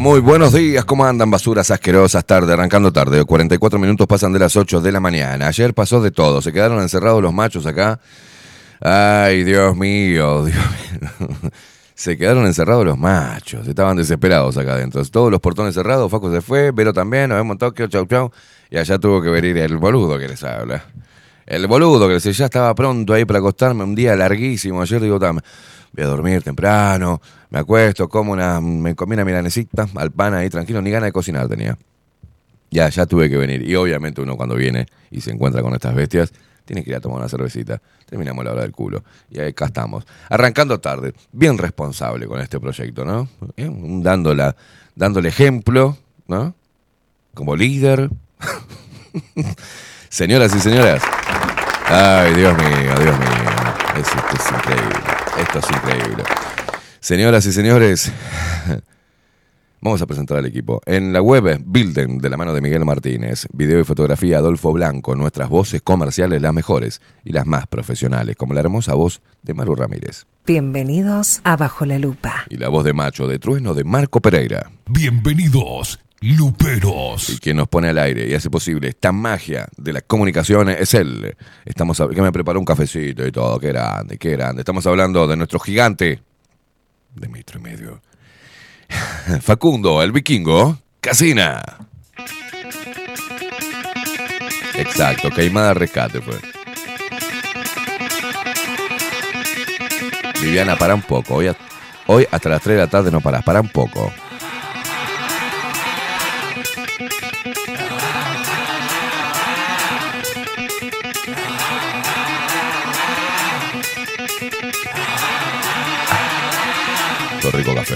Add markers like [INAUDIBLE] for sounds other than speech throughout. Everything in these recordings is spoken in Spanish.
Muy buenos días. ¿Cómo andan basuras asquerosas? Tarde, arrancando tarde. 44 minutos pasan de las 8 de la mañana. Ayer pasó de todo. Se quedaron encerrados los machos acá. Ay, Dios mío, [LAUGHS] Dios mío. Se quedaron encerrados los machos. Estaban desesperados acá adentro. Todos los portones cerrados. Faco se fue. Vero también. Nos vemos en Tokio. Chau, chau. Y allá tuvo que venir el boludo que les habla. El boludo que les ya estaba pronto ahí para acostarme. Un día larguísimo. Ayer digo, voy a dormir temprano me acuesto, como una, me comí una milanesita al pan ahí tranquilo, ni ganas de cocinar tenía. Ya, ya tuve que venir. Y obviamente uno cuando viene y se encuentra con estas bestias, tiene que ir a tomar una cervecita. Terminamos la hora del culo. Y acá estamos. Arrancando tarde. Bien responsable con este proyecto, ¿no? ¿Eh? Dándola, dándole ejemplo, ¿no? Como líder. [LAUGHS] Señoras y señoras. Ay, Dios mío, Dios mío. esto es increíble. Esto es increíble. Señoras y señores, vamos a presentar al equipo. En la web Builden, de la mano de Miguel Martínez, video y fotografía Adolfo Blanco, nuestras voces comerciales las mejores y las más profesionales, como la hermosa voz de Maru Ramírez. Bienvenidos a Bajo la Lupa. Y la voz de macho de trueno de Marco Pereira. Bienvenidos, Luperos. Y quien nos pone al aire y hace posible esta magia de la comunicación es él. Estamos que me preparó un cafecito y todo, qué grande, qué grande. Estamos hablando de nuestro gigante de metro y medio. [LAUGHS] Facundo, el vikingo, Casina. Exacto, Caimada Rescate fue. Viviana, para un poco. Hoy, hoy hasta las 3 de la tarde no paras, para un poco. Y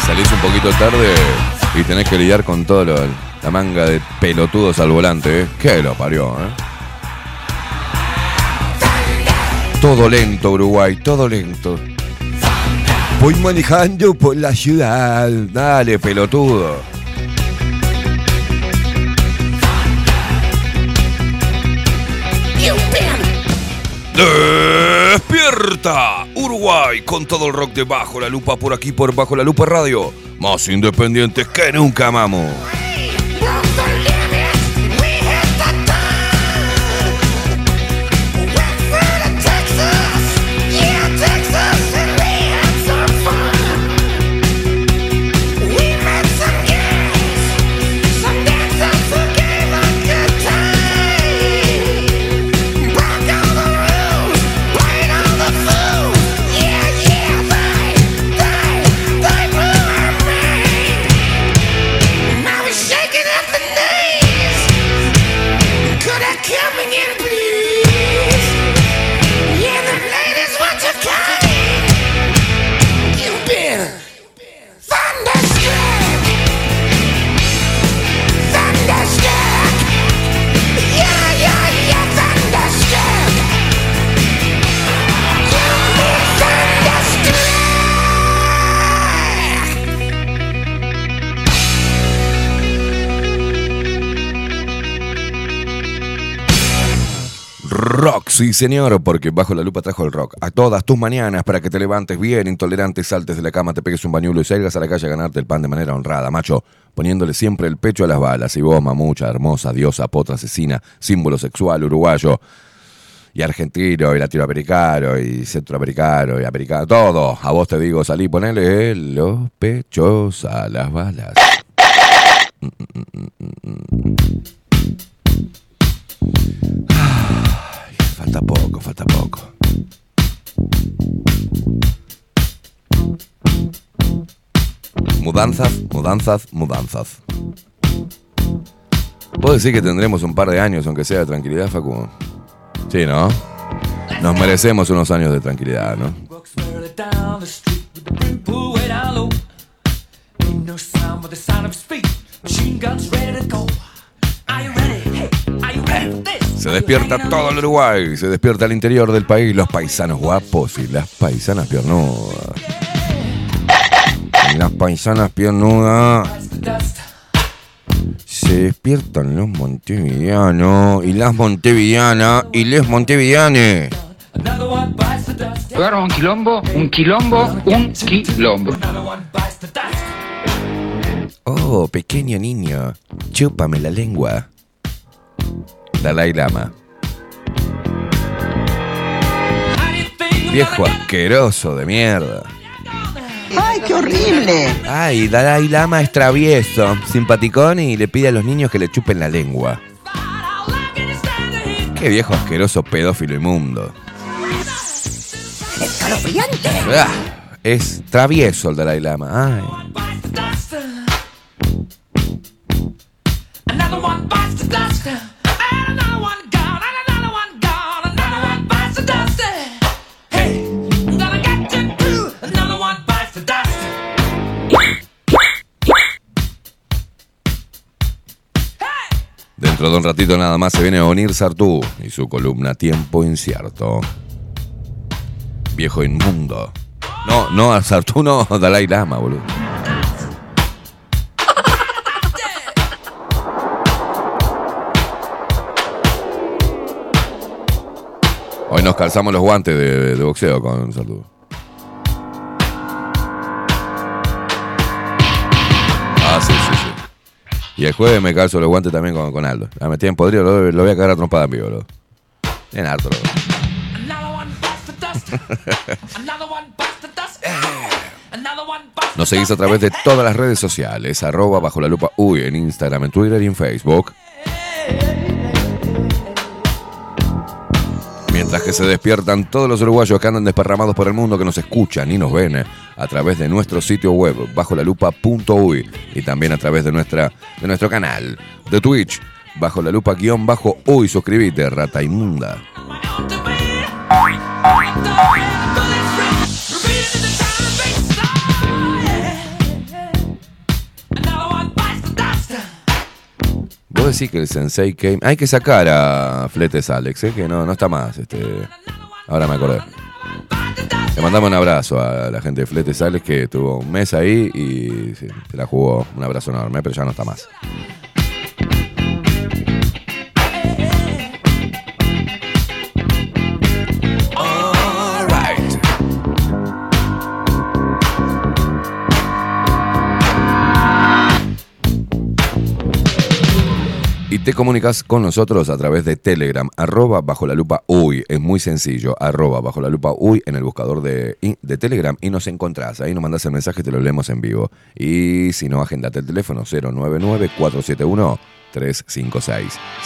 salís un poquito tarde y tenés que lidiar con todo la manga de pelotudos al volante, ¿eh? Que lo parió, ¿eh? Todo lento, Uruguay, todo lento. Voy manejando por la ciudad. Dale, pelotudo. Despierta Uruguay con todo el rock de Bajo la Lupa por aquí por Bajo la Lupa Radio Más independientes que nunca, amamos. Rock, sí señor, porque bajo la lupa trajo el rock. A todas tus mañanas para que te levantes bien, intolerante, saltes de la cama, te pegues un bañuelo y salgas a la calle a ganarte el pan de manera honrada, macho, poniéndole siempre el pecho a las balas. Y vos, mamucha, hermosa, diosa, potra, asesina, símbolo sexual, uruguayo, y argentino, y latinoamericano, y centroamericano, y americano, todo. A vos te digo, salí, ponele los pechos a las balas. Falta poco, falta poco. Mudanzas, mudanzas, mudanzas. ¿Puedo decir que tendremos un par de años, aunque sea de tranquilidad, Facu? Sí, ¿no? Nos merecemos unos años de tranquilidad, ¿no? Se despierta todo el Uruguay, se despierta el interior del país, los paisanos guapos y las paisanas piernudas. Y las paisanas piernudas. Se despiertan los montevideanos y las montevideanas y les montevideanes. Pegaron un quilombo, un quilombo, un quilombo. Oh, pequeño niño, chúpame la lengua. Dalai Lama. Viejo asqueroso de mierda. ¡Ay, qué horrible! Ay, Dalai Lama es travieso, simpaticón y le pide a los niños que le chupen la lengua. Qué viejo asqueroso pedófilo inmundo. ¡Escalofriante! Ah, es travieso el Dalai Lama. Ay. Dentro de un ratito nada más se viene Onir Sartú y su columna Tiempo Incierto. Viejo inmundo. No, no, a Sartú no, Dalai Lama, boludo. Hoy nos calzamos los guantes de, de boxeo con Sartú. Y el jueves me calzo los guantes también con, con Aldo. Ah, me tienen podrido, lo, lo voy a cagar a trompada en vivo, harto. Another one bites the Nos seguís a través de todas las redes sociales, arroba bajo la lupa uy, en Instagram, en Twitter y en Facebook. Mientras que se despiertan todos los uruguayos que andan desparramados por el mundo, que nos escuchan y nos ven eh, a través de nuestro sitio web, bajo la y también a través de, nuestra, de nuestro canal de Twitch, bajo la lupa guion bajo uy, suscríbete, rata inmunda. Vos decís que el Sensei Game. Hay que sacar a Fletes Alex, ¿eh? que no, no está más. Este... Ahora me acordé. Le mandamos un abrazo a la gente de Fletes Alex que estuvo un mes ahí y se la jugó. Un abrazo enorme, pero ya no está más. Te comunicas con nosotros a través de Telegram, arroba bajo la lupa uy. Es muy sencillo, arroba bajo la lupa uy en el buscador de, de Telegram y nos encontrás. Ahí nos mandas el mensaje, te lo leemos en vivo. Y si no, agendate el teléfono 099-471-356.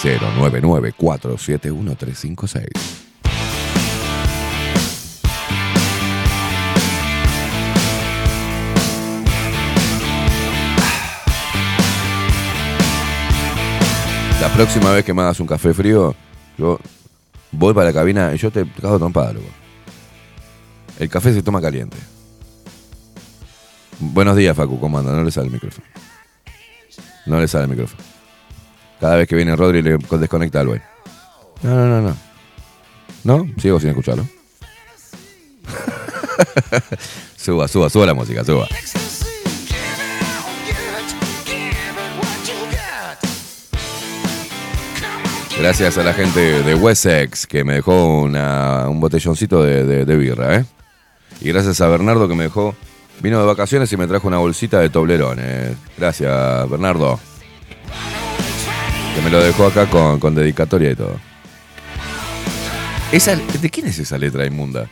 099-471-356. La próxima vez que me hagas un café frío, yo voy para la cabina y yo te cago trompada, loco. El café se toma caliente. Buenos días, Facu, ¿cómo anda? No le sale el micrófono. No le sale el micrófono. Cada vez que viene Rodri le desconecta al güey. No, no, no, no. ¿No? Sigo sin escucharlo. [LAUGHS] suba, suba, suba la música, suba. Gracias a la gente de Wessex que me dejó una- un botelloncito de, de- birra, ¿eh? Y gracias a Bernardo que me dejó. Vino de vacaciones y me trajo una bolsita de toblerones. Gracias, Bernardo. Que me lo dejó acá con, con dedicatoria y todo. Esa, ¿De quién es esa letra inmunda?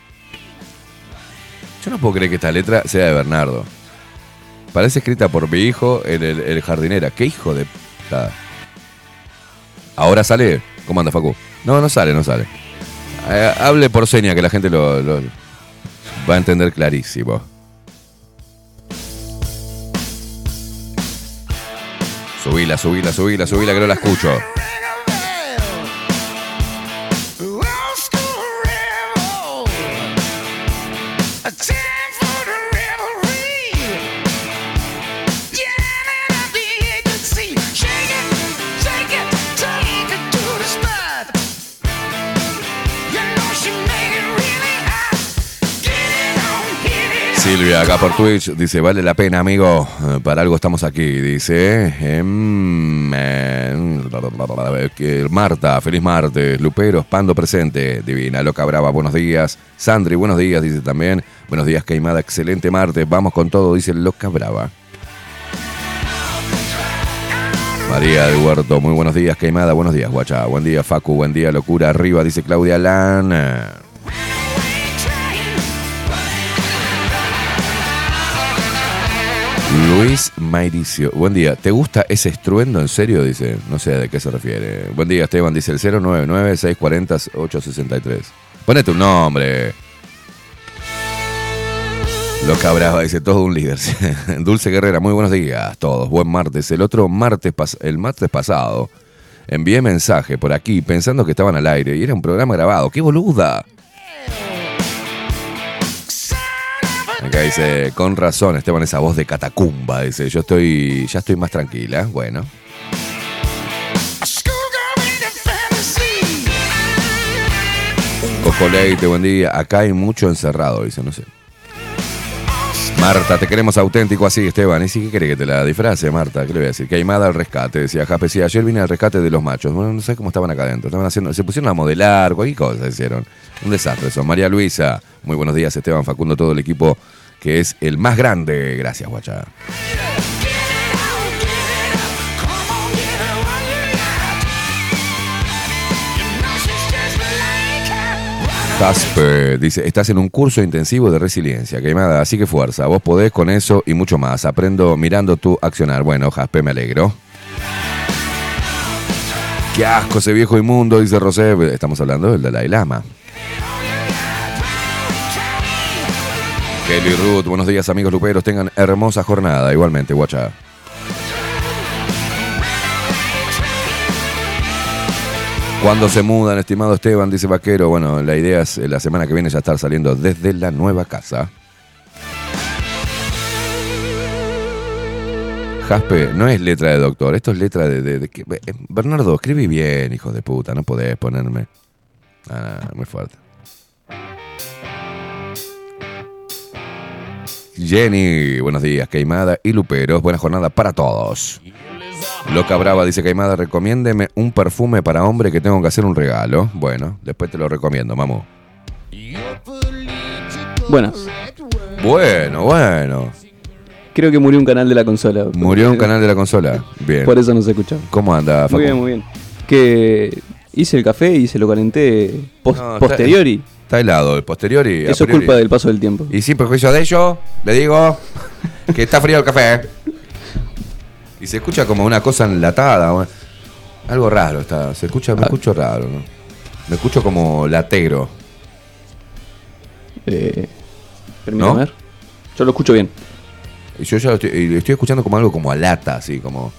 Yo no puedo creer que esta letra sea de Bernardo. Parece escrita por mi hijo el, el jardinera. ¿Qué hijo de puta? Ahora sale. ¿Cómo anda, Facu? No, no sale, no sale. Eh, hable por seña que la gente lo, lo va a entender clarísimo. Subila, subila, subila, subila que no la escucho. Silvia, acá por Twitch, dice, vale la pena, amigo. Eh, Para algo estamos aquí, dice. Em, eh, Marta, feliz martes. Luperos, Pando presente. Divina, Loca Brava, buenos días. Sandri, buenos días, dice también. Buenos días, Caimada, excelente martes. Vamos con todo, dice Loca Brava. María de Huerto, muy buenos días, Caimada, buenos días, Guacha. Buen día, Facu, buen día, locura. Arriba, dice Claudia Lana. Luis Mairicio, buen día. ¿Te gusta ese estruendo en serio? Dice, no sé de qué se refiere. Buen día, Esteban, dice el 099-640-863. Ponete un nombre. Loca Brava, dice todo un líder. [LAUGHS] Dulce Guerrera, muy buenos días todos. Buen martes. El otro martes, el martes pasado, envié mensaje por aquí pensando que estaban al aire y era un programa grabado. ¡Qué boluda! Acá dice, con razón, Esteban, esa voz de catacumba. Dice, yo estoy, ya estoy más tranquila. Bueno. Cojo Leite, buen día. Acá hay mucho encerrado, dice, no sé. Marta, te queremos auténtico así, Esteban. ¿Y si qué querés que te la disfrace, Marta? ¿Qué le voy a decir? Queimada al rescate, decía Jape. Sí, ayer vine al rescate de los machos. Bueno, no sé cómo estaban acá adentro. Estaban haciendo, se pusieron a modelar, cualquier cosa hicieron. Un desastre eso. María Luisa, muy buenos días, Esteban Facundo, todo el equipo que es el más grande. Gracias, guacha. Casper dice, estás en un curso intensivo de resiliencia, queimada, así que fuerza, vos podés con eso y mucho más. Aprendo mirando tu accionar. Bueno, Jaspe, me alegro. Qué asco ese viejo inmundo, dice Rosé. Estamos hablando del Dalai Lama. Kelly Ruth, buenos días amigos luperos, tengan hermosa jornada. Igualmente, guacha. ¿Cuándo se mudan, estimado Esteban? Dice Vaquero. Bueno, la idea es eh, la semana que viene ya estar saliendo desde la nueva casa. Jaspe, no es letra de doctor, esto es letra de... eh, Bernardo, escribí bien, hijo de puta, no podés ponerme... Ah, muy fuerte. Jenny, buenos días, Caimada y Luperos, buena jornada para todos. Loca Brava dice Caimada, recomiéndeme un perfume para hombre que tengo que hacer un regalo. Bueno, después te lo recomiendo, mamu. Buenas. Bueno, bueno. ¿Qué Creo que murió un canal de la consola. Murió un canal de la consola. Bien. Por eso no se escuchaba. ¿Cómo anda, Facu? Muy bien, muy bien. Que hice el café y se lo calenté pos- No, está- posteriori. Está helado, el posterior y. a Eso es culpa del paso del tiempo. Y sin perjuicio de ello, le digo [LAUGHS] que está frío el café. Y se escucha como una cosa enlatada. Algo raro está. Se escucha, Ah. me escucho raro, ¿no? Me escucho como latero. Eh, permítame ¿No? ver. Yo lo escucho bien. Y yo ya lo estoy, y estoy escuchando como algo como a lata, así como.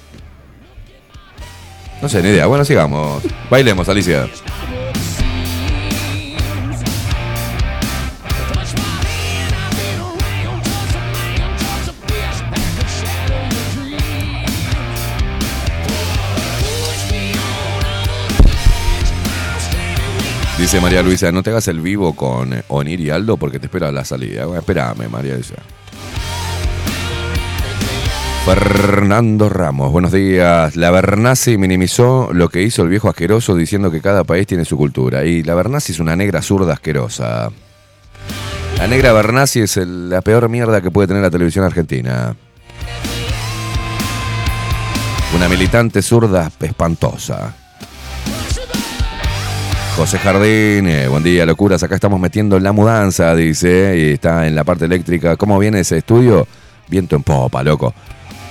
No sé, ni idea. Bueno, sigamos. Bailemos, Alicia. Dice María Luisa, no te hagas el vivo con Onir y Aldo porque te espera la salida. Bueno, María Luisa. Fernando Ramos, buenos días. La Bernasi minimizó lo que hizo el viejo asqueroso diciendo que cada país tiene su cultura. Y la Bernasi es una negra zurda asquerosa. La negra Bernasi es la peor mierda que puede tener la televisión argentina. Una militante zurda espantosa. José Jardín, eh, buen día, locuras. Acá estamos metiendo la mudanza, dice, y está en la parte eléctrica. ¿Cómo viene ese estudio? Viento en popa, loco.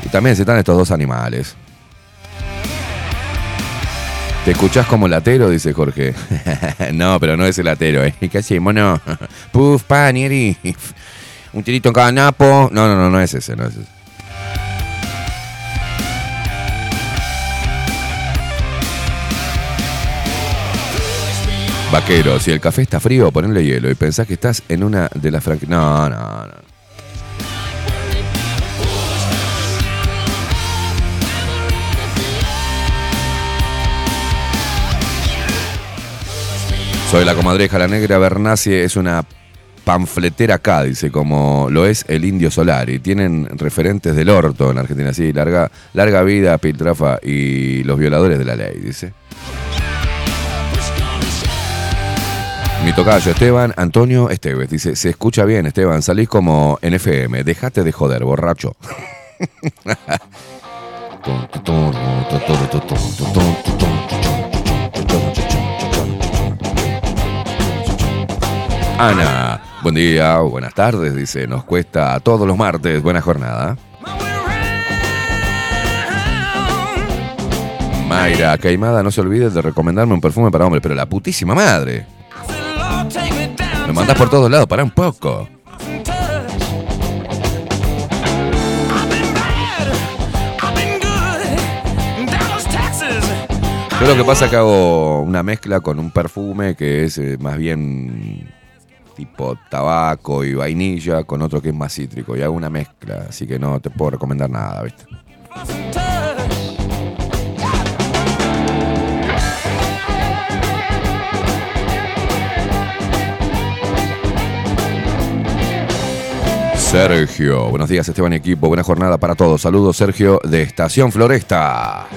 Y también se están estos dos animales. ¿Te escuchás como latero? Dice Jorge. [LAUGHS] no, pero no es el latero, ¿eh? ¿Qué hacemos, no? [LAUGHS] Puf, panieri. [LAUGHS] Un tirito en cada napo. No, no, no, no es ese, no es ese. Vaquero, si el café está frío, ponle hielo y pensás que estás en una de las franquicias. No, no, no. Soy la comadreja, la negra Bernasi es una panfletera acá, dice, como lo es el Indio Solari. Tienen referentes del orto en Argentina, sí, larga, larga vida, Piltrafa y los violadores de la ley, dice. Mi tocayo Esteban Antonio Esteves dice, se escucha bien Esteban, salís como en FM, dejate de joder, borracho. Ana, buen día, buenas tardes, dice, nos cuesta a todos los martes, buena jornada. Mayra Caimada, no se olvides de recomendarme un perfume para hombre, pero la putísima madre. Me mandás por todos lados, para un poco. Yo lo que pasa es que hago una mezcla con un perfume que es eh, más bien tipo tabaco y vainilla con otro que es más cítrico y hago una mezcla, así que no te puedo recomendar nada, ¿viste? Sergio, buenos días Esteban y equipo, buena jornada para todos. Saludos Sergio de Estación Floresta.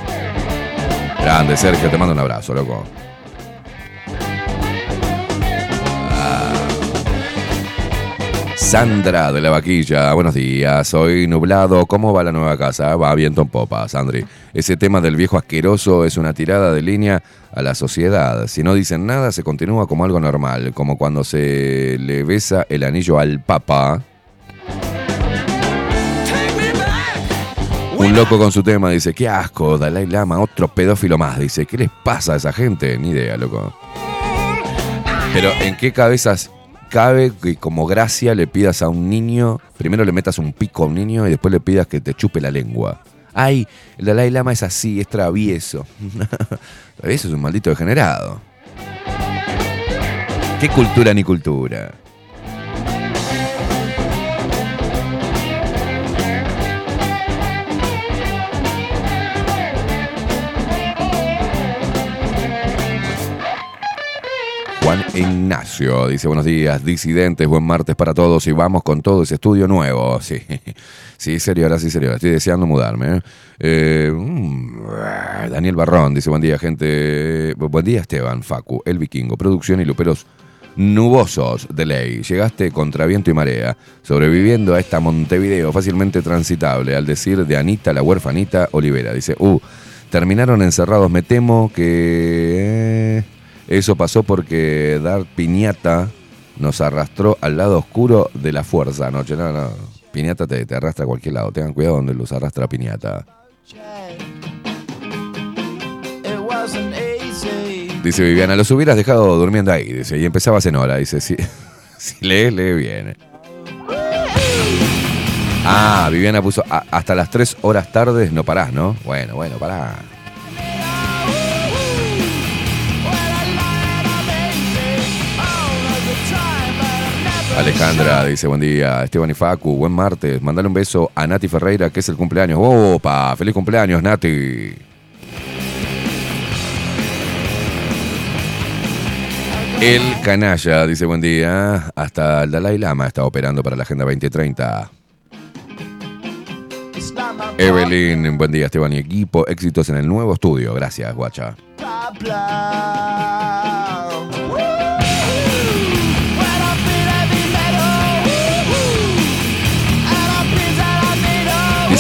Grande Sergio, te mando un abrazo, loco. Ah. Sandra de la Vaquilla, buenos días. Hoy nublado. ¿Cómo va la nueva casa? Va viento en popa, Sandri. Ese tema del viejo asqueroso es una tirada de línea a la sociedad. Si no dicen nada, se continúa como algo normal, como cuando se le besa el anillo al papa. Un loco con su tema dice, qué asco, Dalai Lama, otro pedófilo más. Dice, ¿qué les pasa a esa gente? Ni idea, loco. Pero ¿en qué cabezas cabe que como gracia le pidas a un niño, primero le metas un pico a un niño y después le pidas que te chupe la lengua? Ay, el Dalai Lama es así, es travieso. [LAUGHS] travieso es un maldito degenerado. ¿Qué cultura ni cultura? Juan Ignacio dice buenos días, disidentes, buen martes para todos y vamos con todo ese estudio nuevo. [LAUGHS] Sí, sí, serio, ahora sí, serio, estoy deseando mudarme. ¿eh? Eh, mm, Daniel Barrón dice buen día, gente. Bu- Buen día, Esteban, Facu, El Vikingo, producción y Luperos nubosos de ley. Llegaste contra viento y marea, sobreviviendo a esta Montevideo fácilmente transitable, al decir de Anita, la huerfanita Olivera. Dice, uh, terminaron encerrados, me temo que eh, eso pasó porque dar piñata nos arrastró al lado oscuro de la fuerza anoche. No, no, piñata te, te arrastra a cualquier lado. Tengan cuidado donde los arrastra piñata. Dice Viviana, los hubieras dejado durmiendo ahí, dice, y empezaba Zenora, dice, [LAUGHS] si, si lee, lee bien. Ah, Viviana puso, "A- hasta las 3 horas tardes no parás, ¿no? Bueno, bueno, pará. Alejandra dice, buen día, Esteban y Facu, buen martes, mandale un beso a Nati Ferreira, que es el cumpleaños. ¡Opa! ¡Feliz cumpleaños, Nati! El canalla dice buen día. Hasta el Dalai Lama está operando para la Agenda 2030. Evelyn, buen día Esteban y equipo. Éxitos en el nuevo estudio. Gracias, guacha.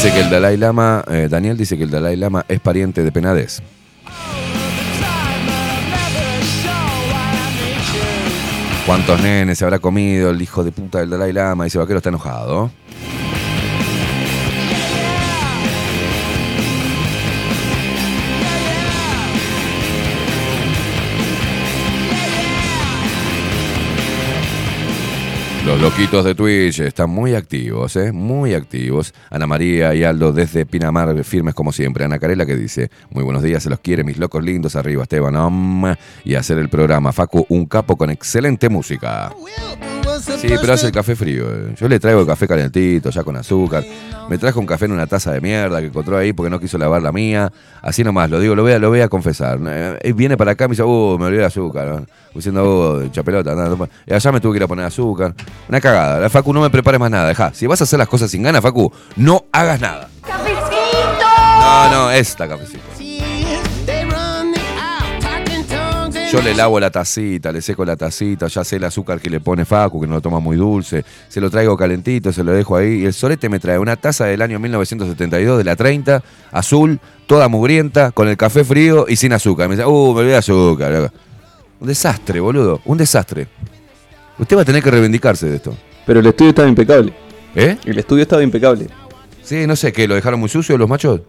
Dice que el Dalai Lama, eh, Daniel dice que el Dalai Lama es pariente de Penades. ¿Cuántos nenes se habrá comido el hijo de puta del Dalai Lama? Dice Vaquero está enojado. Los loquitos de Twitch están muy activos, ¿eh? Muy activos. Ana María y Aldo desde Pinamar, firmes como siempre. Ana Carela que dice, muy buenos días, se los quiere, mis locos lindos, arriba Esteban, y hacer el programa. Facu, un capo con excelente música. Sí, pero hace el café frío. eh. Yo le traigo el café calentito, ya con azúcar. Me trajo un café en una taza de mierda que encontró ahí porque no quiso lavar la mía. Así nomás, lo digo, lo voy a, lo confesar. Eh, viene para acá y me dice, uh, me olvidé de azúcar. ¿no? Diciendo, uh, chapelota. allá me tuve que ir a poner azúcar. Una cagada. La Facu, no me prepares más nada. Deja. Si vas a hacer las cosas sin ganas, Facu, no hagas nada. No, no, esta cafecito. Yo le lavo la tacita, le seco la tacita, ya sé el azúcar que le pone Facu, que no lo toma muy dulce, se lo traigo calentito, se lo dejo ahí. Y el solete me trae una taza del año 1972, de la 30, azul, toda mugrienta, con el café frío y sin azúcar. Me dice, uh, me olvidé azúcar. Un desastre, boludo, un desastre. Usted va a tener que reivindicarse de esto. Pero el estudio estaba impecable. ¿Eh? El estudio estaba impecable. Sí, no sé, ¿qué? ¿Lo dejaron muy sucio los machos?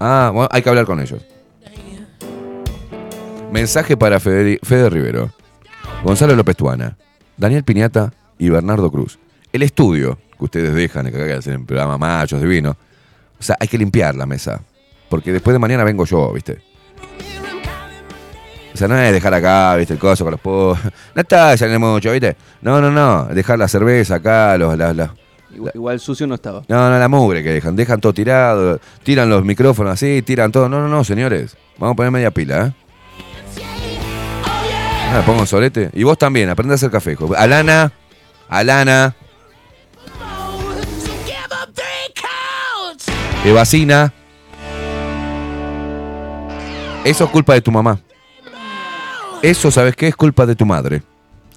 Ah, bueno, hay que hablar con ellos. Mensaje para Federi- Fede Rivero, Gonzalo López Tuana, Daniel Piñata y Bernardo Cruz. El estudio que ustedes dejan que hacen el programa Machos Divino. O sea, hay que limpiar la mesa. Porque después de mañana vengo yo, ¿viste? O sea, no es dejar acá, ¿viste? El coso con los po. No está saliendo mucho, ¿viste? No, no, no. Dejar la cerveza acá, los, las- las- Igual, igual sucio no estaba. no, no, la mugre que dejan. Dejan todo tirado, tiran los micrófonos así, tiran todo. No, no, no, señores. Vamos a poner media pila, ¿eh? Ah, pongo un solete. Y vos también, aprende a hacer café. hijo. Alana, Alana, Evasina. Eso es culpa de tu mamá. Eso, ¿sabes qué? Es culpa de tu madre.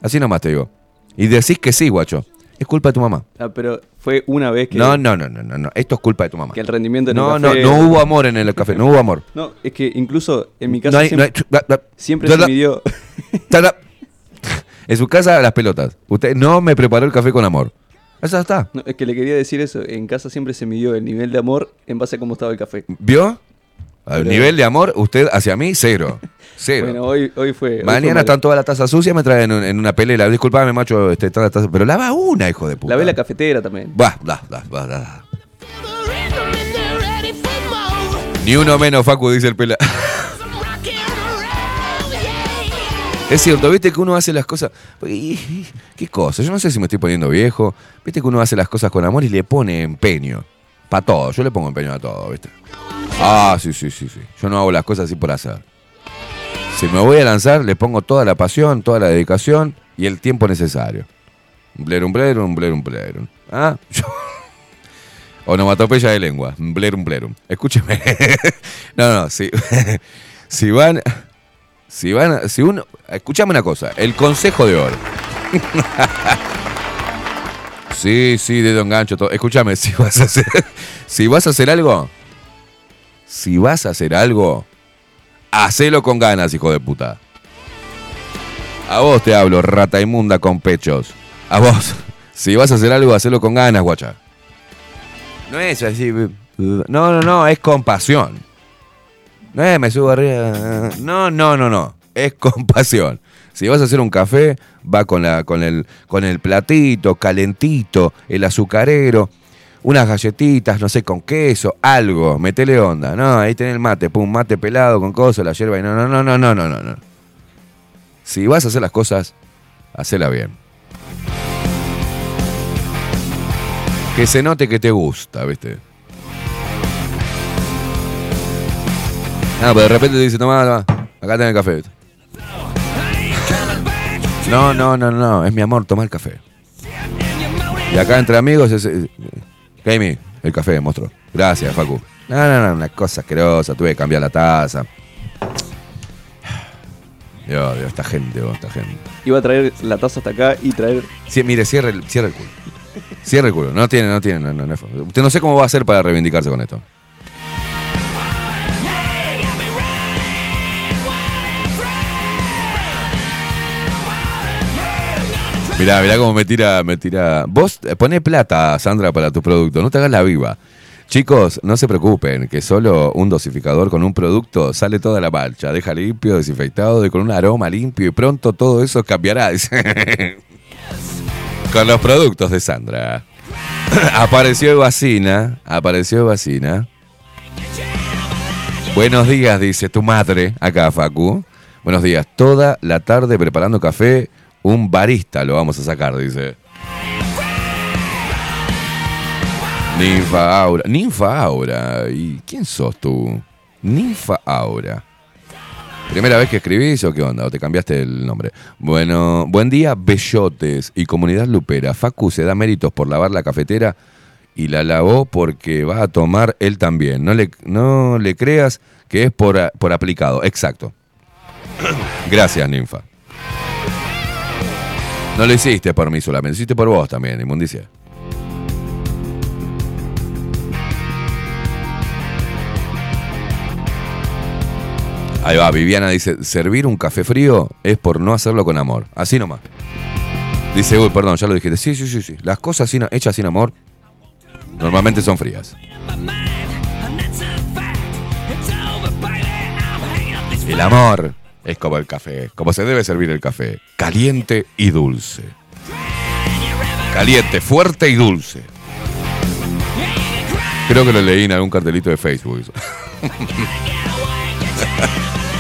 Así nomás te digo. Y decís que sí, guacho. Es culpa de tu mamá. Ah, pero fue una vez que, No, no, no, no, no, no. Esto es culpa de tu mamá. que el rendimiento en el No, no, café- no hubo amor en el café, no hubo amor. No, es que incluso en mi casa No hay- no siempre, hay- siempre se midió. [LAUGHS] En su casa, las pelotas. Usted no me preparó el café con amor. Eso está. No, es que le quería decir eso. En casa siempre se midió el nivel de amor en base a cómo estaba el café. ¿Vio? Al Pero- nivel de amor, usted hacia mí, cero. [LAUGHS] Cero. Bueno, hoy, hoy fue. hoy fue Mañana están todas las tazas sucias, me traen en, en una pelela. Disculpame, macho, este, todas las tazas. Pero lava una, hijo de puta. La vela cafetera también. Va, da, da, va, da. Ni uno menos, Facu, dice el pela. [LAUGHS] Es cierto, viste que uno hace las cosas. ¿Qué cosa? Yo no sé si me estoy poniendo viejo. Viste que uno hace las cosas con amor y le pone empeño. Para todo. Yo le pongo empeño a todo, ¿viste? Ah, sí, sí, sí, sí. Yo no hago las cosas así por hacer. Si me voy a lanzar, le pongo toda la pasión, toda la dedicación y el tiempo necesario. Blerum, blerum, blerum, blerum. Ah, yo. [LAUGHS] Onomatopeya de lengua. Blerum, blerum. Escúcheme. [LAUGHS] no, no, si, [LAUGHS] si van. Si van, si uno, escuchame una cosa, el consejo de oro. Sí, sí, dedo engancho, todo. Escúchame, [LAUGHS] si vas a hacer, si vas a hacer algo, si vas a hacer algo, hacelo con ganas, hijo de puta. A vos te hablo, rata inmunda con pechos. A vos, [LAUGHS] si vas a hacer algo, hacelo con ganas, guacha. No es así. No, no, no, es con pasión. No es me subo arriba. No, no, no, no. Es con [LAUGHS] pasión. Si vas a hacer un café, va con, la, con, el, con el platito, calentito, el azucarero, unas galletitas, no sé, con queso, algo, metele onda. No, ahí tenés el mate, pum, mate pelado con cosas, la hierba y no, no, no, no, no, no, no. Si vas a hacer las cosas, hacela bien. Que se note que te gusta, ¿viste? Ah, pero de repente te dice, toma, toma, acá tenés el café. No, no, no, no, es mi amor, toma el café. Y acá entre amigos es... es- Jamie, el café, monstruo. Gracias, Facu. No, no, no, una cosa asquerosa, tuve que cambiar la taza. Dios, Dios, esta gente, vos, esta gente. Iba a traer la taza hasta acá y traer. Sí, mire, cierre el, cierre el culo. Cierre el culo. No tiene, no tiene, no, no, no Usted no sé cómo va a hacer para reivindicarse con esto. Mirá, mirá cómo me tira, me tira. Vos eh, poné plata, Sandra, para tu producto. No te hagas la viva. Chicos, no se preocupen, que solo un dosificador con un producto sale toda la marcha. Deja limpio, desinfectado y con un aroma limpio y pronto todo eso cambiará. [LAUGHS] con los productos de Sandra. [COUGHS] apareció Evacina, apareció Evacina. Buenos días, dice tu madre, acá Facu. Buenos días, toda la tarde preparando café, un barista lo vamos a sacar, dice. Ninfa Aura. Ninfa Aura. ¿Y quién sos tú? Ninfa Aura. ¿Primera vez que escribís o qué onda? ¿O te cambiaste el nombre? Bueno, buen día, Bellotes y Comunidad Lupera. Facu se da méritos por lavar la cafetera y la lavó porque va a tomar él también. No le, no le creas que es por, por aplicado. Exacto. Gracias, Ninfa. No lo hiciste por mí solamente, lo hiciste por vos también, inmundicia. Ahí va, Viviana dice, servir un café frío es por no hacerlo con amor. Así nomás. Dice, uy, perdón, ya lo dijiste. Sí, sí, sí, sí. Las cosas hechas sin amor normalmente son frías. El amor es como el café, como se debe servir el café. Caliente y dulce. Caliente, fuerte y dulce. Creo que lo leí en algún cartelito de Facebook. [LAUGHS]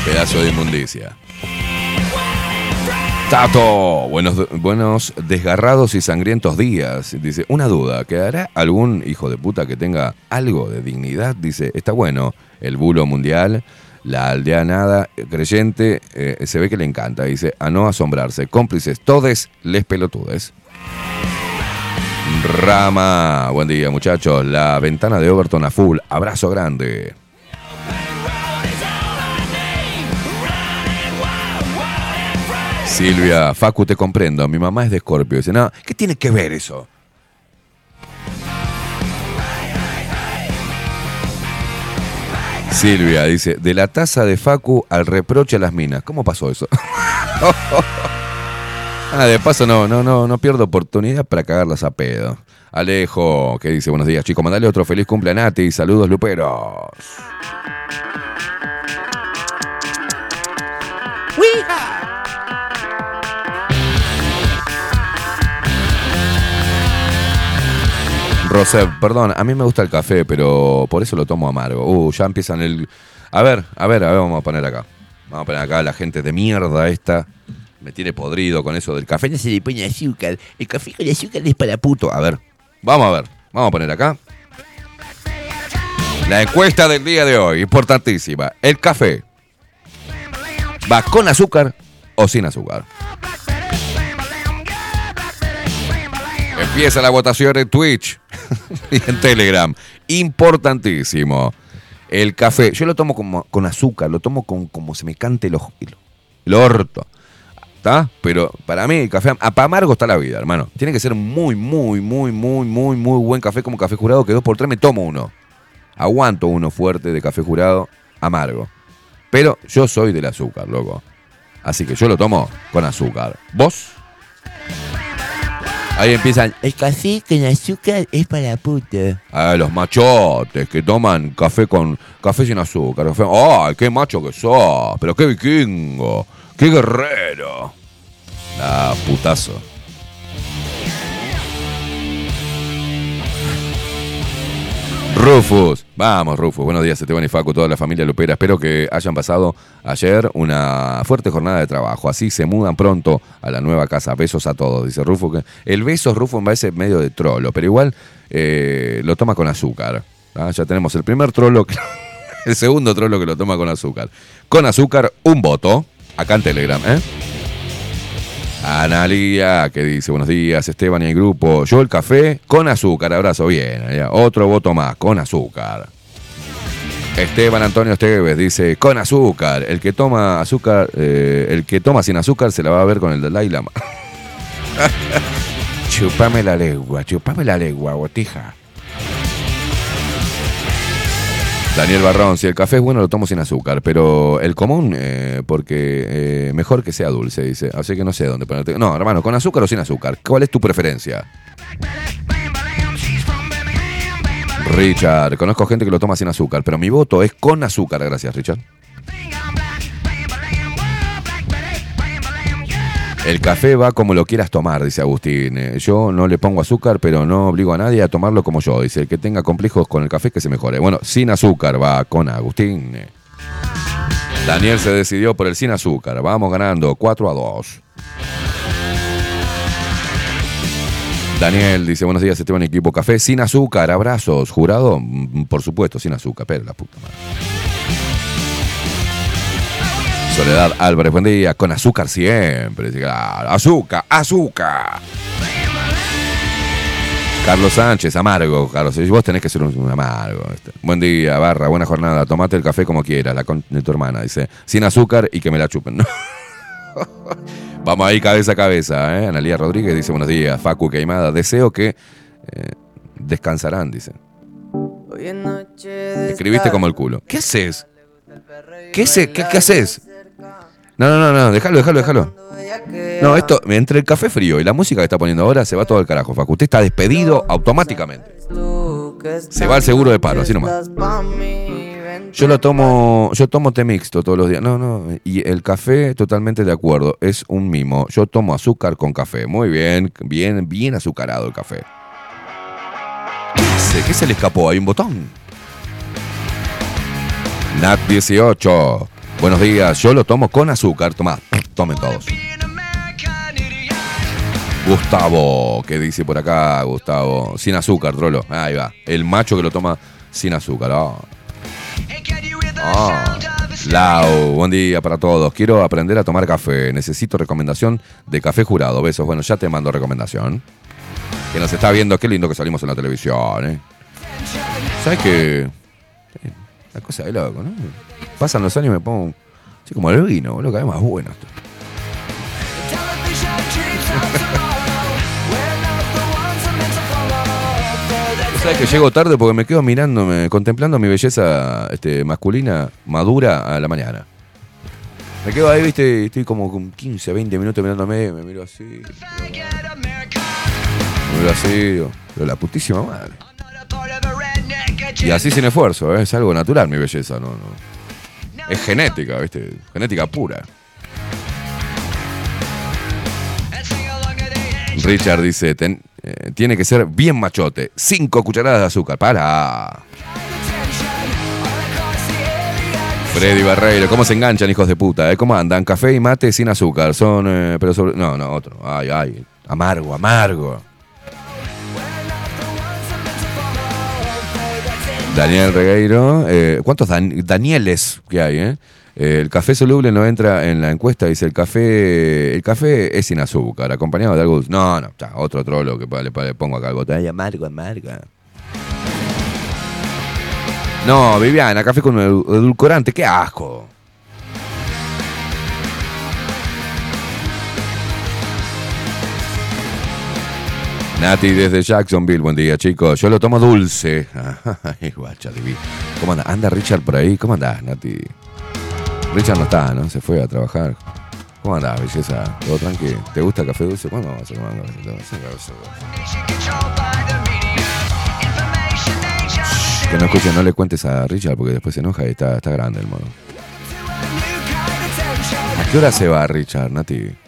Pedazo de inmundicia. Tato, buenos, buenos desgarrados y sangrientos días. Dice, una duda, ¿quedará algún hijo de puta que tenga algo de dignidad? Dice, está bueno, el bulo mundial, la aldea nada, creyente, eh, se ve que le encanta. Dice, a no asombrarse, cómplices, todes les pelotudes. Rama, buen día muchachos, la ventana de Overton a full, abrazo grande. Silvia, Facu, te comprendo. Mi mamá es de Escorpio. Dice, no, ¿qué tiene que ver eso? Silvia dice, de la taza de Facu al reproche a las minas. ¿Cómo pasó eso? [LAUGHS] ah, de paso no, no, no, no pierdo oportunidad para cagarlas a pedo. Alejo, que dice, buenos días chicos, mandale otro feliz cumple a Nati. Saludos, Luperos. Rosé, perdón, a mí me gusta el café, pero por eso lo tomo amargo. Uh, ya empiezan el. A ver, a ver, a ver, vamos a poner acá. Vamos a poner acá la gente de mierda esta. Me tiene podrido con eso del café. No se le pone azúcar. El café con azúcar es para puto. A ver, vamos a ver. Vamos a poner acá. La encuesta del día de hoy, importantísima. El café. ¿Va con azúcar o sin azúcar? Empieza la votación en Twitch [LAUGHS] y en Telegram. Importantísimo. El café, yo lo tomo como, con azúcar, lo tomo con como se me cante el ojo. el orto. ¿Está? Pero para mí, el café para amargo está la vida, hermano. Tiene que ser muy, muy, muy, muy, muy, muy buen café como café jurado, que dos por tres me tomo uno. Aguanto uno fuerte de café jurado, amargo. Pero yo soy del azúcar, loco. Así que yo lo tomo con azúcar. ¿Vos? Ahí empiezan. El café con azúcar es para puta. Ah, los machotes que toman café con café sin azúcar. Café- ¡Ay, qué macho que sos! Pero qué vikingo, qué guerrero. Ah, putazo. Rufus, vamos Rufus, buenos días Esteban y Facu, toda la familia Lupera, espero que hayan pasado ayer una fuerte jornada de trabajo, así se mudan pronto a la nueva casa, besos a todos, dice Rufus, el beso Rufus me parece medio de trolo, pero igual eh, lo toma con azúcar, ¿ah? ya tenemos el primer trolo, que- [LAUGHS] el segundo trolo que lo toma con azúcar, con azúcar un voto, acá en Telegram, ¿eh? Analía, que dice, buenos días, Esteban y el grupo. Yo el café con azúcar, abrazo bien. Otro voto más, con azúcar. Esteban Antonio Esteves dice, con azúcar. El que toma azúcar, eh, el que toma sin azúcar se la va a ver con el Dalai Lama. [LAUGHS] chupame la lengua, chupame la lengua, botija. Daniel Barrón, si el café es bueno lo tomo sin azúcar, pero el común, eh, porque eh, mejor que sea dulce, dice. Así que no sé dónde ponerte. No, hermano, con azúcar o sin azúcar. ¿Cuál es tu preferencia? Richard, conozco gente que lo toma sin azúcar, pero mi voto es con azúcar. Gracias, Richard. El café va como lo quieras tomar, dice Agustín. Eh, Yo no le pongo azúcar, pero no obligo a nadie a tomarlo como yo. Dice, el que tenga complejos con el café que se mejore. Bueno, sin azúcar va con Agustín. Daniel se decidió por el sin azúcar. Vamos ganando 4 a 2. Daniel dice, buenos días, Esteban Equipo Café. Sin azúcar, abrazos. Jurado, Mm, por supuesto, sin azúcar. Pero la puta madre. Soledad Álvarez, buen día. Con azúcar siempre. Azúcar, azúcar. Carlos Sánchez, amargo, Carlos. Vos tenés que ser un, un amargo. este. Buen día, barra, buena jornada. Tomate el café como quieras, la con de tu hermana. Dice, sin azúcar y que me la chupen. [LAUGHS] Vamos ahí cabeza a cabeza, ¿eh? Analía Rodríguez dice, buenos días. Facu Queimada, deseo que eh, descansarán, dice. Escribiste como el culo. ¿Qué haces? ¿Qué, qué, qué haces? No, no, no, no, déjalo, déjalo, déjalo. No, esto, entre el café frío y la música que está poniendo ahora, se va todo el carajo, Facu. Usted está despedido automáticamente. Se va al seguro de paro, así nomás. Yo lo tomo, yo tomo té mixto todos los días. No, no, y el café, totalmente de acuerdo, es un mimo. Yo tomo azúcar con café. Muy bien, bien, bien azucarado el café. ¿Qué? ¿Qué se le escapó? ¿Hay un botón? Nat 18. Buenos días, yo lo tomo con azúcar. Toma, tomen todos. Gustavo, ¿qué dice por acá, Gustavo? Sin azúcar, trolo. Ahí va. El macho que lo toma sin azúcar. Ah. Lau, buen día para todos. Quiero aprender a tomar café. Necesito recomendación de café jurado. Besos. Bueno, ya te mando recomendación. Que nos está viendo. Qué lindo que salimos en la televisión, ¿eh? ¿Sabes qué? La cosa de loco, ¿no? Pasan los años y me pongo. Sí, como el vino, boludo, cada vez más bueno esto. [LAUGHS] ¿Sabes que llego tarde porque me quedo mirándome, contemplando mi belleza este, masculina madura a la mañana? Me quedo ahí, viste, y estoy como con 15, 20 minutos mirándome, me miro así. Me miro así, digo, pero la putísima madre. Y así sin esfuerzo, ¿eh? es algo natural mi belleza, no, no. Es genética, viste, genética pura. Richard dice, "Ten- eh, tiene que ser bien machote. Cinco cucharadas de azúcar. Para. Freddy Barreiro, ¿cómo se enganchan, hijos de puta? eh? ¿Cómo andan? Café y mate sin azúcar. Son, eh, pero sobre... No, no, otro. Ay, ay. Amargo, amargo. Daniel Regueiro. eh, ¿Cuántos Dan- Danieles que hay, eh? Eh, El café soluble no entra en la encuesta, dice el café, el café es sin azúcar, acompañado de algo. No, no, ya, otro trolo que le, le pongo acá algo. Ay, amargo, amargo. No, Viviana, café con edul- edulcorante, qué asco. Nati desde Jacksonville, buen día chicos. Yo lo tomo dulce. [LAUGHS] Ay, guacha. ¿Cómo anda? ¿Anda Richard por ahí? ¿Cómo andás, Nati? Richard no está, ¿no? Se fue a trabajar. ¿Cómo andás, belleza? ¿Todo tranquilo? ¿Te gusta café dulce? ¿Cuándo vamos a tomar café dulce? Que no escuchen, no le cuentes a Richard porque después se enoja y está, está grande el mono. ¿A qué hora se va Richard, Nati?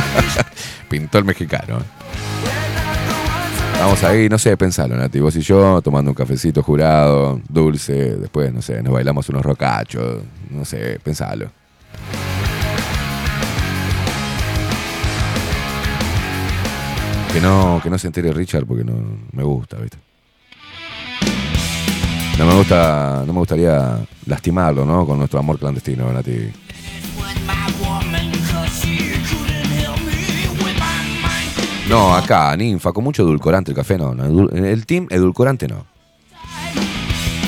[LAUGHS] Pintó el mexicano. Vamos ahí, no sé, pensalo, Nati. Vos y yo tomando un cafecito jurado, dulce, después, no sé, nos bailamos unos rocachos, no sé, pensalo. Que no, que no se entere Richard porque no me gusta, ¿viste? No me gusta, no me gustaría lastimarlo, ¿no? Con nuestro amor clandestino, Nati. No, acá, ninfa, con mucho edulcorante el café, no. el team, edulcorante no.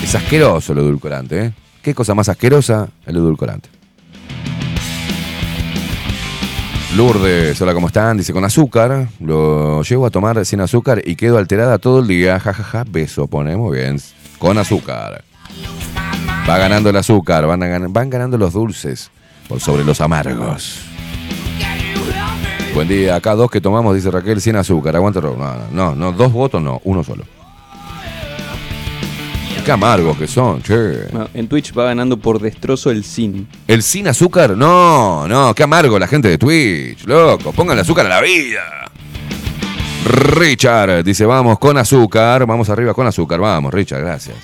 Es asqueroso el edulcorante, ¿eh? ¿Qué cosa más asquerosa el edulcorante? Lourdes, hola, ¿cómo están? Dice, con azúcar, lo llevo a tomar sin azúcar y quedo alterada todo el día, jajaja, beso, pone, muy bien, con azúcar. Va ganando el azúcar, van, van ganando los dulces por sobre los amargos. Buen día, acá dos que tomamos, dice Raquel, sin azúcar, aguanta, no, no, no, no, dos votos no, uno solo. Qué amargos que son, che. No, en Twitch va ganando por destrozo el sin. ¿El sin azúcar? No, no, qué amargo la gente de Twitch, loco. Pongan azúcar a la vida. Richard dice, vamos con azúcar, vamos arriba con azúcar, vamos, Richard, gracias.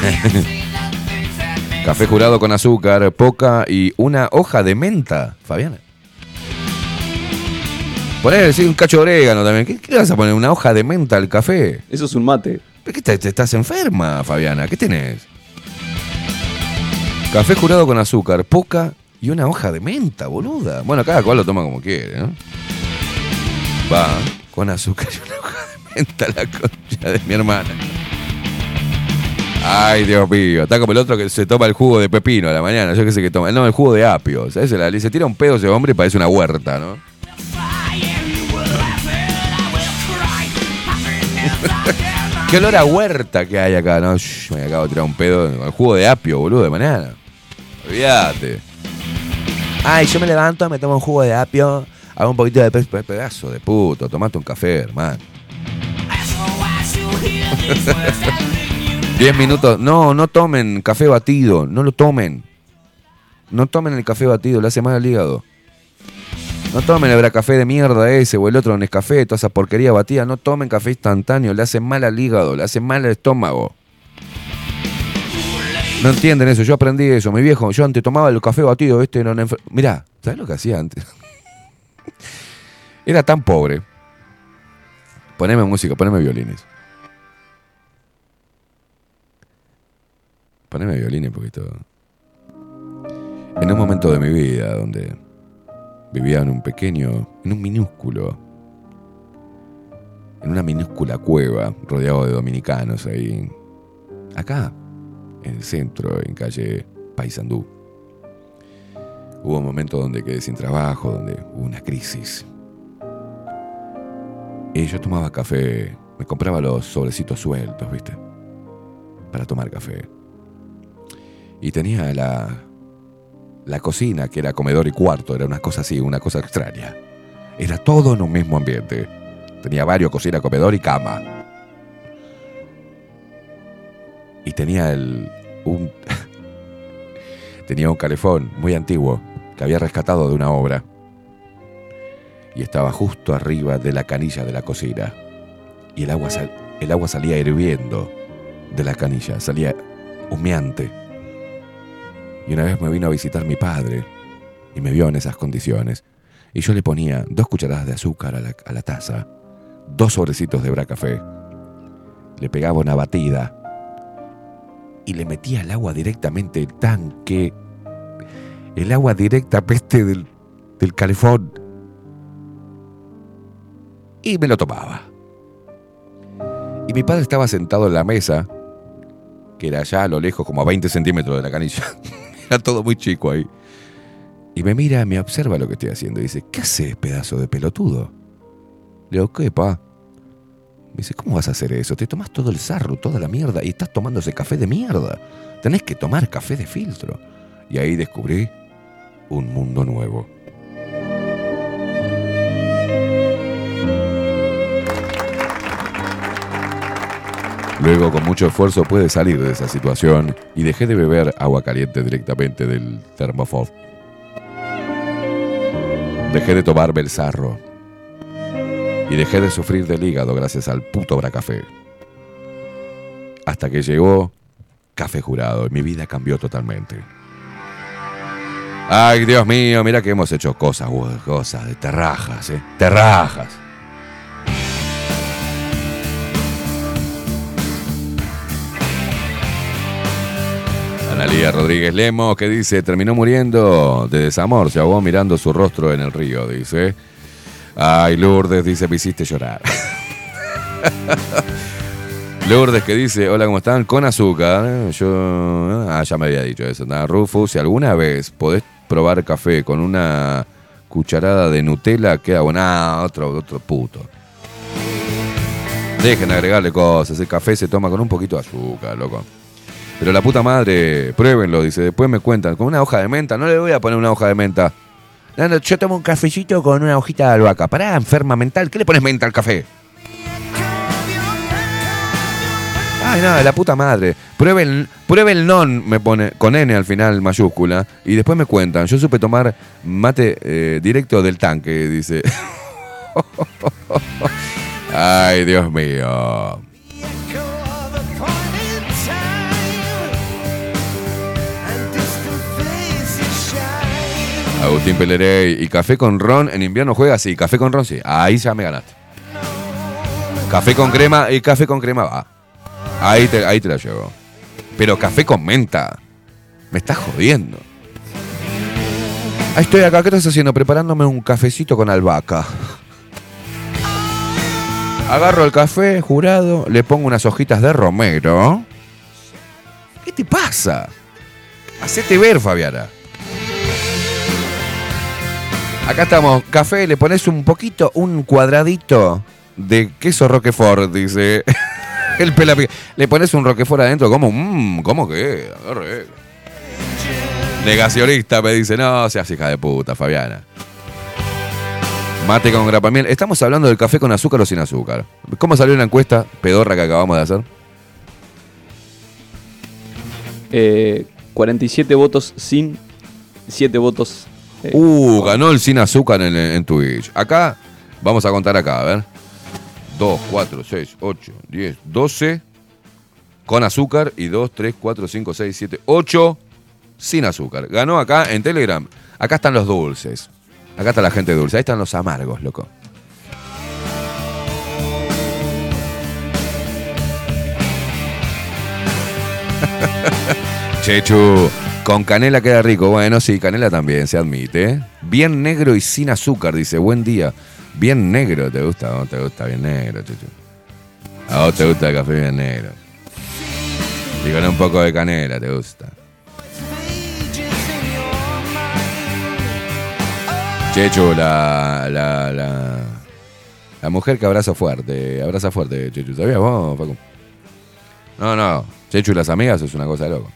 [LAUGHS] Café jurado con azúcar, poca y una hoja de menta, Fabiana. Poner sí, un cacho de orégano también. ¿Qué, qué vas a poner? ¿Una hoja de menta al café? Eso es un mate. ¿Pero qué te, te estás enferma, Fabiana? ¿Qué tenés? Café jurado con azúcar, poca y una hoja de menta, boluda. Bueno, cada cual lo toma como quiere, ¿no? Va, con azúcar y una hoja de menta la concha de mi hermana. Ay, Dios mío. Está como el otro que se toma el jugo de pepino a la mañana. Yo qué sé que toma. No, el jugo de apio. ¿Sabes? Se tira un pedo ese hombre y parece una huerta, ¿no? [LAUGHS] Qué olor a huerta que hay acá, ¿no? Me acabo de tirar un pedo el jugo de apio, boludo, de mañana. Olvídate. Ay, yo me levanto, me tomo un jugo de apio, hago un poquito de pe- pe- pedazo de puto, tomate un café, hermano. [LAUGHS] Diez minutos. No, no tomen café batido, no lo tomen. No tomen el café batido, le hace mal al hígado. No tomen el café de mierda ese o el otro Nescafé, toda esa porquería batida. No tomen café instantáneo, le hace mal al hígado, le hace mal al estómago. No entienden eso, yo aprendí eso. Mi viejo, yo antes tomaba el café batido, este era una Mirá, ¿sabes lo que hacía antes? [LAUGHS] era tan pobre. Poneme música, poneme violines. Poneme violines porque esto... En un momento de mi vida donde vivía en un pequeño, en un minúsculo, en una minúscula cueva rodeado de dominicanos ahí, acá, en el centro, en calle Paysandú. Hubo un momento donde quedé sin trabajo, donde hubo una crisis. Y yo tomaba café, me compraba los sobrecitos sueltos, ¿viste? Para tomar café. Y tenía la, la cocina, que era comedor y cuarto, era una cosa así, una cosa extraña. Era todo en un mismo ambiente. Tenía varios, cocina, comedor y cama. Y tenía el. un. [LAUGHS] tenía un calefón muy antiguo que había rescatado de una obra. Y estaba justo arriba de la canilla de la cocina. Y el agua, sal- el agua salía hirviendo de la canilla, salía humeante. Y una vez me vino a visitar mi padre y me vio en esas condiciones. Y yo le ponía dos cucharadas de azúcar a la, taza, dos sobrecitos de bracafé, le pegaba una batida y le metía el agua directamente el tanque, el agua directamente del, del calefón y me lo tomaba. Y mi padre estaba sentado en la mesa, que era allá a lo lejos, como a 20 centímetros de la canilla. [LAUGHS] Todo muy chico ahí. Y me mira, me observa lo que estoy haciendo y dice, ¿qué haces, pedazo de pelotudo? Le digo, ¿qué, pa? Me dice, ¿cómo vas a hacer eso? Te tomas todo el sarro, toda la mierda y estás tomando ese café de mierda. Tenés que tomar café de filtro. Y ahí descubrí un mundo nuevo. Luego, con mucho esfuerzo, pude salir de esa situación y dejé de beber agua caliente directamente del termofob. Dejé de tomar Belsarro. Y dejé de sufrir del hígado gracias al puto Bracafé. Hasta que llegó Café Jurado y mi vida cambió totalmente. Ay, Dios mío, mira que hemos hecho cosas, cosas de terrajas, ¿eh? Terrajas. Analía Rodríguez Lemos, que dice, terminó muriendo de desamor, se ahogó mirando su rostro en el río, dice. Ay, Lourdes, dice, me hiciste llorar. [LAUGHS] Lourdes que dice, hola, ¿cómo están? Con azúcar. Yo, ah, ya me había dicho eso. Nada, Rufus, si alguna vez podés probar café con una cucharada de Nutella, queda bueno. Ah, otro, otro puto. Dejen de agregarle cosas. El café se toma con un poquito de azúcar, loco. Pero la puta madre, pruébenlo, dice. Después me cuentan. Con una hoja de menta. No le voy a poner una hoja de menta. Yo tomo un cafecito con una hojita de albahaca. Pará, enferma mental. ¿Qué le pones menta al café? Ay, no, la puta madre. Pruebe el, pruebe el non, me pone, con N al final, mayúscula. Y después me cuentan. Yo supe tomar mate eh, directo del tanque, dice. [LAUGHS] Ay, Dios mío. Agustín Pelerey. ¿Y café con ron en invierno juega? Sí, café con ron sí. Ahí ya me ganaste. Café con crema y café con crema va. Ahí te, ahí te la llevo. Pero café con menta. Me estás jodiendo. Ahí estoy acá. ¿Qué estás haciendo? Preparándome un cafecito con albahaca. Agarro el café jurado, le pongo unas hojitas de romero. ¿Qué te pasa? Hacete ver, Fabiana. Acá estamos, café, le pones un poquito, un cuadradito de queso Roquefort, dice. [LAUGHS] El pelapi. Le pones un Roquefort adentro, como, mmm, ¿cómo rico. Negacionista me dice, no seas hija de puta, Fabiana. Mate con grapamiel. Estamos hablando del café con azúcar o sin azúcar. ¿Cómo salió la encuesta pedorra que acabamos de hacer? Eh, 47 votos sin, 7 votos. Uh, ganó el sin azúcar en, en Twitch. Acá, vamos a contar acá, a ver. 2, 4, 6, 8, 10, 12 con azúcar y 2, 3, 4, 5, 6, 7, 8 sin azúcar. Ganó acá en Telegram. Acá están los dulces. Acá está la gente dulce. Ahí están los amargos, loco. [LAUGHS] Chechu, con canela queda rico. Bueno, sí, canela también, se admite. Bien negro y sin azúcar, dice. Buen día. Bien negro, ¿te gusta? ¿No te gusta bien negro, Chechu? A vos te gusta el café bien negro. Y con un poco de canela, ¿te gusta? Chechu, la, la, la, la mujer que abraza fuerte, abraza fuerte, Chechu. ¿Sabías vos, Facu? No, no. Chechu y las amigas es una cosa de loco.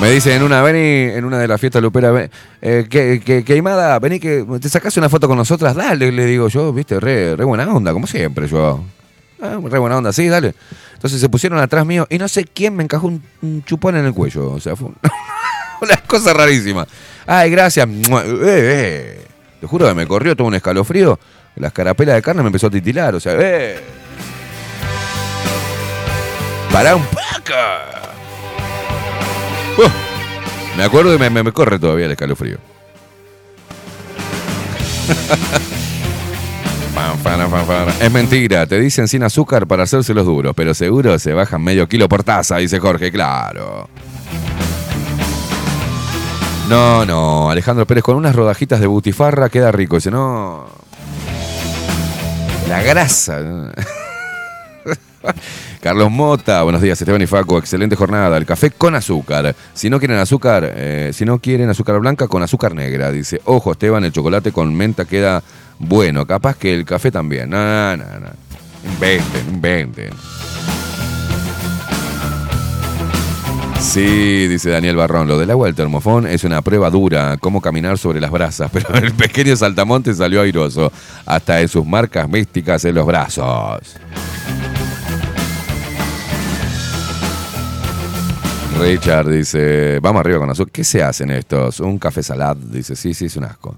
Me dice en una, vení, en una de las fiestas luperas, ven, eh, que, que, que Aimada, vení que te sacás una foto con nosotras, dale, le digo yo, viste, re, re buena onda, como siempre yo. Ah, re buena onda, sí, dale. Entonces se pusieron atrás mío y no sé quién me encajó un, chupón en el cuello. O sea, fue un- [LAUGHS] una cosa rarísima. Ay, gracias. Eh, eh. Te juro que me corrió todo un escalofrío. Las carapelas de carne me empezó a titilar. O sea, eh. Pará un poco. Uh, me acuerdo y me, me- me corre todavía el escalofrío. [LAUGHS] Es mentira, te dicen sin azúcar para hacerse los duros, pero seguro se bajan medio kilo por taza, dice Jorge, claro. No, no, Alejandro Pérez, con unas rodajitas de butifarra queda rico. Dice, no. La grasa. [LAUGHS] [LAUGHS] Carlos Mota, buenos días, Esteban y Faco, excelente jornada. El café con azúcar. Si no quieren azúcar, eh, si no quieren azúcar blanca, con azúcar negra. Dice, ojo, Esteban, el chocolate con menta queda bueno. Capaz que el café también. No, no, no. Inventen, inventen. Sí, dice Daniel Barrón, lo del agua del termofón es una prueba dura, cómo caminar sobre las brasas, [LAUGHS] pero el pequeño saltamonte salió airoso, hasta en sus marcas místicas en los brazos. Richard dice, vamos arriba con azúcar. ¿Qué se hacen estos? Un café salad, dice, sí, sí, es un asco.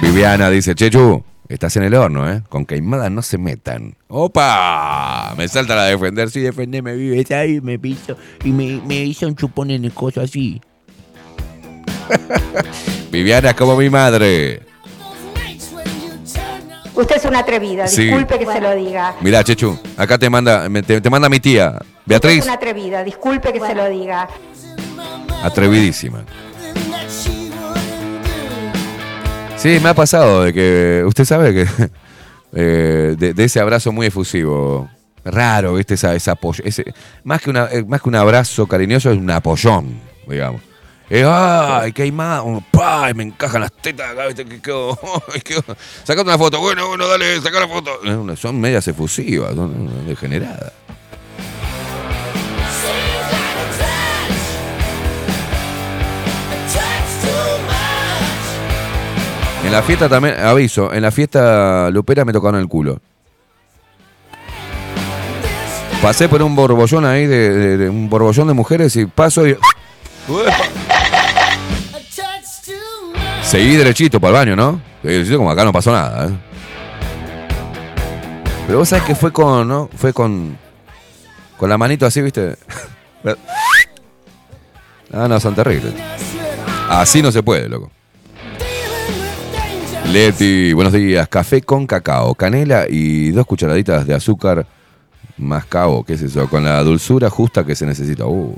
Viviana dice, Chechu, estás en el horno, ¿eh? Con queimadas no se metan. ¡Opa! Me salta a defender, sí, defendeme, vive. Ahí, me piso y me, me hizo un chupón en el coso así. [LAUGHS] Viviana es como mi madre. Usted es una atrevida, Sí. disculpe que se lo diga. Mirá, Chechu, acá te manda, me- te, te manda mi tía, Usted es Beatriz, una atrevida, disculpe que se lo diga. atrevidísima. Sí, me ha pasado de que, usted sabe que, [LAUGHS] eh, de, de ese abrazo muy efusivo, raro, ¿viste? Esa, esa apoyo- ese, más, que una, eh, más que un abrazo cariñoso, es un apoyón, digamos. ¡Ay, qué hay más! ¡Pay! Me encajan las tetas acá, ¿viste? Que quedo, [LAUGHS] quedo- Sacate una foto, bueno, bueno, dale, saca la foto. Son medias efusivas, son degeneradas. En la fiesta también, aviso, en la fiesta lupera me tocaron el culo. Pasé por un borbollón ahí, de un borbollón de mujeres y paso y... [LAUGHS] Seguí derechito para el baño, ¿no? Seguí derechito como acá no pasó nada, ¿eh? Pero vos sabés que fue con, ¿no? Fue con... Con la manito así, ¿viste? [LAUGHS] Ah, no, son terribles. Así no se puede, loco. Leti, buenos días. Café con cacao, canela y dos cucharaditas de azúcar mascabo. ¿Qué es eso? Con la dulzura justa que se necesita. Uh,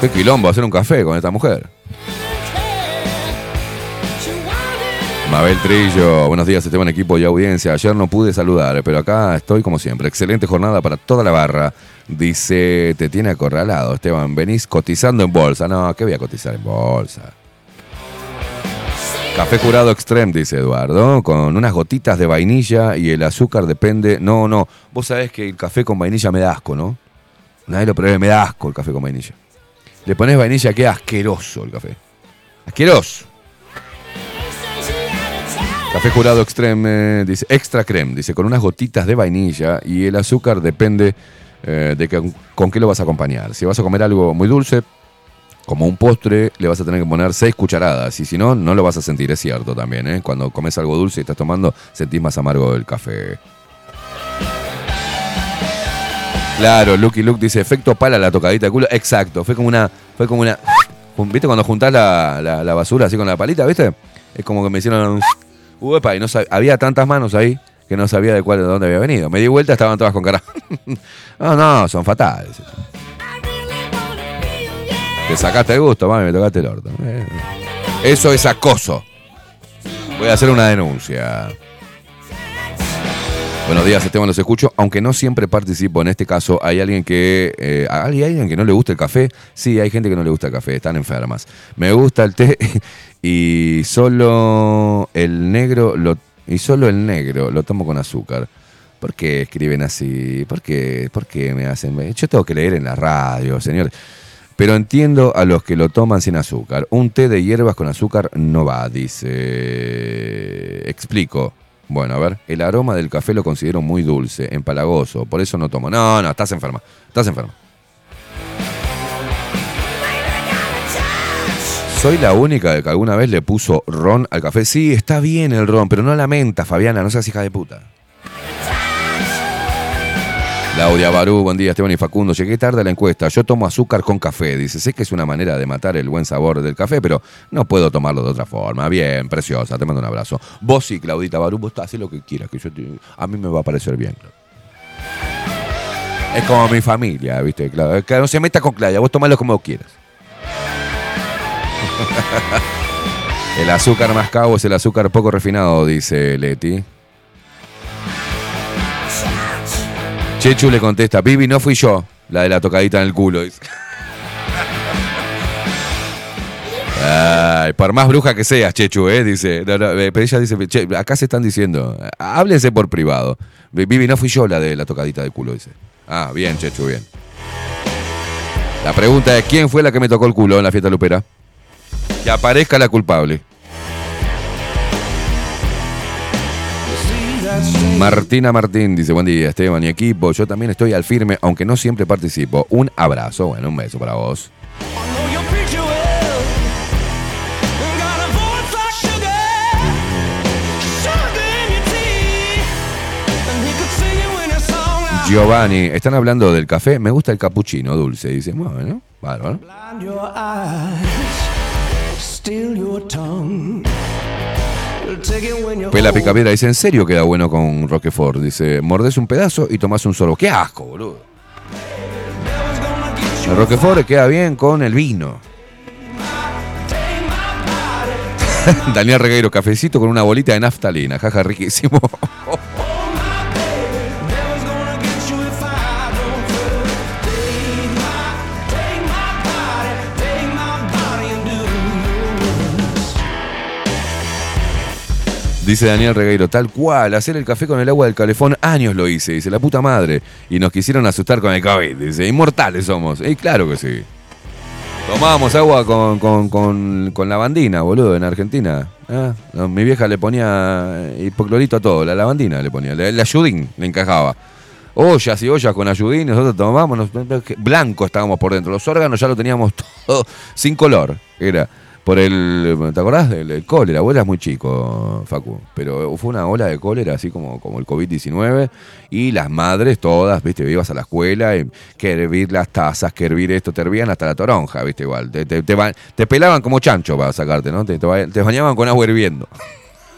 qué quilombo hacer un café con esta mujer. Mabel Trillo, buenos días, Esteban, equipo y audiencia. Ayer no pude saludar, pero acá estoy como siempre. Excelente jornada para toda la barra. Dice, te tiene acorralado, Esteban. Venís cotizando en bolsa. No, ¿qué voy a cotizar en bolsa? Café curado extreme, dice Eduardo, con unas gotitas de vainilla y el azúcar depende. No, no. Vos sabés que el café con vainilla me da asco, ¿no? Vez lo probé, me da asco el café con vainilla. Le pones vainilla, queda asqueroso el café. Asqueroso. Café jurado extreme, dice, extra creme, dice, con unas gotitas de vainilla y el azúcar depende eh, de que- con qué lo vas a acompañar. Si vas a comer algo muy dulce, como un postre, le vas a tener que poner seis cucharadas y si no, no lo vas a sentir, es cierto también, ¿eh? Cuando comes algo dulce y estás tomando, sentís más amargo el café. Claro, Lucky Luke dice, efecto pala la tocadita de culo. Exacto, fue como una, fue como una, ¿viste cuando juntás la, la- la basura así con la palita, viste? Es como que me hicieron un, uepa, y no había tantas manos ahí que no sabía de cuál, de dónde había venido. Me di vuelta, estaban todas con cara. [LAUGHS] no, no, son fatales. Te sacaste el gusto, mami, me tocaste el orto. Eh, Eso es acoso. Voy a hacer una denuncia. Buenos días, Esteban, los escucho. Aunque no siempre participo, en este caso hay alguien que. eh, ¿Hay alguien que no le gusta el café? Sí, hay gente que no le gusta el café, están enfermas. Me gusta el té [LAUGHS] y solo el negro lo. Y solo el negro lo tomo con azúcar. ¿Por qué escriben así? ¿Por qué, ¿Por qué me hacen.? Yo tengo que leer en la radio, señor. Pero entiendo a los que lo toman sin azúcar. Un té de hierbas con azúcar no va, dice. Explico. Bueno, a ver, el aroma del café lo considero muy dulce, empalagoso, por eso no tomo. No, no, estás enferma, estás enferma. Soy la única que alguna vez le puso ron al café. Sí, está bien el ron, pero no la menta, Fabiana, no seas hija de puta. Claudia Barú, buen día, Esteban y Facundo. Llegué tarde a la encuesta. Yo tomo azúcar con café. Dice, sé que es una manera de matar el buen sabor del café, pero no puedo tomarlo de otra forma. Bien, preciosa, te mando un abrazo. Vos sí, Claudita Barú, vos haces lo que quieras, que a mí me va a parecer bien. Es como mi familia, ¿viste? Claro, no se meta con Claudia, vos tomalo como quieras. [LAUGHS] El azúcar más cabo es el azúcar poco refinado, dice Leti. Chechu le contesta, Vivi, no fui yo, la de la tocadita en el culo. dice. Ay, por más bruja que seas, Chechu, ¿eh? Dice. Eh, pero ella dice, "Che, acá se están diciendo, háblense por privado. Vivi, no fui yo la de la tocadita de culo, dice. Ah, bien, Chechu, bien. La pregunta es, ¿quién fue la que me tocó el culo en la fiesta lupera? Que aparezca la culpable. Martina Martín dice, buen día Esteban y equipo, yo también estoy al firme, aunque no siempre participo. Un abrazo, bueno, un beso para vos. Giovanni, están hablando del café, me gusta el capuchino dulce, dice, bueno, bárbaro. Pela Picapiedra dice, ¿en serio queda bueno con Roquefort? Dice, mordés un pedazo y tomás un solo. ¡Qué asco, boludo! El Roquefort queda bien con el vino. [LAUGHS] Daniel Regueiro, cafecito con una bolita de naftalina. Jaja, riquísimo. [LAUGHS] Dice Daniel Regueiro, tal cual, hacer el café con el agua del calefón, años lo hice, dice, la puta madre. Y nos quisieron asustar con el COVID, dice, inmortales somos. Y claro que sí. Tomábamos agua con, con, con, con lavandina, boludo, en Argentina. Ah, mi vieja le ponía hipoclorito a todo, la lavandina le ponía, el ayudín le encajaba. Ollas y ollas con ayudín, nosotros tomábamos, blanco estábamos por dentro, los órganos ya lo teníamos [LAUGHS] todo sin color, era por el, ¿te acordás? del el cólera, vos eras muy chico, Facu, pero fue una ola de cólera así como, como el COVID-19 y las madres todas, viste, ibas a la escuela, y que hervir las tazas, que hervir esto, te hervían hasta la toronja, viste, igual, te, te, te te pelaban como chancho para sacarte, ¿no? Te bañaban con agua hirviendo.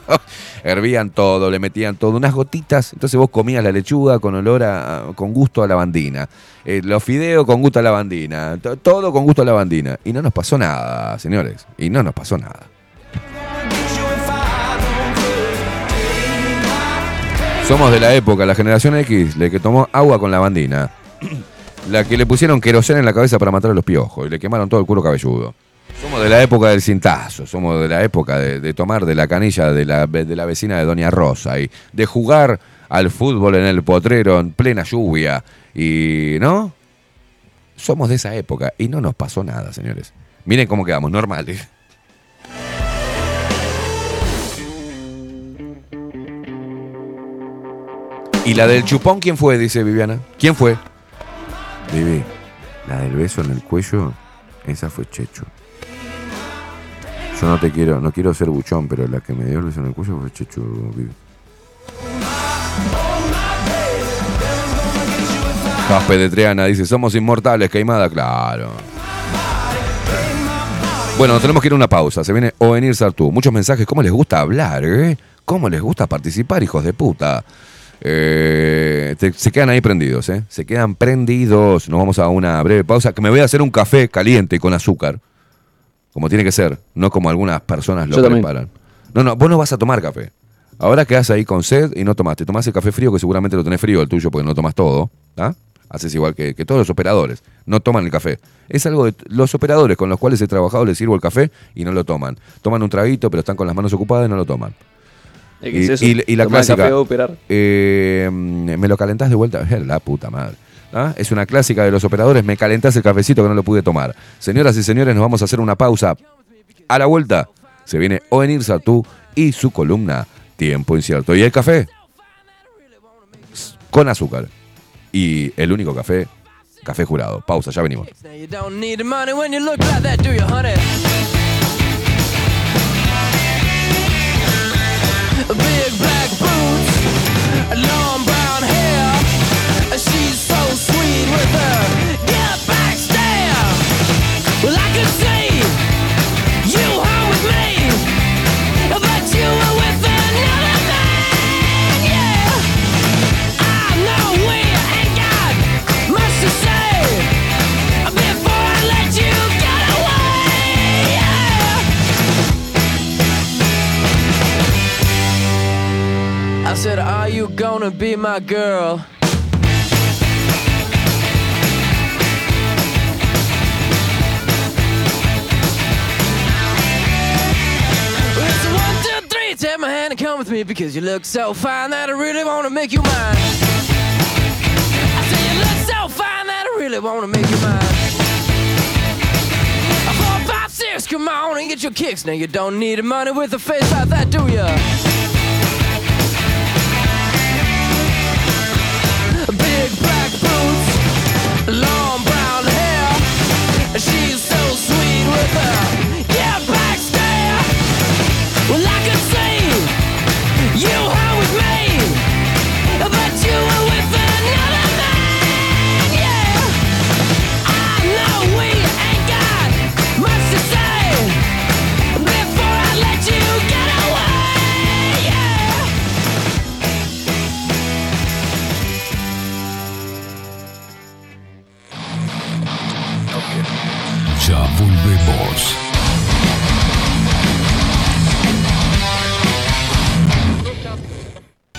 [LAUGHS] Hervían todo, le metían todo, unas gotitas. Entonces vos comías la lechuga con olor a, con gusto a lavandina. Eh, los fideos con gusto a lavandina. to- Todo con gusto a lavandina. Y no nos pasó nada, señores. Y no nos pasó nada. Somos de la época, la generación X, la que tomó agua con lavandina. [CLEARS THROAT] La que le pusieron queroseno en la cabeza para matar a los piojos y le quemaron todo el cuero cabelludo. Somos de la época del cintazo, somos de la época de, tomar de la canilla de la, de la vecina de Doña Rosa y de jugar al fútbol en el potrero en plena lluvia. Y, ¿no? Somos de esa época y no nos pasó nada, señores. Miren cómo quedamos, normales. ¿Y la del chupón quién fue? Dice Viviana. ¿Quién fue? Vivi, la del beso en el cuello, esa fue Checho. Yo no te quiero, no quiero ser buchón, pero la que me dio el beso en el cuello fue Checho, Vivi. Jaspe de Triana dice, somos inmortales, Caimada, claro. Bueno, tenemos que ir a una pausa. Se viene O venir Sartú. Muchos mensajes. ¿Cómo les gusta hablar, eh? ¿Cómo les gusta participar, hijos de puta? Eh, se quedan ahí prendidos, ¿eh? Se quedan prendidos. Nos vamos a una breve pausa. Que me voy a hacer un café caliente con azúcar. Como tiene que ser. No como algunas personas lo Yo también. preparan. No, no, vos no vas a tomar café. Ahora quedás ahí con sed y no tomaste. Tomás el café frío, que seguramente lo tenés frío el tuyo porque no tomas todo. ¿ah? Haces igual que, que todos los operadores. No toman el café. Es algo de los operadores con los cuales he trabajado, les sirvo el café y no lo toman. Toman un traguito, pero están con las manos ocupadas y no lo toman. Es eso, y- y la clásica. café operar. eh, me lo calentás de vuelta. [LAUGHS] La puta madre. ¿Ah? Es una clásica de los operadores. Me calentás el cafecito que no lo pude tomar. Señoras y señores, nos vamos a hacer una pausa. A la vuelta se viene Ovenir Sartú y su columna Tiempo Incierto. Y el café con azúcar. Y el único café, café jurado. Pausa, ya venimos. Wanna be my girl? It's a one, two, three. Take my hand and come with me because you look so fine that I really wanna make you mine. I say you look so fine that I really wanna make you mine. Four, five, six, come on and get your kicks. Now you don't need money with a face like that, do ya? 对 [LAUGHS]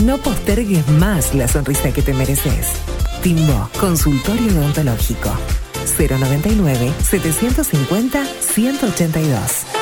No postergues más la sonrisa que te mereces. Timbo, consultorio odontológico. 099-750-182.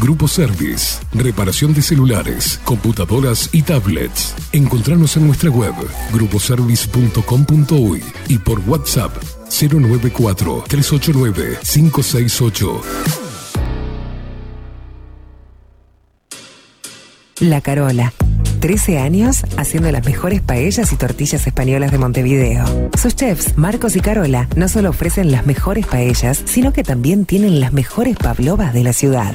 Grupo Service. Reparación de celulares, computadoras y tablets. Encontranos en nuestra web gruposervice.com.uy y por WhatsApp 094 389 568. La Carola. 13 años haciendo las mejores paellas y tortillas españolas de Montevideo. Sus chefs, Marcos y Carola, no solo ofrecen las mejores paellas, sino que también tienen las mejores pavlovas de la ciudad.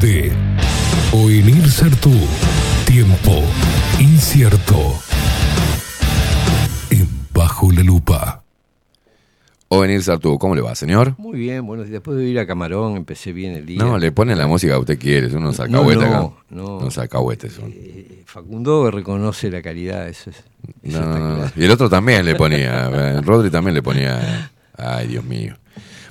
De Oenir Sartú. Tiempo incierto. En Bajo la Lupa. O venir Sartú, ¿cómo le va, señor? Muy bien, bueno, después de ir a Camarón empecé bien el día. No, le pone la música que usted quiere, es unos alcahuetes no, acá. no. Unos alcahuetes son. Facundo reconoce la calidad, eso es. No, no, no. Y el otro también le ponía, eh, Rodri también le ponía. Ay, Dios mío.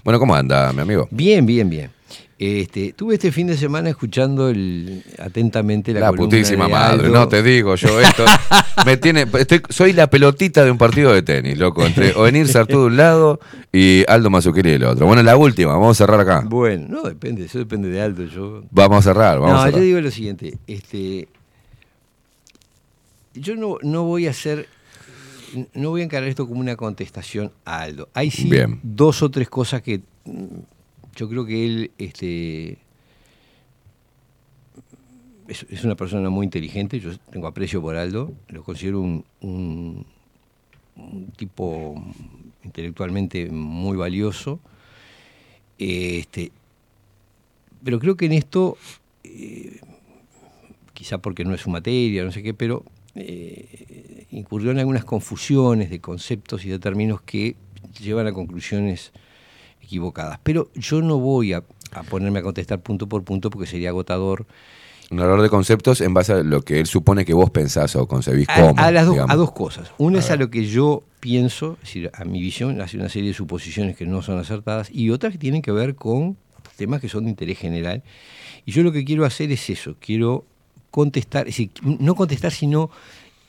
Bueno, ¿cómo anda, mi amigo? Bien, bien, bien. Este, tuve este fin de semana escuchando el, atentamente la, La columna putísima de madre, Aldo. no te digo yo esto. [LAUGHS] me tiene, estoy- soy la pelotita de un partido de tenis, loco, entre Ovenir Sartú de un lado y Aldo Mazuquiri del otro. Bueno, la última, vamos a cerrar acá. Bueno, no depende, eso depende de Aldo. Yo, Vamos a cerrar, vamos no, a cerrar. yo digo lo siguiente, este, yo no, no voy a hacer, no voy a encarar esto como una contestación a Aldo. Hay sí Bien. dos o tres cosas que yo creo que él, este, es, una persona muy inteligente, yo tengo aprecio por Aldo, lo considero un tipo intelectualmente muy valioso. Este, pero creo que en esto, eh, quizá porque no es su materia, no sé qué, pero eh, incurrió en algunas confusiones de conceptos y de términos que llevan a conclusiones equivocadas. Pero yo no voy a, a ponerme a contestar punto por punto porque sería agotador. Un error de conceptos en base a lo que él supone que vos pensás o concebís A, como. a las dos, digamos. a dos cosas. Una A es a lo que yo pienso, es decir, a mi visión, hace una serie de suposiciones que no son acertadas, y otras que tienen que ver con temas que son de interés general. Y yo lo que quiero hacer es eso, quiero contestar, es decir, no contestar, sino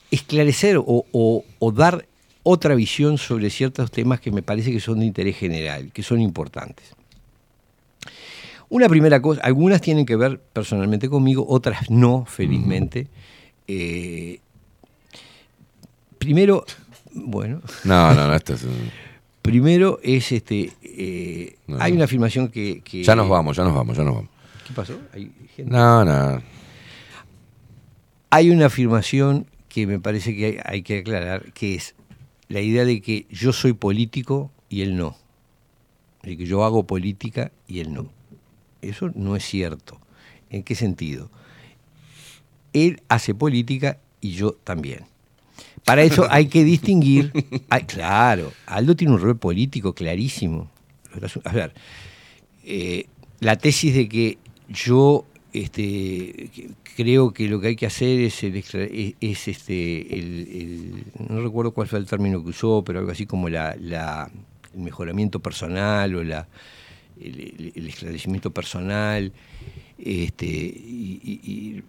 esclarecer o, o- o dar otra visión sobre ciertos temas que me parece que son de interés general, que son importantes. Una primera cosa, algunas tienen que ver personalmente conmigo, otras no, felizmente. Eh, primero, bueno, No, no, no, esto es [LAUGHS] Primero es este. eh, No, hay una afirmación que, que- Ya nos vamos, ya nos vamos, ya nos vamos. ¿Qué pasó? Hay gente- No, no. Hay una afirmación que me parece que hay, hay que aclarar, que es la idea de que yo soy político y él no. De que yo hago política y él no. Eso no es cierto. ¿En qué sentido? Él hace política y yo también. Para eso hay que distinguir. [LAUGHS] Claro, Aldo tiene un rol político clarísimo. A ver, eh, la tesis de que yo este, creo que lo que hay que hacer es, el extra- es, es, este, no recuerdo cuál fue el término que usó, pero algo así como el mejoramiento personal o la, el, esclarecimiento personal. Este, y,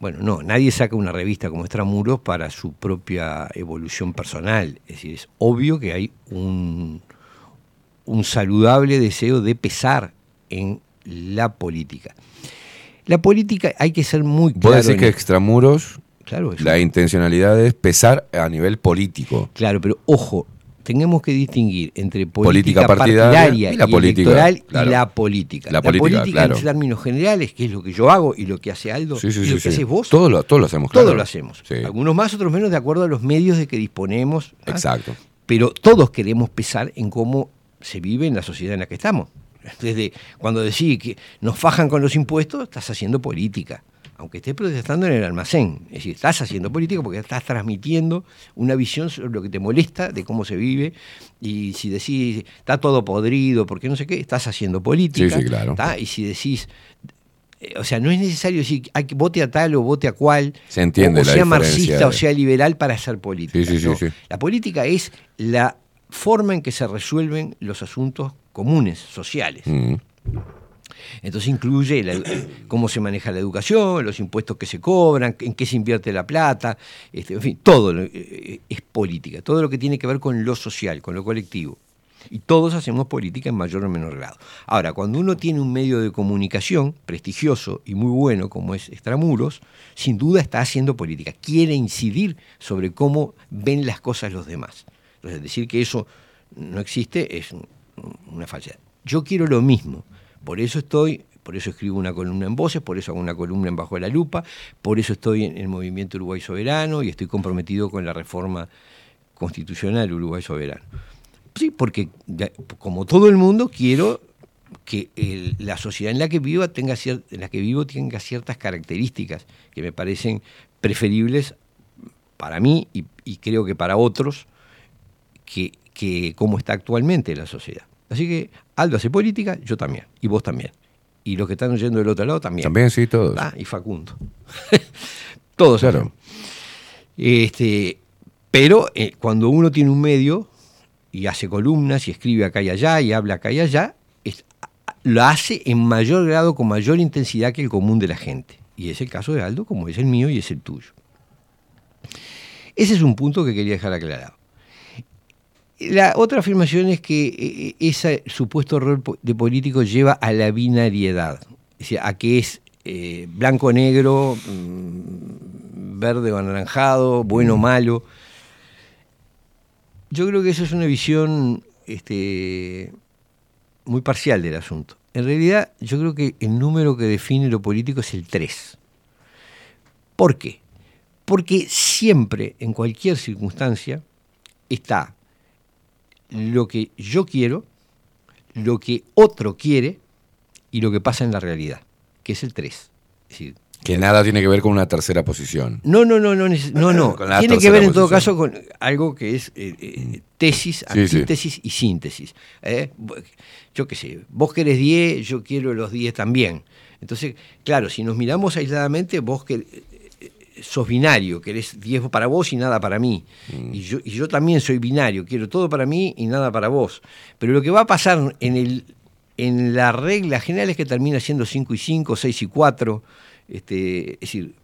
bueno, no, nadie saca una revista como Extramuros para su propia evolución personal. Es decir, es obvio que hay un, un saludable deseo de pesar en la política. La política hay que ser muy Vos claro. decís en que extramuros, Claro, la intencionalidad es pesar a nivel político. Claro, pero ojo, tenemos que distinguir entre Política política, partidaria partidaria, y la y política, electoral claro. y la política. La política, claro. en términos generales, que es lo que yo hago y lo que hace Aldo Sí, sí, y sí, lo que haces vos. Todos lo, todos lo hacemos, claro. lo hacemos. Algunos más, otros menos, de acuerdo a los medios de que disponemos. ¿ah? Exacto. Pero todos queremos pesar en cómo se vive en la sociedad en la que estamos. Desde cuando decís que nos fajan con los impuestos, estás haciendo política. Aunque estés protestando en el almacén. Es decir, estás haciendo política porque estás transmitiendo una visión sobre lo que te molesta, de cómo se vive. Y si decís, está todo podrido, porque no sé qué, estás haciendo política. Sí, sí, claro. ¿tá? Y si decís, eh, o sea, no es necesario decir hay que vote a tal o vote a cual, Se entiende o, la sea marxista de- o sea liberal para hacer política. Sí, sí, sí, ¿no? sí. La política es la forma en que se resuelven los asuntos comunes, sociales. Mm. Entonces incluye la- cómo se maneja la educación, los impuestos que se cobran, en qué se invierte la plata, este, en fin, todo lo- eh, es política, todo lo que tiene que ver con lo social, con lo colectivo. Y todos hacemos política en mayor o menor grado. Ahora, cuando uno tiene un medio de comunicación prestigioso y muy bueno como es Extramuros, sin duda está haciendo política, quiere incidir sobre cómo ven las cosas los demás. Entonces, decir que eso no existe es un- una falsedad. Yo quiero lo mismo, por eso estoy, por eso escribo una columna en Voces, por eso hago una columna en Bajo la Lupa, por eso estoy en el Movimiento Uruguay Soberano y estoy comprometido con la reforma constitucional Uruguay Soberano. Sí, porque de- como todo el mundo quiero que la sociedad en la que viva tenga cier- en la que vivo tenga ciertas características que me parecen preferibles para mí y, y creo que para otros que, que cómo está actualmente la sociedad. Así que Aldo hace política, yo también, y vos también. Y los que están oyendo del otro lado también. También, sí, todos. Ah, y Facundo. [LAUGHS] todos. Claro. Este, pero eh, cuando uno tiene un medio y hace columnas y escribe acá y allá y habla acá y allá, es- lo hace en mayor grado, con mayor intensidad que el común de la gente. Y es el caso de Aldo, como es el mío y es el tuyo. Ese es un punto que quería dejar aclarado. La otra afirmación es que eh, ese supuesto po- de político lleva a la binariedad, es decir, a que es eh, blanco-negro, mm, verde o anaranjado, bueno o malo. Yo creo que eso es una visión este, muy parcial del asunto. En realidad, yo creo que el número que define lo político es el 3. ¿Por qué? Porque siempre, en cualquier circunstancia, está lo que yo quiero, lo que otro quiere y lo que pasa en la realidad, que es el 3. Es decir, Que nada tiene que ver con una tercera posición. no, no, no, no, no, no. [LAUGHS] Tiene que ver en todo caso con algo que es eh, eh, tesis, Sí, sí. antítesis y síntesis. ¿eh? Yo qué sé, vos querés 10, yo quiero los 10 también. Entonces, claro, si nos miramos aisladamente, vos que sos binario, querés 10 para vos y nada para mí. Mm. Y, yo, y yo también soy binario, quiero todo para mí y nada para vos. Pero lo que va a pasar en, el, en la regla general es que termina siendo 5 y 5, 6 y 4. Este, es decir,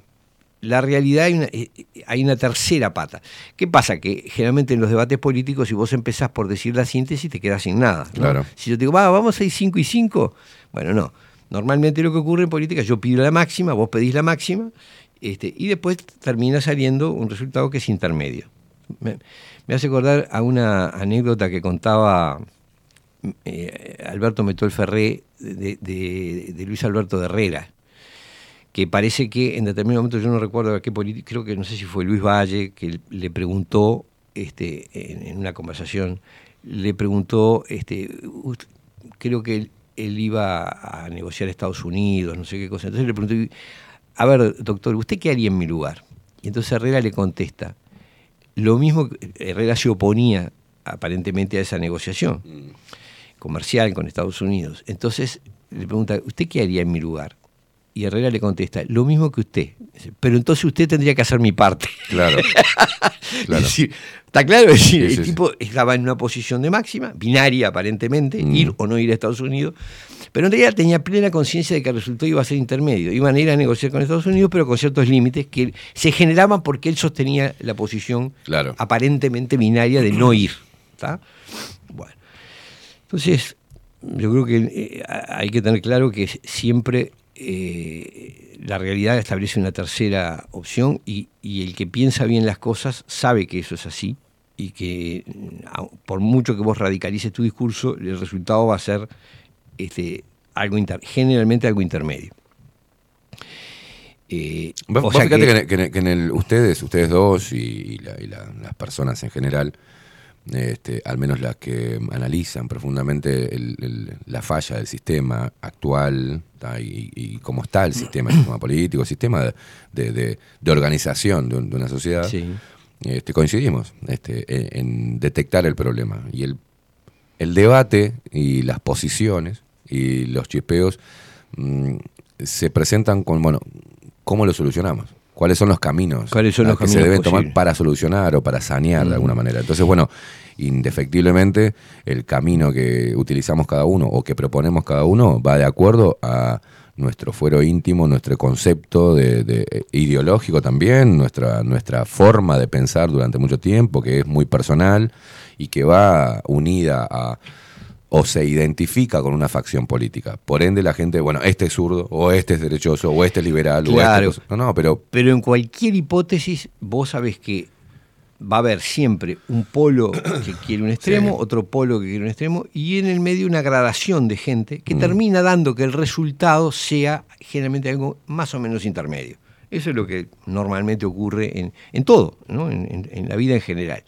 la realidad hay una, eh, hay una tercera pata. ¿Qué pasa? Que generalmente en los debates políticos, si vos empezás por decir la síntesis, te quedas sin nada. ¿no? Claro. Si yo te digo, va, vamos a ir 5 y 5, bueno, no. Normalmente lo que ocurre en política, yo pido la máxima, vos pedís la máxima, este, y después termina saliendo un resultado que es intermedio. Me, hace acordar a una anécdota que contaba eh, Alberto Metol Ferré de, Luis Alberto de Herrera, que parece que en determinado momento, yo no recuerdo a qué político, creo que no sé si fue Luis Valle, que le preguntó este, en, una conversación, le preguntó, este, "Ust- creo que él, iba a negociar Estados Unidos, no sé qué cosa. Entonces le preguntó, a ver, doctor, ¿usted qué haría en mi lugar? Y entonces Herrera le contesta, lo mismo, que- Herrera se oponía aparentemente a esa negociación comercial con Estados Unidos. Entonces le pregunta, ¿usted qué haría en mi lugar? Y Herrera le contesta, lo mismo que usted. Pero entonces usted tendría que hacer mi parte. Claro. [LAUGHS] Claro. Es decir, Está claro, es decir, Sí, el sí, tipo estaba en una posición de máxima, binaria aparentemente, Mm. ir o no ir a Estados Unidos, pero en realidad tenía plena conciencia de que el resultado iba a ser intermedio. Iban a ir a negociar con Estados Unidos, pero con ciertos límites que se generaban porque él sostenía la posición Claro. aparentemente binaria de no ir. Bueno. Entonces, yo creo que eh, hay que tener claro que siempre eh, la realidad establece una tercera opción y, y el que piensa bien las cosas sabe que eso es así y que mm, por mucho que vos radicalices tu discurso, el resultado va a ser este, algo inter- generalmente algo intermedio. Eh, Vos, o vos sea fíjate que, que- en- que en- que en el, ustedes, ustedes dos y, y la- y la- las personas en general, este, al menos las que analizan profundamente el- el- la falla del sistema actual y, y cómo está el sistema, el sistema político, el sistema de, de- de- de organización de, un- de una sociedad, este, coincidimos este, en, en detectar el problema. Y el, el debate y las posiciones y los chispeos mm, se presentan con, bueno, ¿cómo lo solucionamos? ¿Cuáles son los caminos ¿Cuáles son los que se deben tomar para solucionar o para sanear de Mm. alguna manera? Entonces, bueno, indefectiblemente el camino que utilizamos cada uno o que proponemos cada uno va de acuerdo a nuestro fuero íntimo, nuestro concepto de, de- eh, ideológico también, nuestra, nuestra forma de pensar durante mucho tiempo, que es muy personal y que va unida a o se identifica con una facción política. Por ende, la gente, bueno, este es zurdo, o este es derechoso, o este es liberal, Claro. o este es... No, no, pero Pero en cualquier hipótesis, vos sabés que va a haber siempre un polo [COUGHS] que quiere un extremo, otro polo que quiere un extremo, y en el medio una gradación de gente que Mm. termina dando que el resultado sea generalmente algo más o menos intermedio. Eso es lo que normalmente ocurre en, en todo, ¿no? en, en- en la vida en general.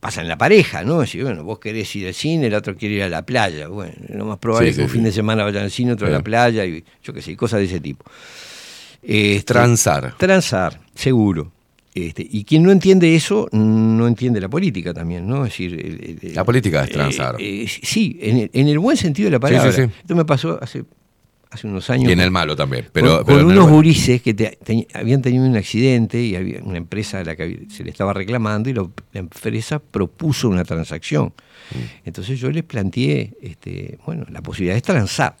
Pasa en la pareja, ¿no? Si, bueno, vos querés ir al cine, el otro quiere ir a la playa. Bueno, lo más probable Sí, es que sí, un sí. fin de semana vayan al cine, otro a la playa, y yo qué sé, cosas de ese tipo. Este, Transar. Transar, seguro. Este, y quien no entiende eso, no entiende la política también, ¿no? Es decir, el- el- la política es transar. eh, eh, sí, en el, en el buen sentido de la palabra. Esto me pasó hace, hace unos años. y en el malo también. Pero, con, pero unos gurises que te- te- habían tenido un accidente y había una empresa a la que se le estaba reclamando y lo- la empresa propuso una transacción. Mm. Entonces yo les planteé, este, bueno, la posibilidad de transar.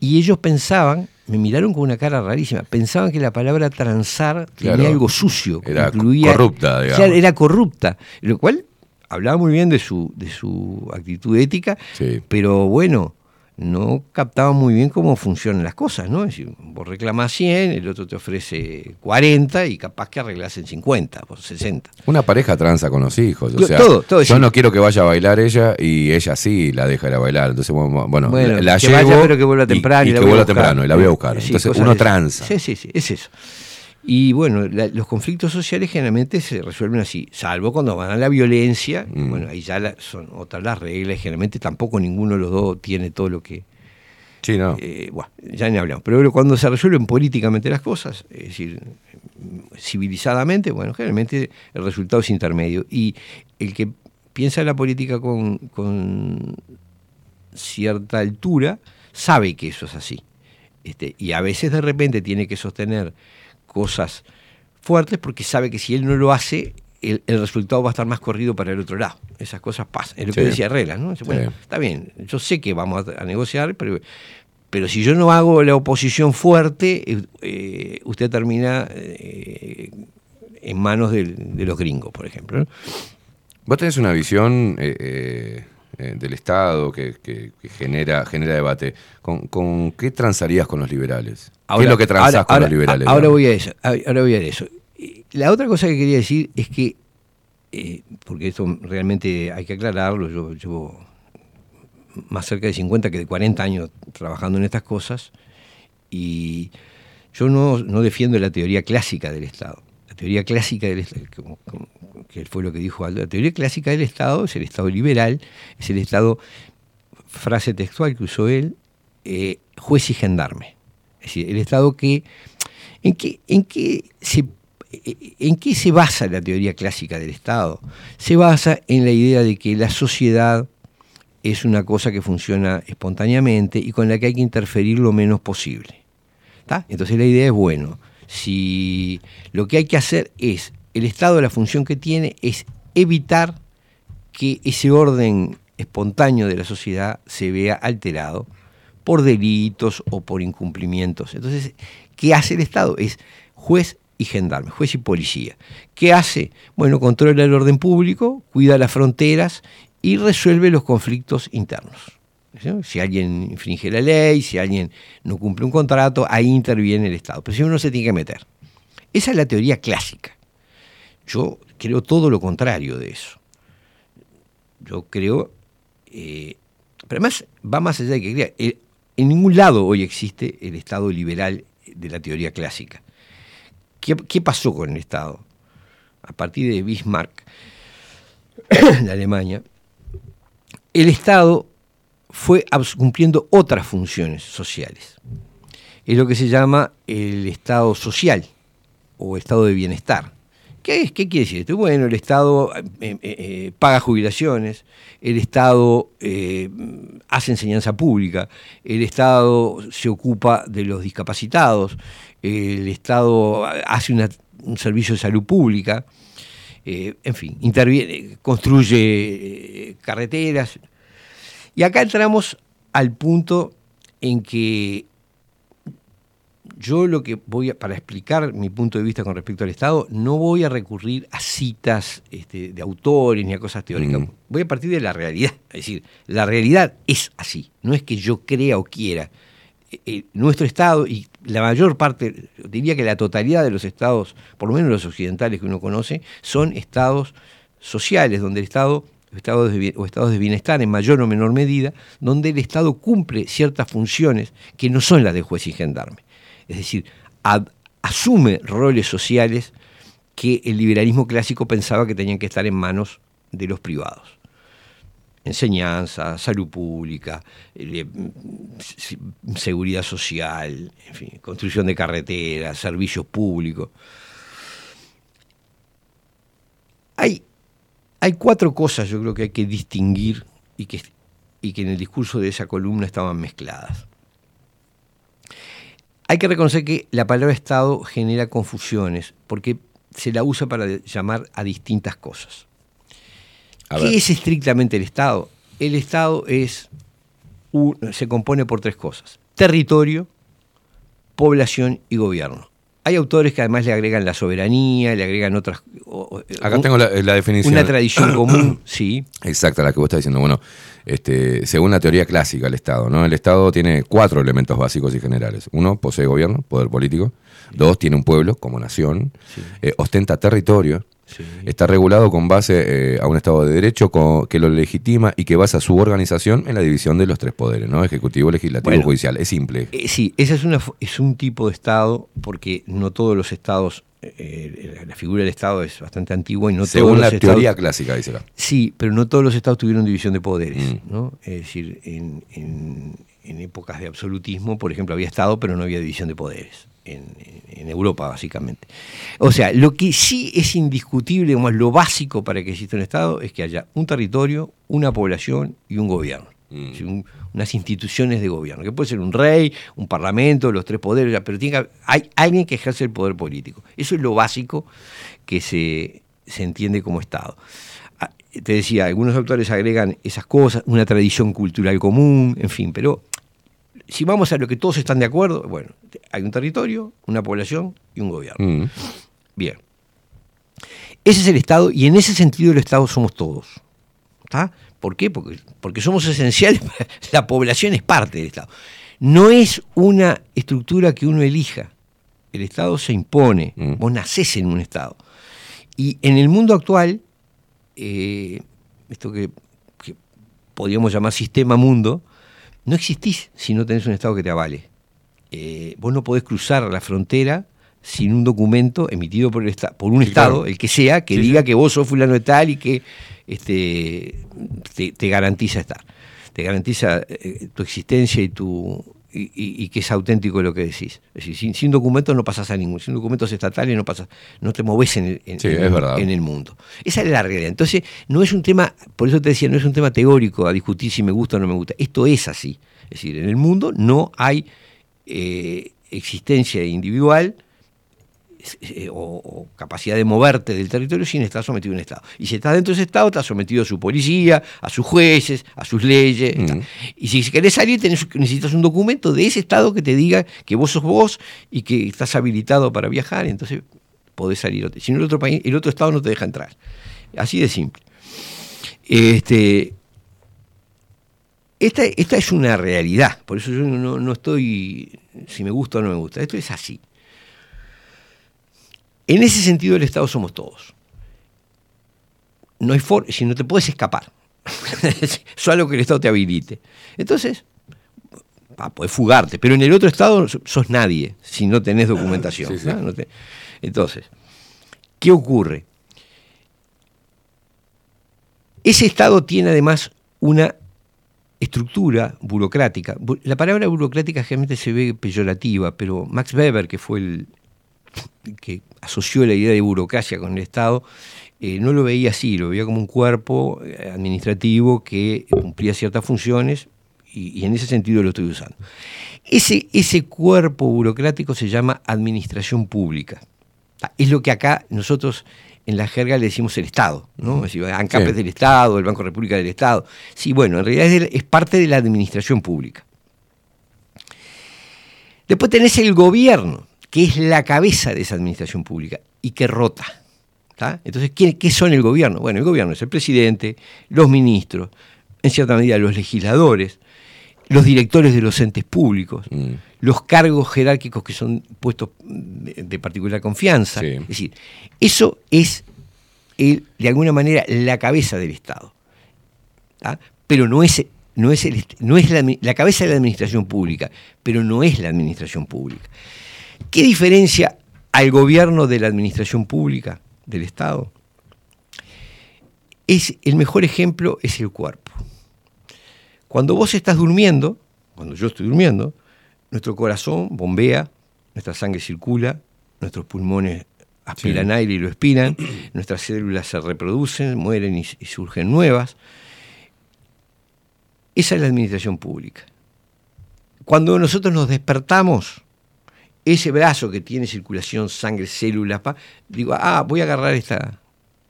Y ellos pensaban, me miraron con una cara rarísima, pensaban que la palabra transar tenía algo sucio, Era incluía- corrupta, digamos. Era corrupta, lo cual hablaba muy bien de su, de su actitud ética, pero bueno, no captaba muy bien cómo funcionan las cosas, ¿no? Es decir, vos reclamás 100, el otro te ofrece 40 y capaz que arreglás en 50 o 60. Una pareja tranza con los hijos. O Yo- sea, todo, todo yo eso. no quiero que vaya a bailar ella y ella sí la deja ir a bailar. Entonces, bueno, bueno, la, que llevo vaya, pero que vuelva y- temprano y, y la que vuelva temprano y la voy a buscar. Sí, Entonces, uno tranza. Sí, sí, sí, es eso. Y bueno, la- los conflictos sociales generalmente se resuelven así, salvo cuando van a la violencia, Mm. bueno, ahí ya la- son otras las reglas, generalmente tampoco ninguno de los dos tiene todo lo que... Sí, no. Eh, bueno, ya ni hablamos. Pero cuando se resuelven políticamente las cosas, es decir, civilizadamente, bueno, generalmente el resultado es intermedio. Y el que piensa en la política con, con cierta altura sabe que eso es así. Este, y a veces de repente tiene que sostener cosas fuertes porque sabe que si él no lo hace, el, el resultado va a estar más corrido para el otro lado. Esas cosas pasan. Es lo que Sí. decía Herrera, ¿no? Bueno, Sí. está bien, yo sé que vamos a, a negociar, pero, pero si yo no hago la oposición fuerte, eh, eh, usted termina eh, en manos de los gringos, por ejemplo. ¿no? Vos tenés una visión eh, eh, del Estado que, que- que genera, genera debate. ¿Con, con qué transarías con los liberales? ¿Qué es lo que transás ahora- con ahora- los liberales? Ahora voy a eso. Ahora voy a eso. La otra cosa que quería decir es que eh, porque esto realmente hay que aclararlo, yo llevo más cerca de 50 que de 40 años trabajando en estas cosas y yo no, no defiendo la teoría clásica del Estado. La teoría clásica del Estado, que fue lo que dijo la teoría clásica del Estado es el Estado liberal, es el Estado, frase textual que usó él, eh, juez y gendarme. Es decir, el Estado que... ¿En qué, en qué se ¿En qué se basa la teoría clásica del Estado? Se basa en la idea de que la sociedad es una cosa que funciona espontáneamente y con la que hay que interferir lo menos posible. ¿Tá? Entonces la idea es, bueno, si lo que hay que hacer es, el Estado la función que tiene es evitar que ese orden espontáneo de la sociedad se vea alterado por delitos o por incumplimientos. Entonces, ¿qué hace el Estado? Es juez y gendarme, juez y policía. ¿Qué hace? Bueno, controla el orden público, cuida las fronteras y resuelve los conflictos internos. Si alguien infringe la ley, si alguien no cumple un contrato, ahí interviene el Estado. Pero si uno se tiene que meter. Esa es la teoría clásica. Yo creo todo lo contrario de eso. Yo creo, eh, pero además va más allá de que crea. Eh, en ningún lado hoy existe el Estado liberal de la teoría clásica. ¿Qué, qué pasó con el Estado? A partir de Bismarck, [COUGHS] de Alemania, el Estado fue cumpliendo otras funciones sociales. Es lo que se llama el Estado social o Estado de bienestar. ¿Qué, es? ¿Qué quiere decir esto? Bueno, el Estado eh, eh, eh, paga jubilaciones, el Estado hace enseñanza pública, el Estado se ocupa de los discapacitados, el Estado hace un servicio de salud pública, en fin, interviene, construye carreteras. Y acá entramos al punto en que yo lo que voy a, para explicar mi punto de vista con respecto al Estado, no voy a recurrir a citas este, de autores ni a cosas teóricas. Voy a partir de la realidad. Es decir, la realidad es así. No es que yo crea o quiera. Eh, eh, nuestro Estado y la mayor parte, diría que la totalidad de los estados, por lo menos los occidentales que uno conoce, son estados sociales, donde el Estado estados de, o estados de bienestar en mayor o menor medida, donde el Estado cumple ciertas funciones que no son las de juez y gendarme. Es decir, asume roles sociales que el liberalismo clásico pensaba que tenían que estar en manos de los privados. Enseñanza, salud pública, eh, seguridad social, construcción de carreteras, servicios públicos. Hay, hay cuatro cosas yo creo que hay que distinguir y que, y que en el discurso de esa columna estaban mezcladas. Hay que reconocer que la palabra Estado genera confusiones porque se la usa para llamar a distintas cosas. A ¿Qué es estrictamente el Estado? El Estado es un- se compone por tres cosas: territorio, población y gobierno. Hay autores que además le agregan la soberanía, le agregan otras. O- o- Acá un- tengo la, la definición. Una tradición [CLEARS THROAT] común, sí. Exacta, la que vos estás diciendo. Bueno, este, según la teoría clásica del Estado, ¿no? El Estado tiene cuatro elementos básicos y generales. Uno, posee gobierno, poder político. Dos, tiene un pueblo como nación. Eh, ostenta territorio. Está regulado con base eh, a un Estado de Derecho que lo legitima y que basa su organización en la división de los tres poderes, ¿no? Ejecutivo, legislativo y Bueno. judicial. Es simple. Eh, sí, ese es, una, es un tipo de Estado, porque no todos los Estados, eh, la figura del Estado es bastante antigua y no según todos la los teoría estados, clásica, dice acá. Sí, pero no todos los Estados tuvieron división de poderes, Mm. ¿no? Es decir, en, en- en épocas de absolutismo, por ejemplo, había Estado, pero no había división de poderes. En, Europa, básicamente. O sea, lo que sí es indiscutible, digamos, lo básico para que exista un Estado es que haya un territorio, una población y un gobierno. Es decir, un- unas instituciones de gobierno, que puede ser un rey, un parlamento, los tres poderes, pero tiene que haber- hay alguien que ejerce el poder político. Eso es lo básico que se, se entiende como Estado. Ah, Te decía, algunos autores agregan esas cosas, una tradición cultural común, en fin, pero si vamos a lo que todos están de acuerdo, bueno, hay un territorio, una población y un gobierno. Mm. Bien. Ese es el Estado y en ese sentido el Estado somos todos. ¿Está? ¿Por qué? Porque, porque somos esenciales, [LAUGHS] la población es parte del Estado. No es una estructura que uno elija. El Estado se impone, vos nacés en un Estado. Y en el mundo actual, eh, esto que, que podríamos llamar sistema mundo, no existís si no tenés un Estado que te avale. Eh, vos no podés cruzar la frontera sin un documento emitido por, el esta- por un Sí, Estado, claro. el que sea, que Sí, diga sí. que vos sos fulano de tal y que este, te, te garantiza estar. Te garantiza eh, tu existencia y tu y, y- y que es auténtico lo que decís. Es decir, sin, sin documentos no pasas a ningún, sin documentos estatales no pasas, no te moves en el, en- Sí, en- es verdad. en el mundo. Esa es la realidad. Entonces, no es un tema, por eso te decía, no es un tema teórico a discutir si me gusta o no me gusta. Esto es así. Es decir, en el mundo no hay eh, existencia individual o, o capacidad de moverte del territorio sin estar sometido a un Estado. Y si estás dentro de ese Estado, estás sometido a su policía, a sus jueces, a sus leyes. Y si querés salir, tenés- necesitas un documento de ese Estado que te diga que vos sos vos y que estás habilitado para viajar, entonces podés salir. Si no, el otro, país, el otro Estado no te deja entrar. Así de simple. Este, esta, esta es una realidad, por eso yo no, no estoy si me gusta o no me gusta, esto es así. En ese sentido el Estado somos todos. No hay for si no te puedes escapar, [LAUGHS] solo que el Estado te habilite. Entonces, ah, podés fugarte, pero en el otro Estado sos nadie si no tenés documentación. Sí, sí. ¿no? No te- Entonces, ¿qué ocurre? Ese Estado tiene además una estructura burocrática. Bu- La palabra burocrática generalmente se ve peyorativa, pero Max Weber, que fue el que asoció la idea de burocracia con el Estado, eh, no lo veía así, lo veía como un cuerpo eh, administrativo que cumplía ciertas funciones y, y en ese sentido lo estoy usando. Ese, ese cuerpo burocrático se llama administración pública. Ah, Es lo que acá nosotros en la jerga le decimos el Estado, ¿no? Es decir, ANCAP Sí. es del Estado, el Banco República del Estado. Sí, bueno, en realidad es parte de la administración pública. Después tenés el gobierno, que es la cabeza de esa administración pública y que rota. ¿tá? Entonces, ¿qué, qué son el gobierno? Bueno, el gobierno es el presidente, los ministros, en cierta medida los legisladores, los directores de los entes públicos, los cargos jerárquicos que son puestos de, particular confianza. Es decir, eso es el- de alguna manera la cabeza del Estado. ¿tá? Pero no es, no es, el no es la cabeza de la administración pública, pero no es la administración pública. ¿Qué diferencia al gobierno de la administración pública del Estado? Es, el mejor ejemplo es el cuerpo. Cuando vos estás durmiendo, cuando yo estoy durmiendo, nuestro corazón bombea, nuestra sangre circula, nuestros pulmones aspiran Sí. aire y lo expiran, nuestras células se reproducen, mueren y, y surgen nuevas. Esa es la administración pública. Cuando nosotros nos despertamos, ese brazo que tiene circulación, sangre, células, pa, digo, ah, voy a agarrar esta,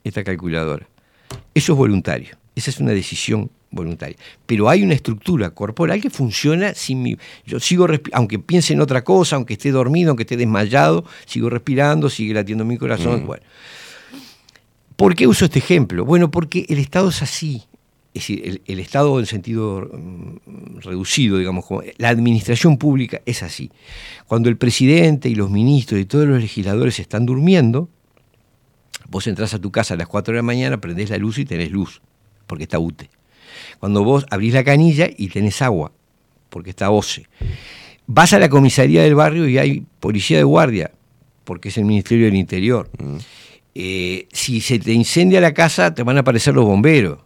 esta calculadora. Eso es voluntario, esa es una decisión voluntaria. Pero hay una estructura corporal que funciona sin mi. Yo sigo aunque piense en otra cosa, aunque esté dormido, aunque esté desmayado, sigo respirando, sigue latiendo mi corazón. Mm. Bueno. ¿Por qué uso este ejemplo? Bueno, porque el Estado es así. Es decir, el, el Estado en sentido mm, reducido, digamos, como la administración pública es así. Cuando el presidente y los ministros y todos los legisladores están durmiendo, vos entras a tu casa a las 4 de la mañana, prendés la luz y tenés luz, porque está UTE. Cuando vos abrís la canilla y tenés agua, porque está OCE. Vas a la comisaría del barrio y hay policía de guardia, porque es el Ministerio del Interior. Eh, si se te incendia la casa, te van a aparecer los bomberos.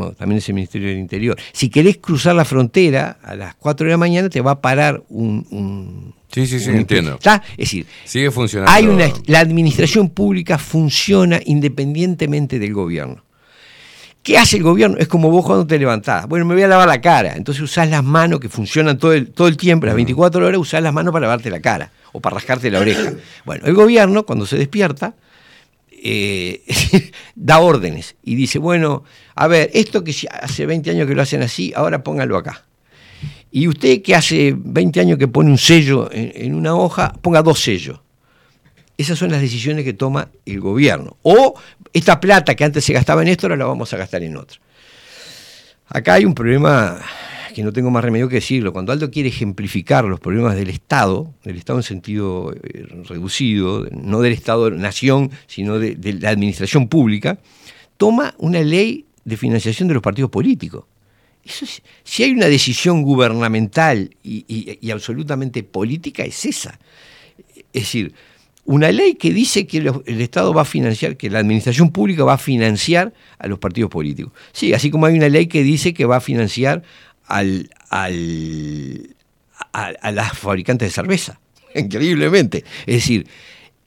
Bueno, también es el Ministerio del Interior. Si querés cruzar la frontera a las 4 de la mañana, te va a parar un. un Sí, sí, sí, un- entiendo. ¿Está? Es decir, Sigue funcionando. hay una, la administración pública funciona independientemente del gobierno. ¿Qué hace el gobierno? Es como vos cuando te levantás. Bueno, me voy a lavar la cara. Entonces usás las manos que funcionan todo el, todo el tiempo, las 24 horas, usás las manos para lavarte la cara o para rascarte la oreja. [COUGHS] Bueno, el gobierno, cuando se despierta, eh, [LAUGHS] da órdenes y dice, bueno, a ver, esto que hace 20 años que lo hacen así, ahora póngalo acá. Y usted que hace 20 años que pone un sello en, en una hoja, ponga dos sellos. Esas son las decisiones que toma el gobierno. O esta plata que antes se gastaba en esto, ahora la vamos a gastar en otro. Acá hay un problema que no tengo más remedio que decirlo. Cuando Aldo quiere ejemplificar los problemas del Estado, del Estado en sentido eh, reducido, no del Estado-nación, sino de, la administración pública, toma una ley de financiación de los partidos políticos. Eso es- si hay una decisión gubernamental y, absolutamente política, es esa. Es decir, una ley que dice que el Estado va a financiar, que la administración pública va a financiar a los partidos políticos. Sí, así como hay una ley que dice que va a financiar al, al- a, las fabricantes de cerveza. [LAUGHS] Increíblemente. Es decir,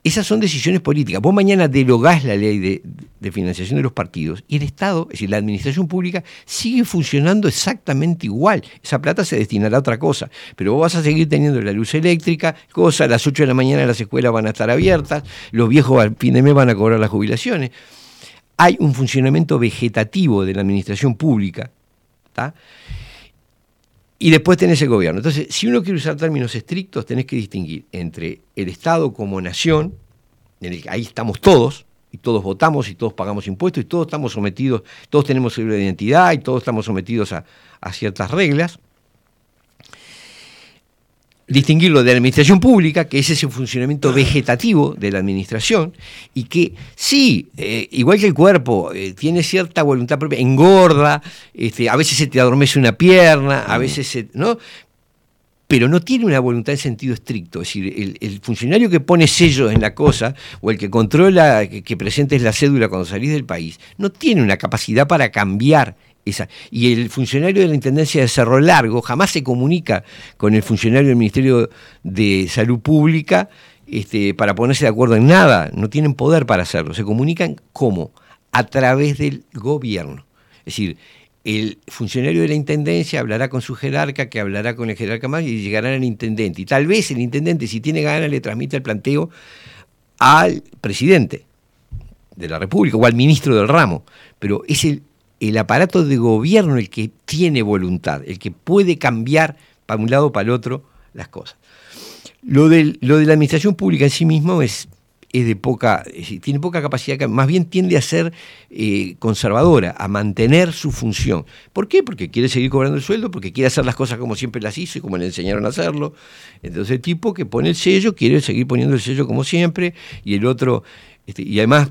esas son decisiones políticas. Vos mañana derogás la ley de, financiación de los partidos y el Estado, es decir, la administración pública, sigue funcionando exactamente igual. Esa plata se destinará a otra cosa. Pero vos vas a seguir teniendo la luz eléctrica, cosa, a las 8 de la mañana las escuelas van a estar abiertas, los viejos al fin de mes van a cobrar las jubilaciones. Hay un funcionamiento vegetativo de la administración pública. ¿tá? Y después tenés el gobierno. Entonces, si uno quiere usar términos estrictos, tenés que distinguir entre el Estado como nación, en el que ahí estamos todos, y todos votamos, y todos pagamos impuestos, y todos estamos sometidos, todos tenemos de identidad, y todos estamos sometidos a, a ciertas reglas. Distinguirlo de la administración pública, que es ese funcionamiento vegetativo de la administración, y que sí, eh, igual que el cuerpo, eh, tiene cierta voluntad propia, engorda, este, a veces se te adormece una pierna, a veces se. ¿no? pero no tiene una voluntad en sentido estricto. Es decir, el, el funcionario que pone sellos en la cosa o el que controla que, que presentes la cédula cuando salís del país, no tiene una capacidad para cambiar Y el funcionario de la Intendencia de Cerro Largo jamás se comunica con el funcionario del Ministerio de Salud Pública este, para ponerse de acuerdo en nada. No tienen poder para hacerlo. Se comunican cómo? A través del gobierno. Es decir, el funcionario de la intendencia hablará con su jerarca, que hablará con el jerarca más y llegará al intendente. Y tal vez el intendente, si tiene ganas, le transmite el planteo al presidente de la República o al ministro del ramo. Pero es el, el aparato de gobierno el que tiene voluntad, el que puede cambiar para un lado o para el otro las cosas. Lo, del- lo de la administración pública en sí mismo es, es de poca, tiene poca capacidad, más bien tiende a ser eh, conservadora, a mantener su función. ¿Por qué? Porque quiere seguir cobrando el sueldo, porque quiere hacer las cosas como siempre las hizo y como le enseñaron a hacerlo. Entonces el tipo que pone el sello quiere seguir poniendo el sello como siempre y el otro, este, y además,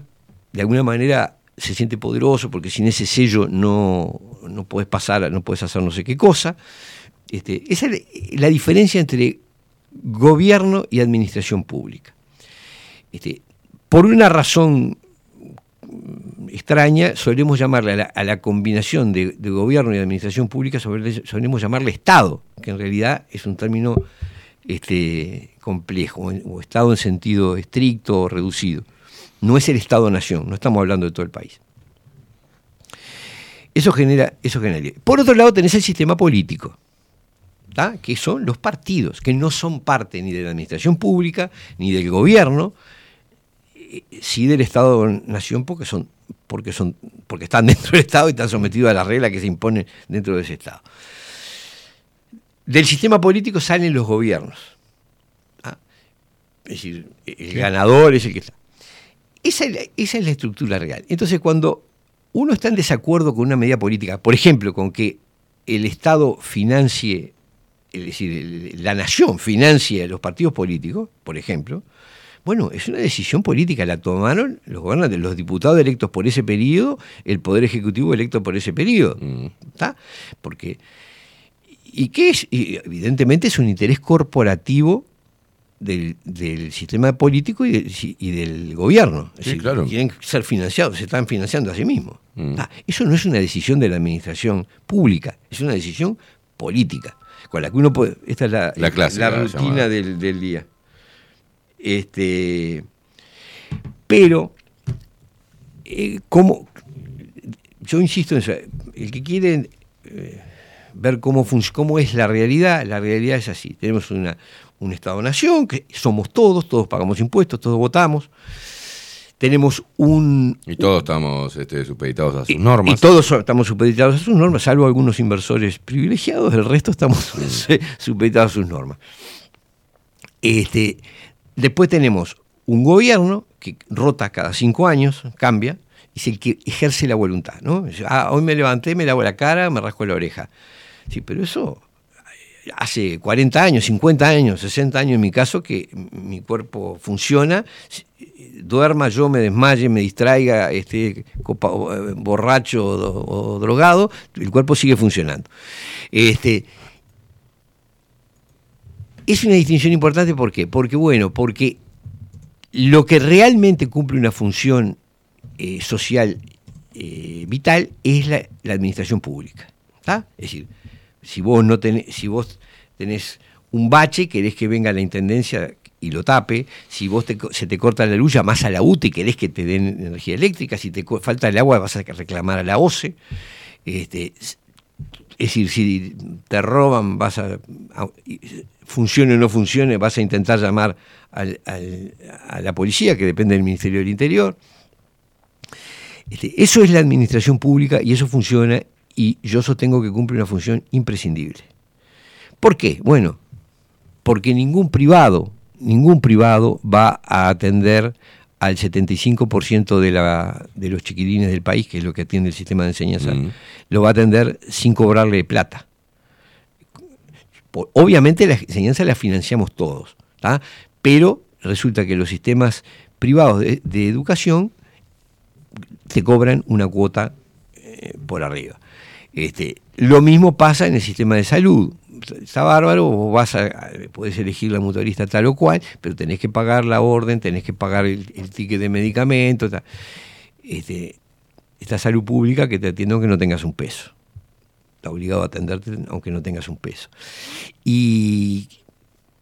de alguna manera se siente poderoso porque sin ese sello no, no puedes pasar, no puedes hacer no sé qué cosa. Este, esa es la- diferencia entre gobierno y administración pública. Este, por una razón extraña, solemos llamarle a la, combinación de, gobierno y administración pública, solemos llamarle Estado, que en realidad es un término este, complejo, o Estado en sentido estricto o reducido. No es el Estado-nación, no estamos hablando de todo el país. Eso genera, eso genera. Por otro lado, tenés el sistema político. ¿tá? que son los partidos, que no son parte ni de la administración pública, ni del gobierno, eh, sí del Estado-Nación, porque son, porque son, porque están [LAUGHS] dentro del Estado y están sometidos a las reglas que se imponen dentro de ese Estado. Del sistema político salen los gobiernos. ¿tá? Es decir, el ganador es el que está. Esa es, la, esa es la estructura real. Entonces, cuando uno está en desacuerdo con una medida política, por ejemplo, con que el Estado financie es decir, la nación financia a los partidos políticos, por ejemplo, bueno, es una decisión política, la tomaron los gobernantes, los diputados electos por ese periodo, el Poder Ejecutivo electo por ese periodo. ¿Está? Porque, ¿y qué es? Y evidentemente es un interés corporativo del, del sistema político y del, y del gobierno. Es Sí, decir, claro. Quieren ser financiados, se están financiando a sí mismos. Ah, eso no es una decisión de la administración pública, es una decisión política. Con la que uno puede. Esta es la, La rutina del, del día. Este, pero, eh, como yo insisto en eso, el que quiere eh, ver cómo, cómo es la realidad, la realidad es así. Tenemos una, un Estado-nación, que somos todos, todos pagamos impuestos, todos votamos. Tenemos un, Y todos estamos este, supeditados a sus normas. y todos estamos supeditados a sus normas, salvo algunos inversores privilegiados, el resto estamos [LAUGHS] supeditados a sus normas. Este, después tenemos un gobierno que rota cada cinco años, cambia, y es el que ejerce la voluntad. ¿no? Ah, hoy me levanté, me lavo la cara, me rasco la oreja. Sí, pero eso hace 40 años, 50 años, 60 años en mi caso, que mi cuerpo funciona, duerma, yo me desmaye, me distraiga, esté eh, borracho o, do- o drogado, el cuerpo sigue funcionando. Este, es una distinción importante, ¿por qué? Porque, bueno, porque lo que realmente cumple una función eh, social eh, vital es la, la administración pública. ¿tá? Es decir, si vos no tenés, si vos un bache, querés que venga la intendencia y lo tape, si vos se te corta la luz, llamás a la UTE y querés que te den energía eléctrica, si te falta el agua vas a reclamar a la OCE. Este, es decir, si te roban, vas a, funcione o no funcione, vas a intentar llamar a la policía, que depende del Ministerio del Interior. Este, eso es la administración pública y eso funciona y yo sostengo que cumple una función imprescindible. ¿Por qué? Bueno, porque ningún privado, ningún privado va a atender al 75% de, la, de los chiquilines del país, que es lo que atiende el sistema de enseñanza, lo va a atender sin cobrarle plata. Obviamente la enseñanza la financiamos todos, ¿tá? pero resulta que los sistemas privados de, de educación te cobran una cuota eh, por arriba. Este, lo mismo pasa en el sistema de salud. Está bárbaro, vos vas a, podés elegir la mutualista tal o cual, pero tenés que pagar la orden, tenés que pagar el, ticket de medicamento. ta. Este, esta salud pública que te atiende aunque no tengas un peso. Está obligado a atenderte aunque no tengas un peso. Y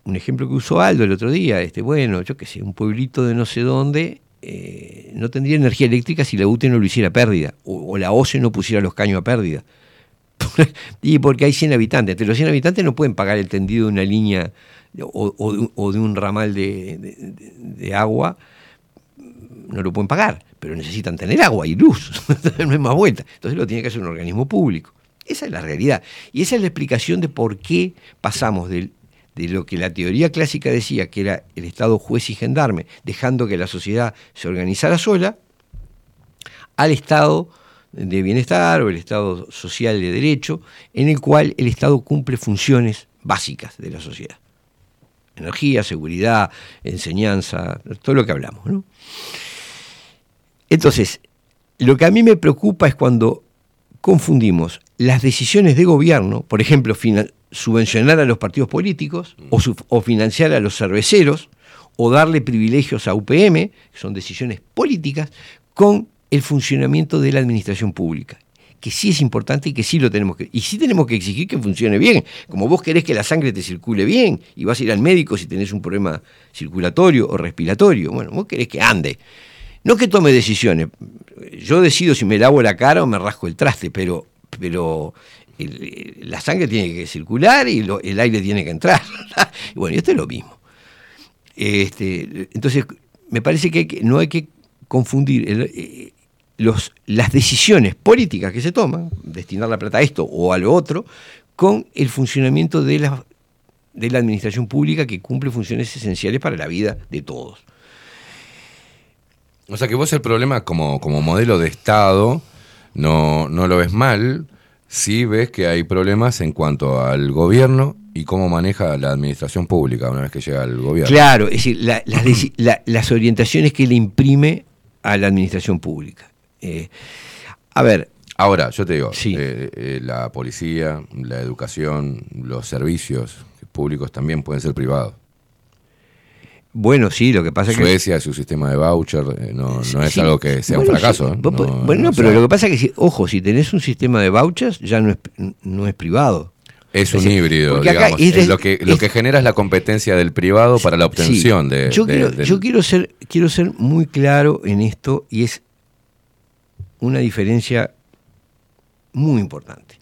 un ejemplo que usó Aldo el otro día, este, bueno, yo qué sé, un pueblito de no sé dónde eh, no tendría energía eléctrica si la UTE no lo hiciera pérdida, o la OCE no pusiera los caños a pérdida. [LAUGHS] y porque hay 100 habitantes, entre los 100 habitantes no pueden pagar el tendido de una línea o, de, un- ramal de, agua, no lo pueden pagar, pero necesitan tener agua y luz, [LAUGHS] no hay más vuelta. Entonces lo tiene que hacer un organismo público. Esa es la realidad. Y esa es la explicación de por qué pasamos de lo que la teoría clásica decía, que era el Estado juez y gendarme, dejando que la sociedad se organizara sola, al Estado de bienestar o el Estado social de derecho, en el cual el Estado cumple funciones básicas de la sociedad. Energía, seguridad, enseñanza, todo lo que hablamos. Entonces, lo que a mí me preocupa es cuando confundimos las decisiones de gobierno, por ejemplo, subvencionar a los partidos políticos o, o financiar a los cerveceros o darle privilegios a UPM, que son decisiones políticas, con el funcionamiento de la administración pública, que sí es importante y que sí lo tenemos que y sí tenemos que exigir que funcione bien, como vos querés que la sangre te circule bien y vas a ir al médico si tenés un problema circulatorio o respiratorio, bueno, vos querés que ande. No que tome decisiones. Yo decido si me lavo la cara o me rasco el traste, pero, pero la sangre tiene que circular y el aire tiene que entrar. [LAUGHS] bueno, y esto es lo mismo. Este, entonces, me parece que, no hay que confundir eh, los, las decisiones políticas que se toman, destinar la plata a esto o a lo otro, con el funcionamiento de la, de la administración pública que cumple funciones esenciales para la vida de todos. O sea que vos el problema como, como modelo de Estado no, no lo ves mal, sí ves que hay problemas en cuanto al gobierno y cómo maneja la administración pública una vez que llega al gobierno. Claro, es decir, la- las, deci- la- las orientaciones que le imprime a la administración pública. Eh, a ver. Ahora, yo te digo, eh, eh, la policía, la educación, los servicios públicos también pueden ser privados. Bueno, sí, lo que pasa es que... Suecia, su sistema de voucher, no, no es Sí. algo que sea Bueno, un fracaso. sí, vos po- No- bueno, no pero sea- lo que pasa es que, si- ojo, si tenés un sistema de vouchers, ya no es, no es privado. Es un decir, híbrido, digamos. es de- lo que, lo es- que genera es la competencia del privado para la obtención Sí. de, yo, de- quiero, del- yo quiero ser quiero ser muy claro en esto y es una diferencia muy importante.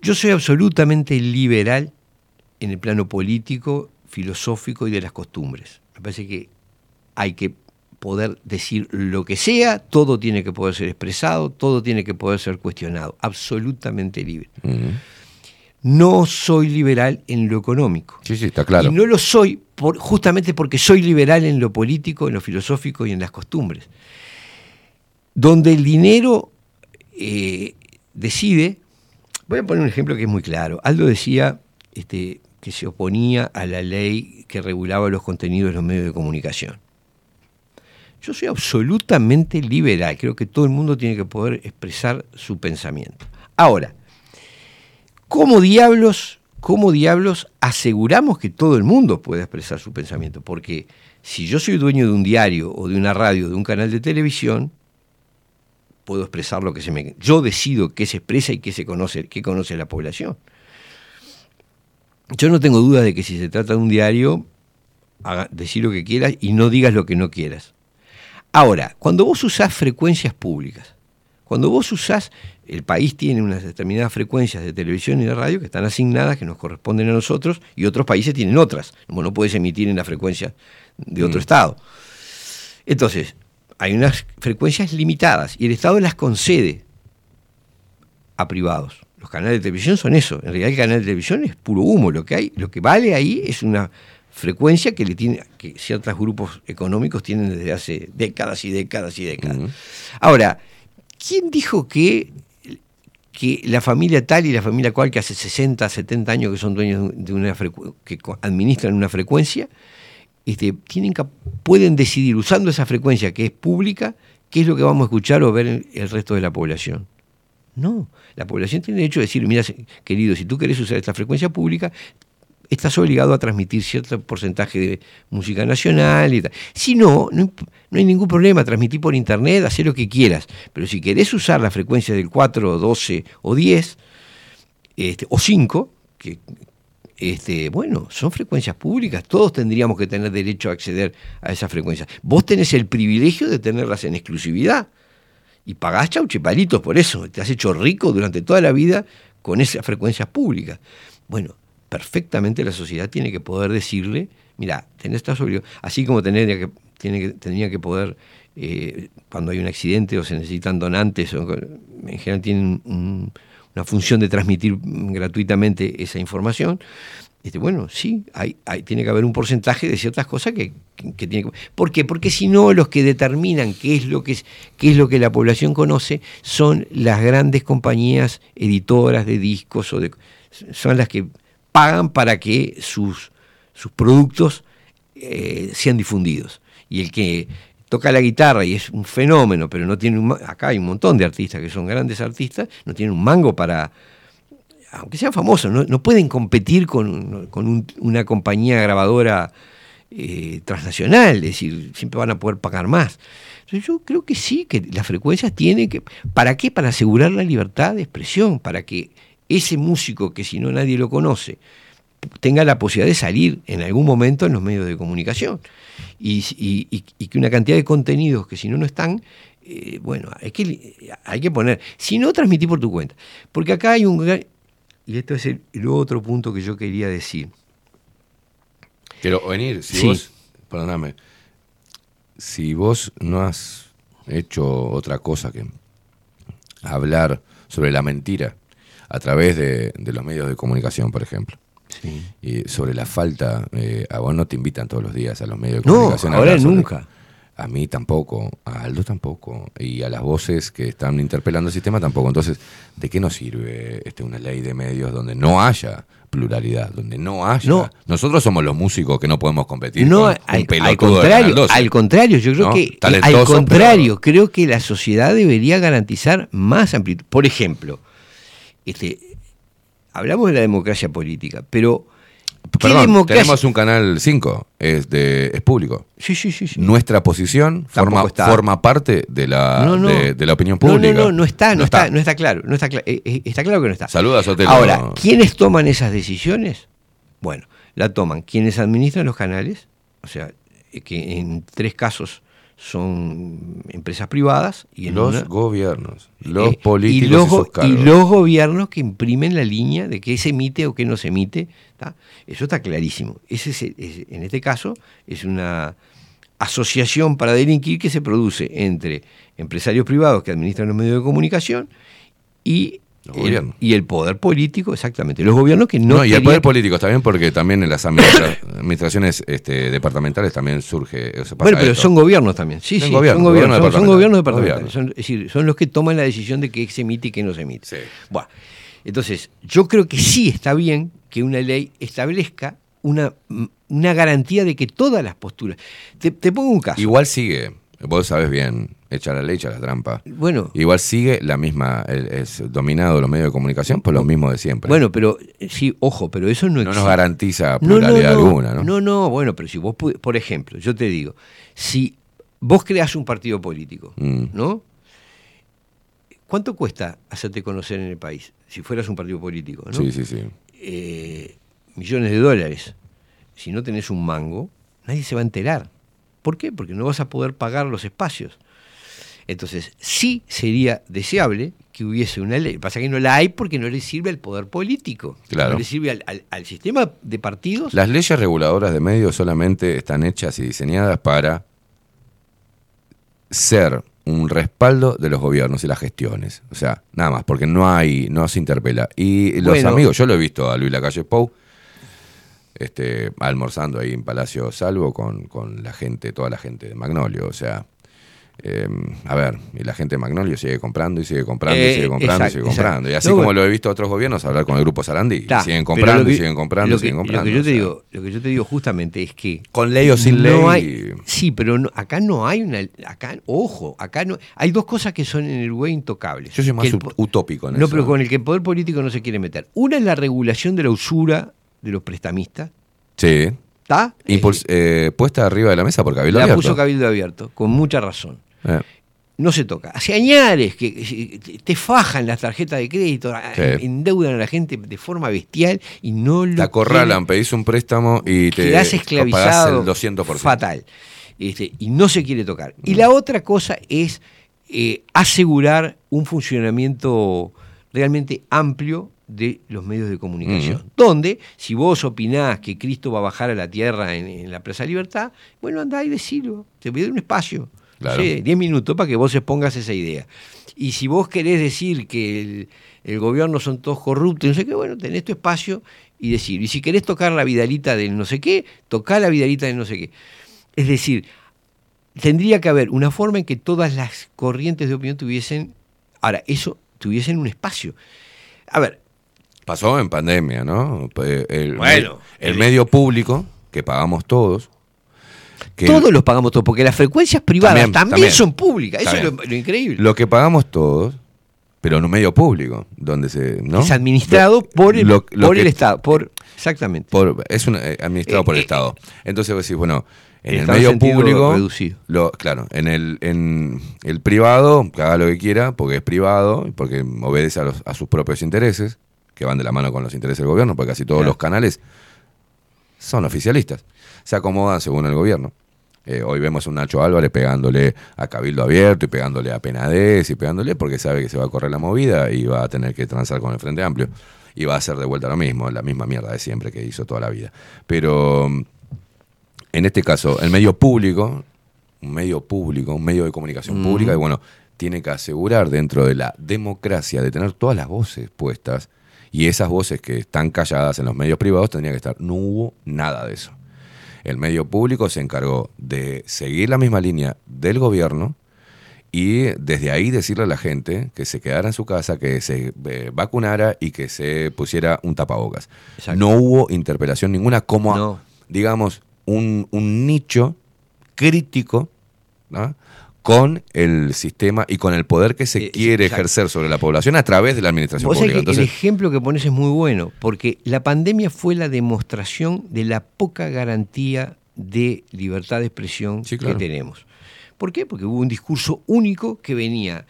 Yo soy absolutamente liberal en el plano político, filosófico y de las costumbres. Me parece que hay que poder decir lo que sea, todo tiene que poder ser expresado, todo tiene que poder ser cuestionado, absolutamente libre. No soy liberal en lo económico. Sí, sí, está claro. Y no lo soy por, justamente porque soy liberal en lo político, en lo filosófico y en las costumbres. Donde el dinero eh, decide, voy a poner un ejemplo que es muy claro. Aldo decía este, que se oponía a la ley que regulaba los contenidos de los medios de comunicación. Yo soy absolutamente liberal. Creo que todo el mundo tiene que poder expresar su pensamiento. Ahora, ¿cómo diablos, cómo diablos aseguramos que todo el mundo pueda expresar su pensamiento? Porque si yo soy dueño de un diario o de una radio, de un canal de televisión, puedo expresar lo que se me... Yo decido qué se expresa y qué se conoce, qué conoce la población. Yo no tengo duda de que si se trata de un diario, haga, decir lo que quieras y no digas lo que no quieras. Ahora, cuando vos usás frecuencias públicas, cuando vos usás, el país tiene unas determinadas frecuencias de televisión y de radio que están asignadas, que nos corresponden a nosotros, y otros países tienen otras. Como no puedes emitir en la frecuencia de otro Mm. estado. Entonces, hay unas frecuencias limitadas y el Estado las concede a privados. Los canales de televisión son eso. En realidad el canal de televisión es puro humo. Lo que hay, lo que vale ahí es una frecuencia que le tiene, que ciertos grupos económicos tienen desde hace décadas y décadas y décadas. Ahora, ¿quién dijo que, que la familia tal y la familia cual que hace 60, 70 años que son dueños de una que administran una frecuencia, este, tienen pueden decidir usando esa frecuencia que es pública qué es lo que vamos a escuchar o ver el, el resto de la población? No, la población tiene derecho a decir, mira, querido, si tú querés usar esta frecuencia pública, estás obligado a transmitir cierto porcentaje de música nacional y tal. Si no, no, no hay ningún problema, transmitir por internet, hacer lo que quieras. Pero si querés usar la frecuencia del 4, 12 o 10, este, o 5, que este, bueno, son frecuencias públicas, todos tendríamos que tener derecho a acceder a esas frecuencias. Vos tenés el privilegio de tenerlas en exclusividad y pagás chauchepalitos por eso, te has hecho rico durante toda la vida con esas frecuencias públicas. Bueno, perfectamente la sociedad tiene que poder decirle, mira, tenés estas obligaciones, así como tendría que, tiene que, tendría que poder, eh, cuando hay un accidente o se necesitan donantes, o, en general tienen un- una función de transmitir gratuitamente esa información, este, bueno, sí, hay, tiene que haber un porcentaje de ciertas cosas que, que- que tiene que... ¿Por qué? Porque si no, los que determinan qué es, lo que es, qué es lo que la población conoce son las grandes compañías editoras de discos, o de, son las que pagan para que sus, sus productos eh, sean difundidos. Y el que toca la guitarra y es un fenómeno, pero no tiene un... Acá hay un montón de artistas que son grandes artistas, no tienen un mango para aunque sean famosos, no, pueden competir con, con un- una compañía grabadora eh, transnacional, es decir, siempre van a poder pagar más. Entonces yo creo que sí, que las frecuencias tienen que... ¿Para qué? Para asegurar la libertad de expresión, para que ese músico que si no nadie lo conoce, tenga la posibilidad de salir en algún momento en los medios de comunicación. Y, y- y- y que una cantidad de contenidos que si no no están, eh, bueno, hay que, hay que poner. Si no, transmitir por tu cuenta. Porque acá hay un. Y esto es el, el otro punto que yo quería decir. Quiero venir, si Sí. vos, perdóname, si vos no has hecho otra cosa que hablar sobre la mentira a través de, de los medios de comunicación, por ejemplo, y sobre la falta, eh, a vos no te invitan todos los días a los medios de No, comunicación. ahora sobre- nunca. A mí tampoco, a Aldo tampoco, y a las voces que están interpelando el sistema tampoco. Entonces, ¿de qué nos sirve este, una ley de medios donde no haya pluralidad, donde no haya... No. Nosotros somos los músicos que no podemos competir No, con al, un al de contrario, Canal 12. al contrario, yo creo ¿No? que Talentoso, al contrario, creo que la sociedad debería garantizar más amplitud. Por ejemplo, este, hablamos de la democracia política, pero ¿qué Perdón, democracia- tenemos un canal 5, es, de, es público. Sí, sí, sí, sí. Nuestra posición forma, forma parte de la, No, no. De, de la opinión pública. No, no, no está, no, está, no está claro, no está, eh, eh, está claro que no está. Saluda a Sotelo. Ahora, ¿quiénes toman esas decisiones? Bueno, la toman quienes administran los canales, o sea, eh, que en tres casos son empresas privadas y en los una- gobiernos, los eh, políticos y y, los, sus go- y los gobiernos que imprimen la línea de qué se emite o qué no se emite. ¿tá? Eso está clarísimo. Ese es el- es- en este caso es una asociación para delinquir que se produce entre empresarios privados que administran los medios de comunicación y, Los el, gobiernos. y el poder político, exactamente. Los gobiernos que no... No, y el poder político está bien porque también en las administra- [COUGHS] administraciones este, departamentales también surge. Bueno, pero esto. son gobiernos también. Sí, Son sí, gobiernos, son gobiernos, gobierno son- son gobiernos departamental. departamentales. Son, es decir, son los que toman la decisión de qué se emite y qué no se emite. Buah. Entonces, yo creo que sí está bien que una ley establezca una, una garantía de que todas las posturas. Te, te pongo un caso. Igual sigue vos sabés bien, echa la ley, echa la trampa. Bueno. Igual sigue la misma, es dominado los medios de comunicación por lo mismo de siempre. Bueno, pero sí, ojo, pero eso no no existe. nos garantiza no, pluralidad no, alguna, ¿no? No, no, bueno, pero si vos, por ejemplo, yo te digo, si vos creás un partido político, Mm. ¿no? ¿Cuánto cuesta hacerte conocer en el país? Si fueras un partido político, ¿no? Sí, sí, sí. Eh, millones de dólares. Si no tenés un mango, nadie se va a enterar. ¿Por qué? Porque no vas a poder pagar los espacios. Entonces, sí sería deseable que hubiese una ley. Pasa que no la hay porque no le sirve al poder político. Claro. No le sirve al, al- al sistema de partidos. Las leyes reguladoras de medios solamente están hechas y diseñadas para ser un respaldo de los gobiernos y las gestiones. O sea, nada más, porque no hay, no se interpela. Y los Bueno. amigos, yo lo he visto a Luis Lacalle Pou, este, almorzando ahí en Palacio Salvo con, con la gente, toda la gente de Magnolio. O sea, eh, a ver, y la gente de Magnolio sigue comprando y sigue comprando y Eh, sigue comprando exacto, y sigue comprando. Y así. No, como bueno. lo he visto a otros gobiernos hablar con el grupo Sarandí. siguen comprando y siguen comprando y siguen comprando. Lo que yo te sea. digo, lo que yo te digo justamente es que Con ley o sin no ley. hay- sí, pero no- acá no hay una acá ojo, acá no hay dos cosas que son en el güey intocables. Yo soy más el utópico en No, eso. pero con el que el poder político no se quiere meter. Una es la regulación de la usura de los prestamistas, Sí. ¿Está? Impuls- eh, puesta arriba de la mesa por Cabildo la Abierto. puso Cabildo Abierto, con mucha razón. Eh, No se toca. Hace añares que te fajan las tarjetas de crédito, Sí. endeudan a la gente de forma bestial y no lo te acorralan, pedís un préstamo y te pagás esclavizado el 200%. fatal Este, y no se quiere tocar y la otra cosa es eh, asegurar un funcionamiento realmente amplio de los medios de comunicación donde si vos opinás que Cristo va a bajar a la tierra en, en la Plaza Libertad bueno andá y decilo te voy a dar un espacio Claro. Sí, 10 minutos para que vos expongas esa idea y si vos querés decir que el, el gobierno son todos corruptos, no sé qué, bueno, tenés tu espacio y decir. Y si querés tocar la vidalita del no sé qué, tocá la vidalita del no sé qué. Es decir, tendría que haber una forma en que todas las corrientes de opinión tuviesen, ahora, eso, tuviesen un espacio. A ver, Pasó en pandemia, ¿no? Pues, El, Bueno, el, el- medio público, que pagamos todos. que todos los pagamos todos, porque las frecuencias privadas También, también, también. son públicas, eso es lo, increíble. Lo que pagamos todos, pero en un medio público, donde se. ¿no? Es administrado Lo- por el, lo- lo por el Estado, por, exactamente. por- es un, eh, administrado Eh, por el eh, Estado. Entonces vos decís, bueno, en el medio público. reducido. Lo, claro, en el, en el privado, que haga lo que quiera, porque es privado, y porque obedece a, los- a sus propios intereses, que van de la mano con los intereses del gobierno, porque casi todos Claro. los canales son oficialistas. Se acomodan según el gobierno. Eh, hoy vemos a un Nacho Álvarez pegándole a Cabildo Abierto y pegándole a Penades y pegándole porque sabe que se va a correr la movida y va a tener que transar con el Frente Amplio. Y va a hacer de vuelta lo mismo, la misma mierda de siempre que hizo toda la vida. Pero mm, en este caso, el medio público, un medio público, un medio de comunicación Ujú. pública, y bueno, tiene que asegurar dentro de la democracia de tener todas las voces puestas y esas voces que están calladas en los medios privados tendrían que estar. No hubo nada de eso. El medio público se encargó de seguir la misma línea del gobierno y desde ahí decirle a la gente que se quedara en su casa, que se eh, vacunara y que se pusiera un tapabocas. No hubo interpelación ninguna como, No. digamos, un, un nicho crítico ¿no? Con el sistema y con el poder que se Eh, quiere exacto. ejercer sobre la población a través de la administración Vos pública. que el Entonces, ejemplo que pones es muy bueno, porque la pandemia fue la demostración de la poca garantía de libertad de expresión claro. que tenemos. ¿Por qué? Porque hubo un discurso único que venía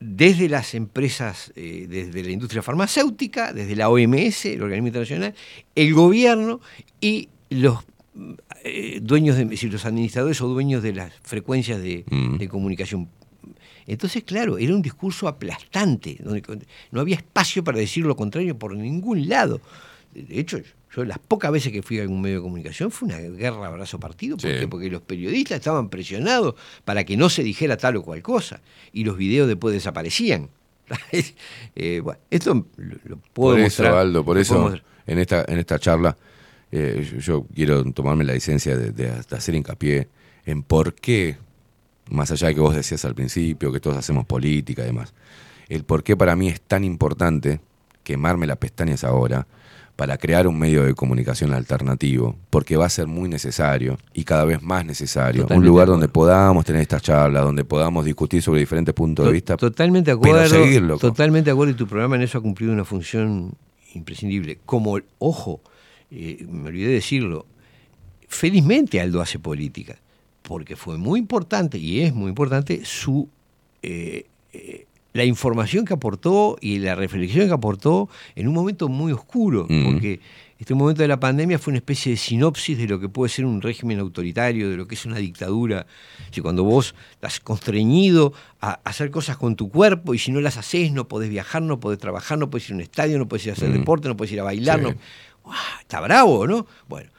desde las empresas, eh, desde la industria farmacéutica, desde la OMS, el organismo internacional, el gobierno y los eh, dueños, de, decir, los administradores o dueños de las frecuencias de, Mm. de comunicación. Entonces, claro, era un discurso aplastante, donde no había espacio para decir lo contrario por ningún lado. De hecho, yo las pocas veces que fui a algún medio de comunicación fue una guerra abrazo partido, ¿por Sí. qué? porque los periodistas estaban presionados para que no se dijera tal o cual cosa, y los videos después desaparecían. [LAUGHS] Eh, bueno, esto lo, lo puedo por mostrar. eso, Aldo, por eso en esta, en esta charla eh, yo, yo quiero tomarme la licencia de, de hacer hincapié en por qué, más allá de que vos decías al principio, que todos hacemos política y demás, el por qué para mí es tan importante quemarme las pestañas ahora, para crear un medio de comunicación alternativo, porque va a ser muy necesario y cada vez más necesario. Totalmente un lugar de donde podamos tener estas charlas, donde podamos discutir sobre diferentes puntos de vista. Totalmente de pero acuerdo. seguirlo. Totalmente de acuerdo y tu programa en eso ha cumplido una función imprescindible. Como, ojo, eh, me olvidé de decirlo, felizmente Aldo hace política, porque fue muy importante y es muy importante su eh, eh, la información que aportó y la reflexión que aportó en un momento muy oscuro, Mm. porque este momento de la pandemia fue una especie de sinopsis de lo que puede ser un régimen autoritario, de lo que es una dictadura. Si cuando vos estás constreñido a hacer cosas con tu cuerpo y si no las haces no podés viajar, no podés trabajar, no podés ir a un estadio, no podés ir a hacer Mm. deporte, no podés ir a bailar, Sí. no-. Está bravo, ¿no? Bueno,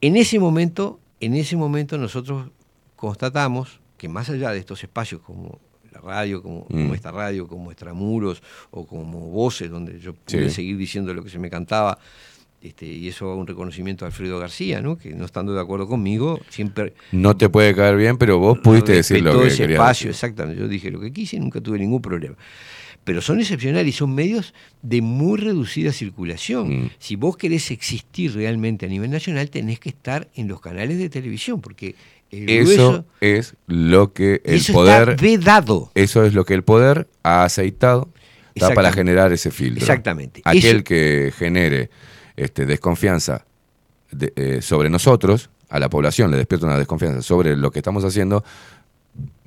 en ese momento, en ese momento nosotros constatamos que más allá de estos espacios como la radio, como, como Mm. esta radio, como Extramuros o como Voces, donde yo pude Sí. seguir diciendo lo que se me cantaba, este, y eso un reconocimiento a Alfredo García, ¿no? que no estando de acuerdo conmigo, siempre No te puede caer bien, pero vos pudiste decir lo que ese querías espacio, exactamente. Yo dije lo que quise y nunca tuve ningún problema. Pero son excepcionales y son medios de muy reducida circulación. Mm. Si vos querés existir realmente a nivel nacional, tenés que estar en los canales de televisión, porque el Eso grueso- es lo que el eso poder. está vedado. Eso es lo que el poder ha aceitado para generar ese filtro. Exactamente. Aquel Eso- que genere este, desconfianza de- eh, sobre nosotros, a la población le despierta una desconfianza sobre lo que estamos haciendo,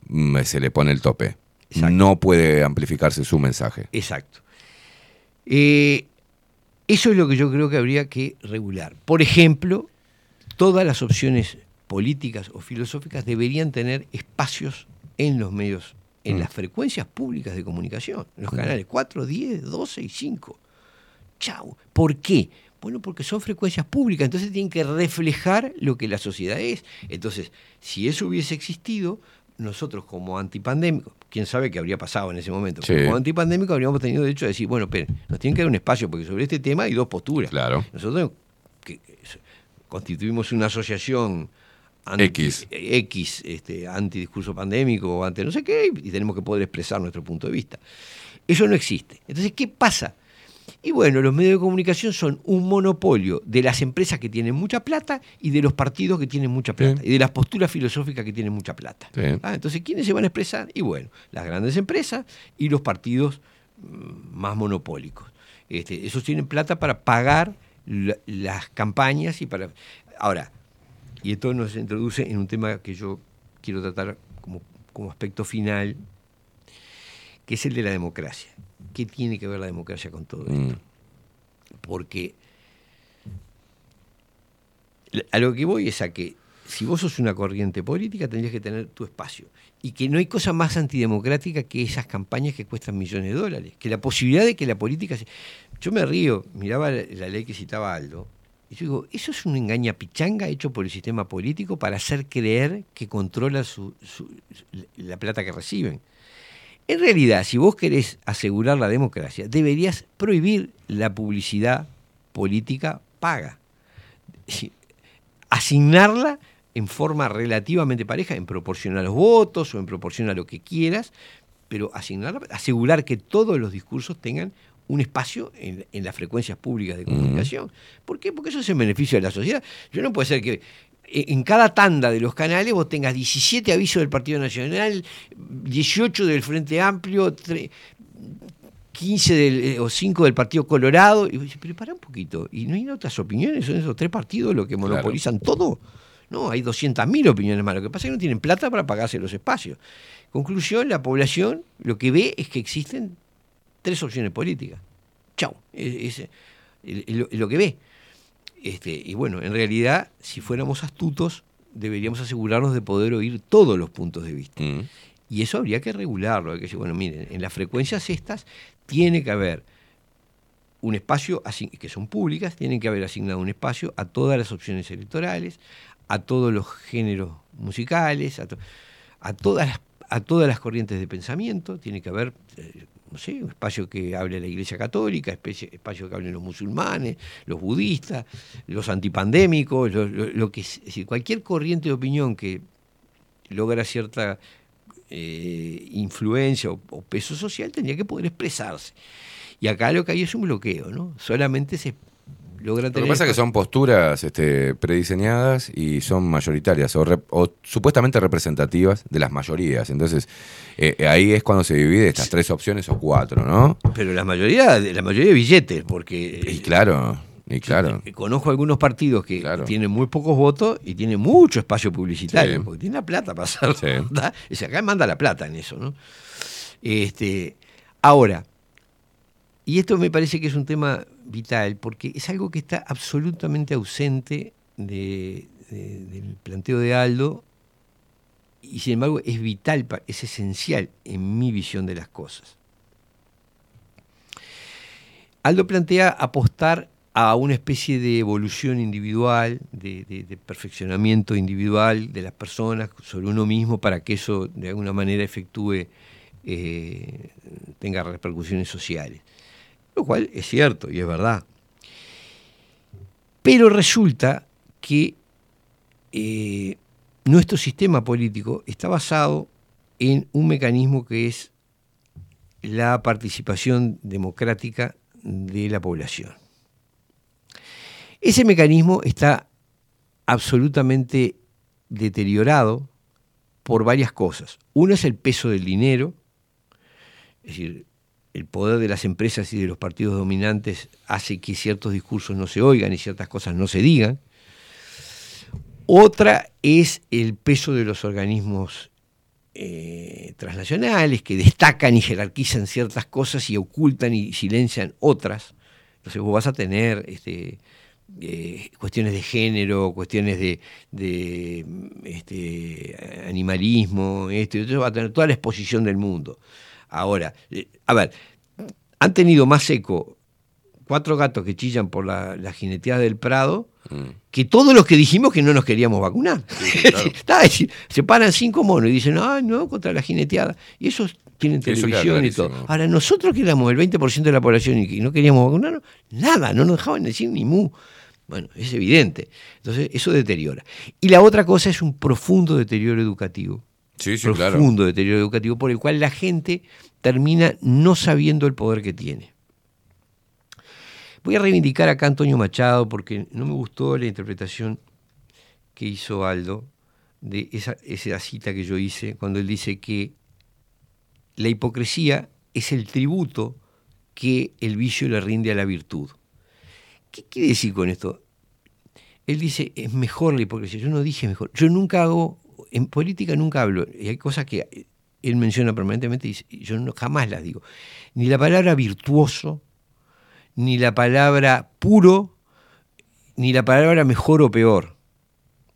mm, se le pone el tope. No puede amplificarse su mensaje. Exacto. Eh, eso es lo que yo creo que habría que regular. Por ejemplo, todas las opciones políticas o filosóficas deberían tener espacios en los medios, en Mm. las frecuencias públicas de comunicación, en los Mm. canales 4, 10, 12 y 5. Chau. ¿Por qué? Bueno, porque son frecuencias públicas, entonces tienen que reflejar lo que la sociedad es. Entonces, si eso hubiese existido, nosotros como antipandémicos, quién sabe qué habría pasado en ese momento, pero Sí. como antipandémicos habríamos tenido derecho a decir, bueno, esperen, nos tienen que dar un espacio, porque sobre este tema hay dos posturas. Claro. Nosotros que- que constituimos una asociación anti- X. X, este, antidiscurso pandémico o ante no sé qué, y tenemos que poder expresar nuestro punto de vista. Eso no existe. Entonces, ¿qué pasa? Y bueno, los medios de comunicación son un monopolio de las empresas que tienen mucha plata y de los partidos que tienen mucha plata, y de las posturas filosóficas que tienen mucha plata. Sí. Ah, entonces, ¿quiénes se van a expresar? Y bueno, las grandes empresas y los partidos mm, más monopólicos. Este, esos tienen plata para pagar la- las campañas y para... Ahora, y esto nos introduce en un tema que yo quiero tratar como, como aspecto final, que es el de la democracia. ¿Qué tiene que ver la democracia con todo esto? Mm. Porque a lo que voy es a que si vos sos una corriente política tendrías que tener tu espacio. Y que no hay cosa más antidemocrática que esas campañas que cuestan millones de dólares. Que la posibilidad de que la política... se- Yo me río, miraba la, ley que citaba Aldo, y yo digo, eso es un engañapichanga hecho por el sistema político para hacer creer que controla su- su- la plata que reciben. En realidad, si vos querés asegurar la democracia, deberías prohibir la publicidad política paga. Si- Asignarla en forma relativamente pareja, en proporción a los votos o en proporción a lo que quieras, pero asignarla, asegurar que todos los discursos tengan un espacio en, en las frecuencias públicas de comunicación. ¿Por qué? Porque eso es en beneficio de la sociedad. Yo no puede ser que en en cada tanda de los canales vos tengas 17 avisos del Partido Nacional, 18 del Frente Amplio, tre- 15 del, eh, o 5 del Partido Colorado. Y vos decís, pero para un poquito. ¿Y no hay otras opiniones? ¿Son esos tres partidos los que monopolizan todo? No, hay 200.000 opiniones más. Lo que pasa es que no tienen plata para pagarse los espacios. Conclusión, la población lo que ve es que existen tres opciones políticas. Chau. Es, es- es lo, es lo que ve. Este, y bueno, en realidad, si fuéramos astutos, deberíamos asegurarnos de poder oír todos los puntos de vista. Mm. Y eso habría que regularlo. Hay que decir, bueno, miren, en las frecuencias estas tiene que haber un espacio, que son públicas, tienen que haber asignado un espacio a todas las opciones electorales, a todos los géneros musicales, a, to- a todas, las, a todas las corrientes de pensamiento, tiene que haber, eh, no sé, un espacio que hable la Iglesia Católica, especie- espacio que hablen los musulmanes, los budistas, los antipandémicos, lo, que cualquier corriente de opinión que logra cierta eh, influencia o, o peso social tendría que poder expresarse. Y acá lo que hay es un bloqueo, ¿no? Solamente se logra Lo que pasa es que son posturas este, prediseñadas y son mayoritarias o, rep- o supuestamente representativas de las mayorías. Entonces, eh, eh, ahí es cuando se divide estas tres opciones o cuatro, ¿no? Pero la mayoría, la mayoría de billetes, porque... Y claro, y claro. Eh, Conozco algunos partidos que tienen muy pocos votos y tienen mucho espacio publicitario, Sí. porque tienen la plata para hacerlo. [LAUGHS] sea, acá manda la plata en eso, ¿no? Este, ahora, y esto me parece que es un tema vital, porque es algo que está absolutamente ausente de- de- del planteo de Aldo, y sin embargo es vital, es esencial en mi visión de las cosas. Aldo plantea apostar a una especie de evolución individual, de perfeccionamiento individual de las personas sobre uno mismo para que eso de alguna manera efectúe, eh, tenga repercusiones sociales. Lo cual es cierto y es verdad. Pero resulta que eh, nuestro sistema político está basado en un mecanismo que es la participación democrática de la población. Ese mecanismo está absolutamente deteriorado por varias cosas. Una es el peso del dinero, es decir, el poder de las empresas y de los partidos dominantes hace que ciertos discursos no se oigan y ciertas cosas no se digan. Otra es el peso de los organismos eh, transnacionales que destacan y jerarquizan ciertas cosas y ocultan y silencian otras. Entonces vos vas a tener este, eh, cuestiones de género, cuestiones de, este, animalismo, esto y otro, va a tener toda la exposición del mundo. Ahora, eh, a ver, han tenido más eco cuatro gatos que chillan por la, la jineteada del Prado que todos los que dijimos que no nos queríamos vacunar. [LAUGHS] Está, es decir, se paran cinco monos y dicen, ah, no, contra la jineteada. Y esos tienen Sí, eso televisión y todo. Ahora, nosotros que éramos el 20% de la población y que no queríamos vacunarnos, nada, no nos dejaban decir ni mu. Bueno, es evidente. Entonces, eso deteriora. Y la otra cosa es un profundo deterioro educativo. Sí, sí, claro. profundo deterioro educativo por el cual la gente termina no sabiendo el poder que tiene. Voy a reivindicar acá a Antonio Machado porque no me gustó la interpretación que hizo Aldo de esa, esa cita que yo hice cuando él dice que la hipocresía es el tributo que el vicio le rinde a la virtud. ¿Qué quiere decir con esto? Él dice, es mejor la hipocresía. Yo no dije mejor. Yo nunca hago, en política nunca hablo, y hay cosas que él menciona permanentemente y yo jamás las digo. Ni la palabra virtuoso, ni la palabra puro, ni la palabra mejor o peor.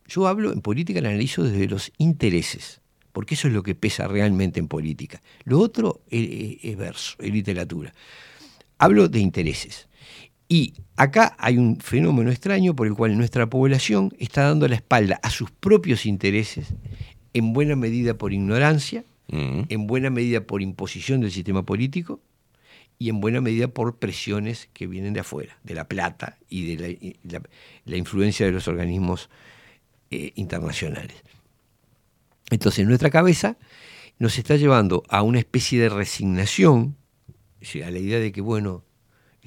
Yo hablo en política, la analizo desde los intereses, porque eso es lo que pesa realmente en política. Lo otro es, es verso, es literatura. Hablo de intereses. Y acá hay un fenómeno extraño por el cual nuestra población está dando la espalda a sus propios intereses, en buena medida por ignorancia, en buena medida por imposición del sistema político y en buena medida por presiones que vienen de afuera, de la plata y de la, y la- la influencia de los organismos eh, internacionales. Entonces, nuestra cabeza nos está llevando a una especie de resignación, a la idea de que, bueno,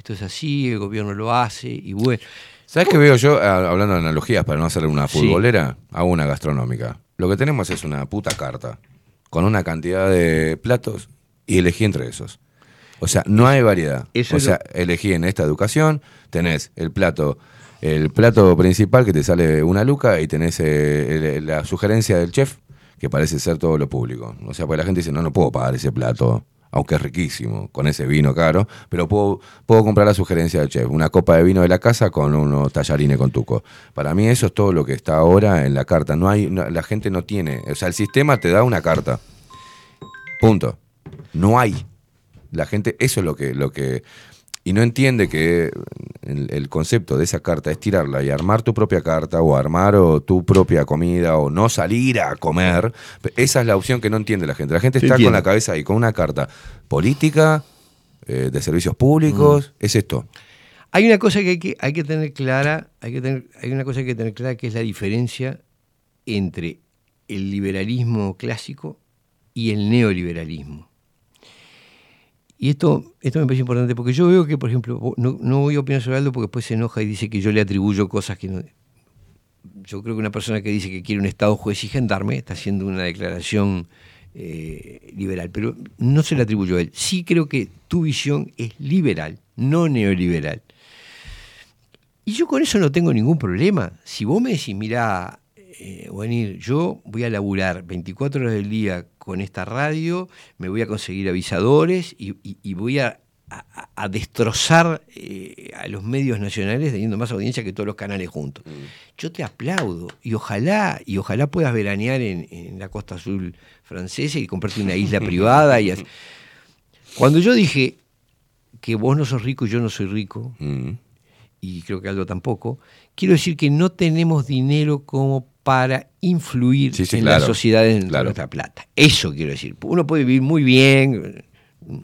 esto es así, el gobierno lo hace, y bueno. ¿Sabes qué veo yo, Ah, hablando de analogías, para no hacer una Sí. futbolera? Hago una gastronómica. Lo que tenemos es una puta carta, con una cantidad de platos, y elegí entre esos. O sea, no hay variedad. Eso o sea, elegí en esta educación, tenés el plato, el plato principal que te sale una luca y tenés eh, el- la sugerencia del chef, que parece ser todo lo público. O sea, porque la gente dice, no, no puedo pagar ese plato, aunque es riquísimo, con ese vino caro, pero puedo, puedo comprar la sugerencia del chef, una copa de vino de la casa con unos tallarines con tuco. Para mí eso es todo lo que está ahora en la carta. No hay, la gente no tiene, o sea, el sistema te da una carta. Punto. No hay. La gente, eso es lo que, lo que. Y no entiende que el, el concepto de esa carta es tirarla y armar tu propia carta, o armar o tu propia comida, o no salir a comer. Esa es la opción que no entiende la gente. La gente Te está con la cabeza ahí, con una carta política, eh, de servicios públicos. Es esto. Hay una cosa que hay que, hay que tener clara, hay, que tener, hay una cosa que hay que tener clara que es la diferencia entre el liberalismo clásico y el neoliberalismo. Y esto, esto me parece importante porque yo veo que, por ejemplo, no, no voy a opinar sobre Aldo porque después se enoja y dice que yo le atribuyo cosas que no. Yo creo que una persona que dice que quiere un Estado juez y gendarme está haciendo una declaración eh, liberal, pero no se la atribuyo a él. Sí creo que tu visión es liberal, no neoliberal. Y yo con eso no tengo ningún problema. Si vos me decís, mira, eh, Juanil, yo voy a laburar 24 horas del día con esta radio, me voy a conseguir avisadores y, y- y voy a, a- a destrozar eh, a los medios nacionales teniendo más audiencia que todos los canales juntos. Yo te aplaudo y ojalá, y ojalá puedas veranear en, en la costa azul francesa y comprarte una isla [LAUGHS] privada. Y hacer- Cuando yo dije que vos no sos rico y yo no soy rico, Mm. y creo que Aldo tampoco, quiero decir que no tenemos dinero como para influir Sí, sí, en claro, las sociedades en claro. nuestra plata. Eso quiero decir. Uno puede vivir muy bien,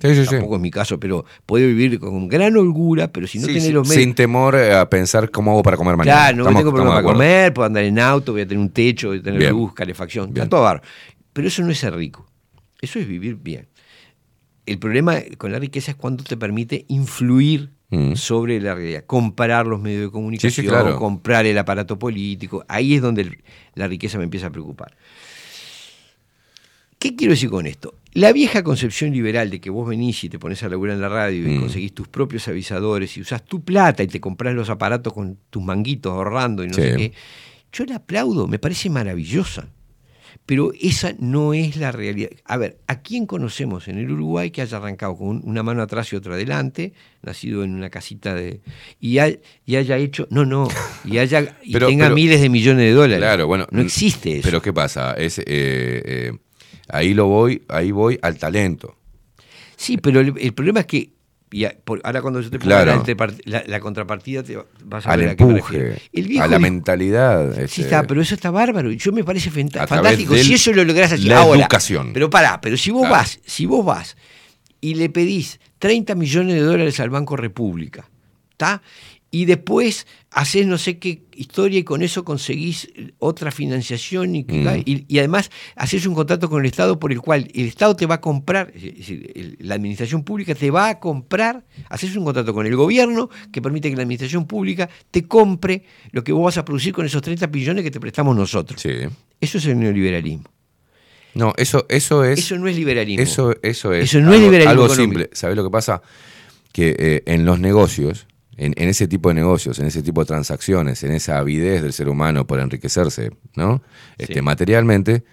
Sí, tampoco es mi caso, pero puede vivir con gran holgura, pero si no tiene los medios... sin temor a pensar cómo hago para comer mañana. Claro, no Estamos- tengo problema para de comer, puedo andar en auto, voy a tener un techo, voy a tener Bien. luz, calefacción, Bien. está todo bárbaro. Pero eso no es ser rico, eso es vivir bien. El problema con la riqueza es cuando te permite influir Mm. sobre la realidad, comprar los medios de comunicación, claro. comprar el aparato político, ahí es donde el- la riqueza me empieza a preocupar. ¿Qué quiero decir con esto? La vieja concepción liberal de que vos venís y te pones a laburar en la radio y Mm. conseguís tus propios avisadores y usás tu plata y te comprás los aparatos con tus manguitos ahorrando y no Sí. sé qué, yo la aplaudo, me parece maravillosa. Pero esa no es la realidad. A ver, ¿a quién conocemos en el Uruguay que haya arrancado con una mano atrás y otra adelante, nacido en una casita de. y, ha- y haya hecho. No, no. Y, haya, y Pero- tenga pero- miles de millones de dólares. Claro, bueno. No existe eso. Pero ¿qué pasa? Es, eh, eh, ahí lo voy, ahí voy al talento. Sí, pero el, el problema es que. Y a- por- ahora cuando yo te ponga Claro. la, la- contrapartida te va- vas a Al ver a qué me empuje, refiero. El viejo a la dijo- mentalidad. Sí, este, está, pero eso está bárbaro. y Yo me parece A fantástico. Si eso lo lográs así la ahora. educación. Pero pará, pero si vos Claro. vas, si vos vas y le pedís 30 millones de dólares al Banco República, ¿está? Y después haces no sé qué historia y con eso conseguís otra financiación y, Mm. y, y además haces un contrato con el Estado por el cual el Estado te va a comprar, es decir, la administración pública te va a comprar, haces un contrato con el gobierno que permite que la administración pública te compre lo que vos vas a producir con esos 30 billones que te prestamos nosotros. Sí. Eso es el neoliberalismo. No, eso, eso es. Eso no es liberalismo. Eso, eso es. Eso no es algo- liberalismo Algo económico. simple. ¿Sabes lo que pasa? Que eh, en los negocios, en, en ese tipo de negocios, en ese tipo de transacciones, en esa avidez del ser humano por enriquecerse, ¿no? Este, Sí. Materialmente,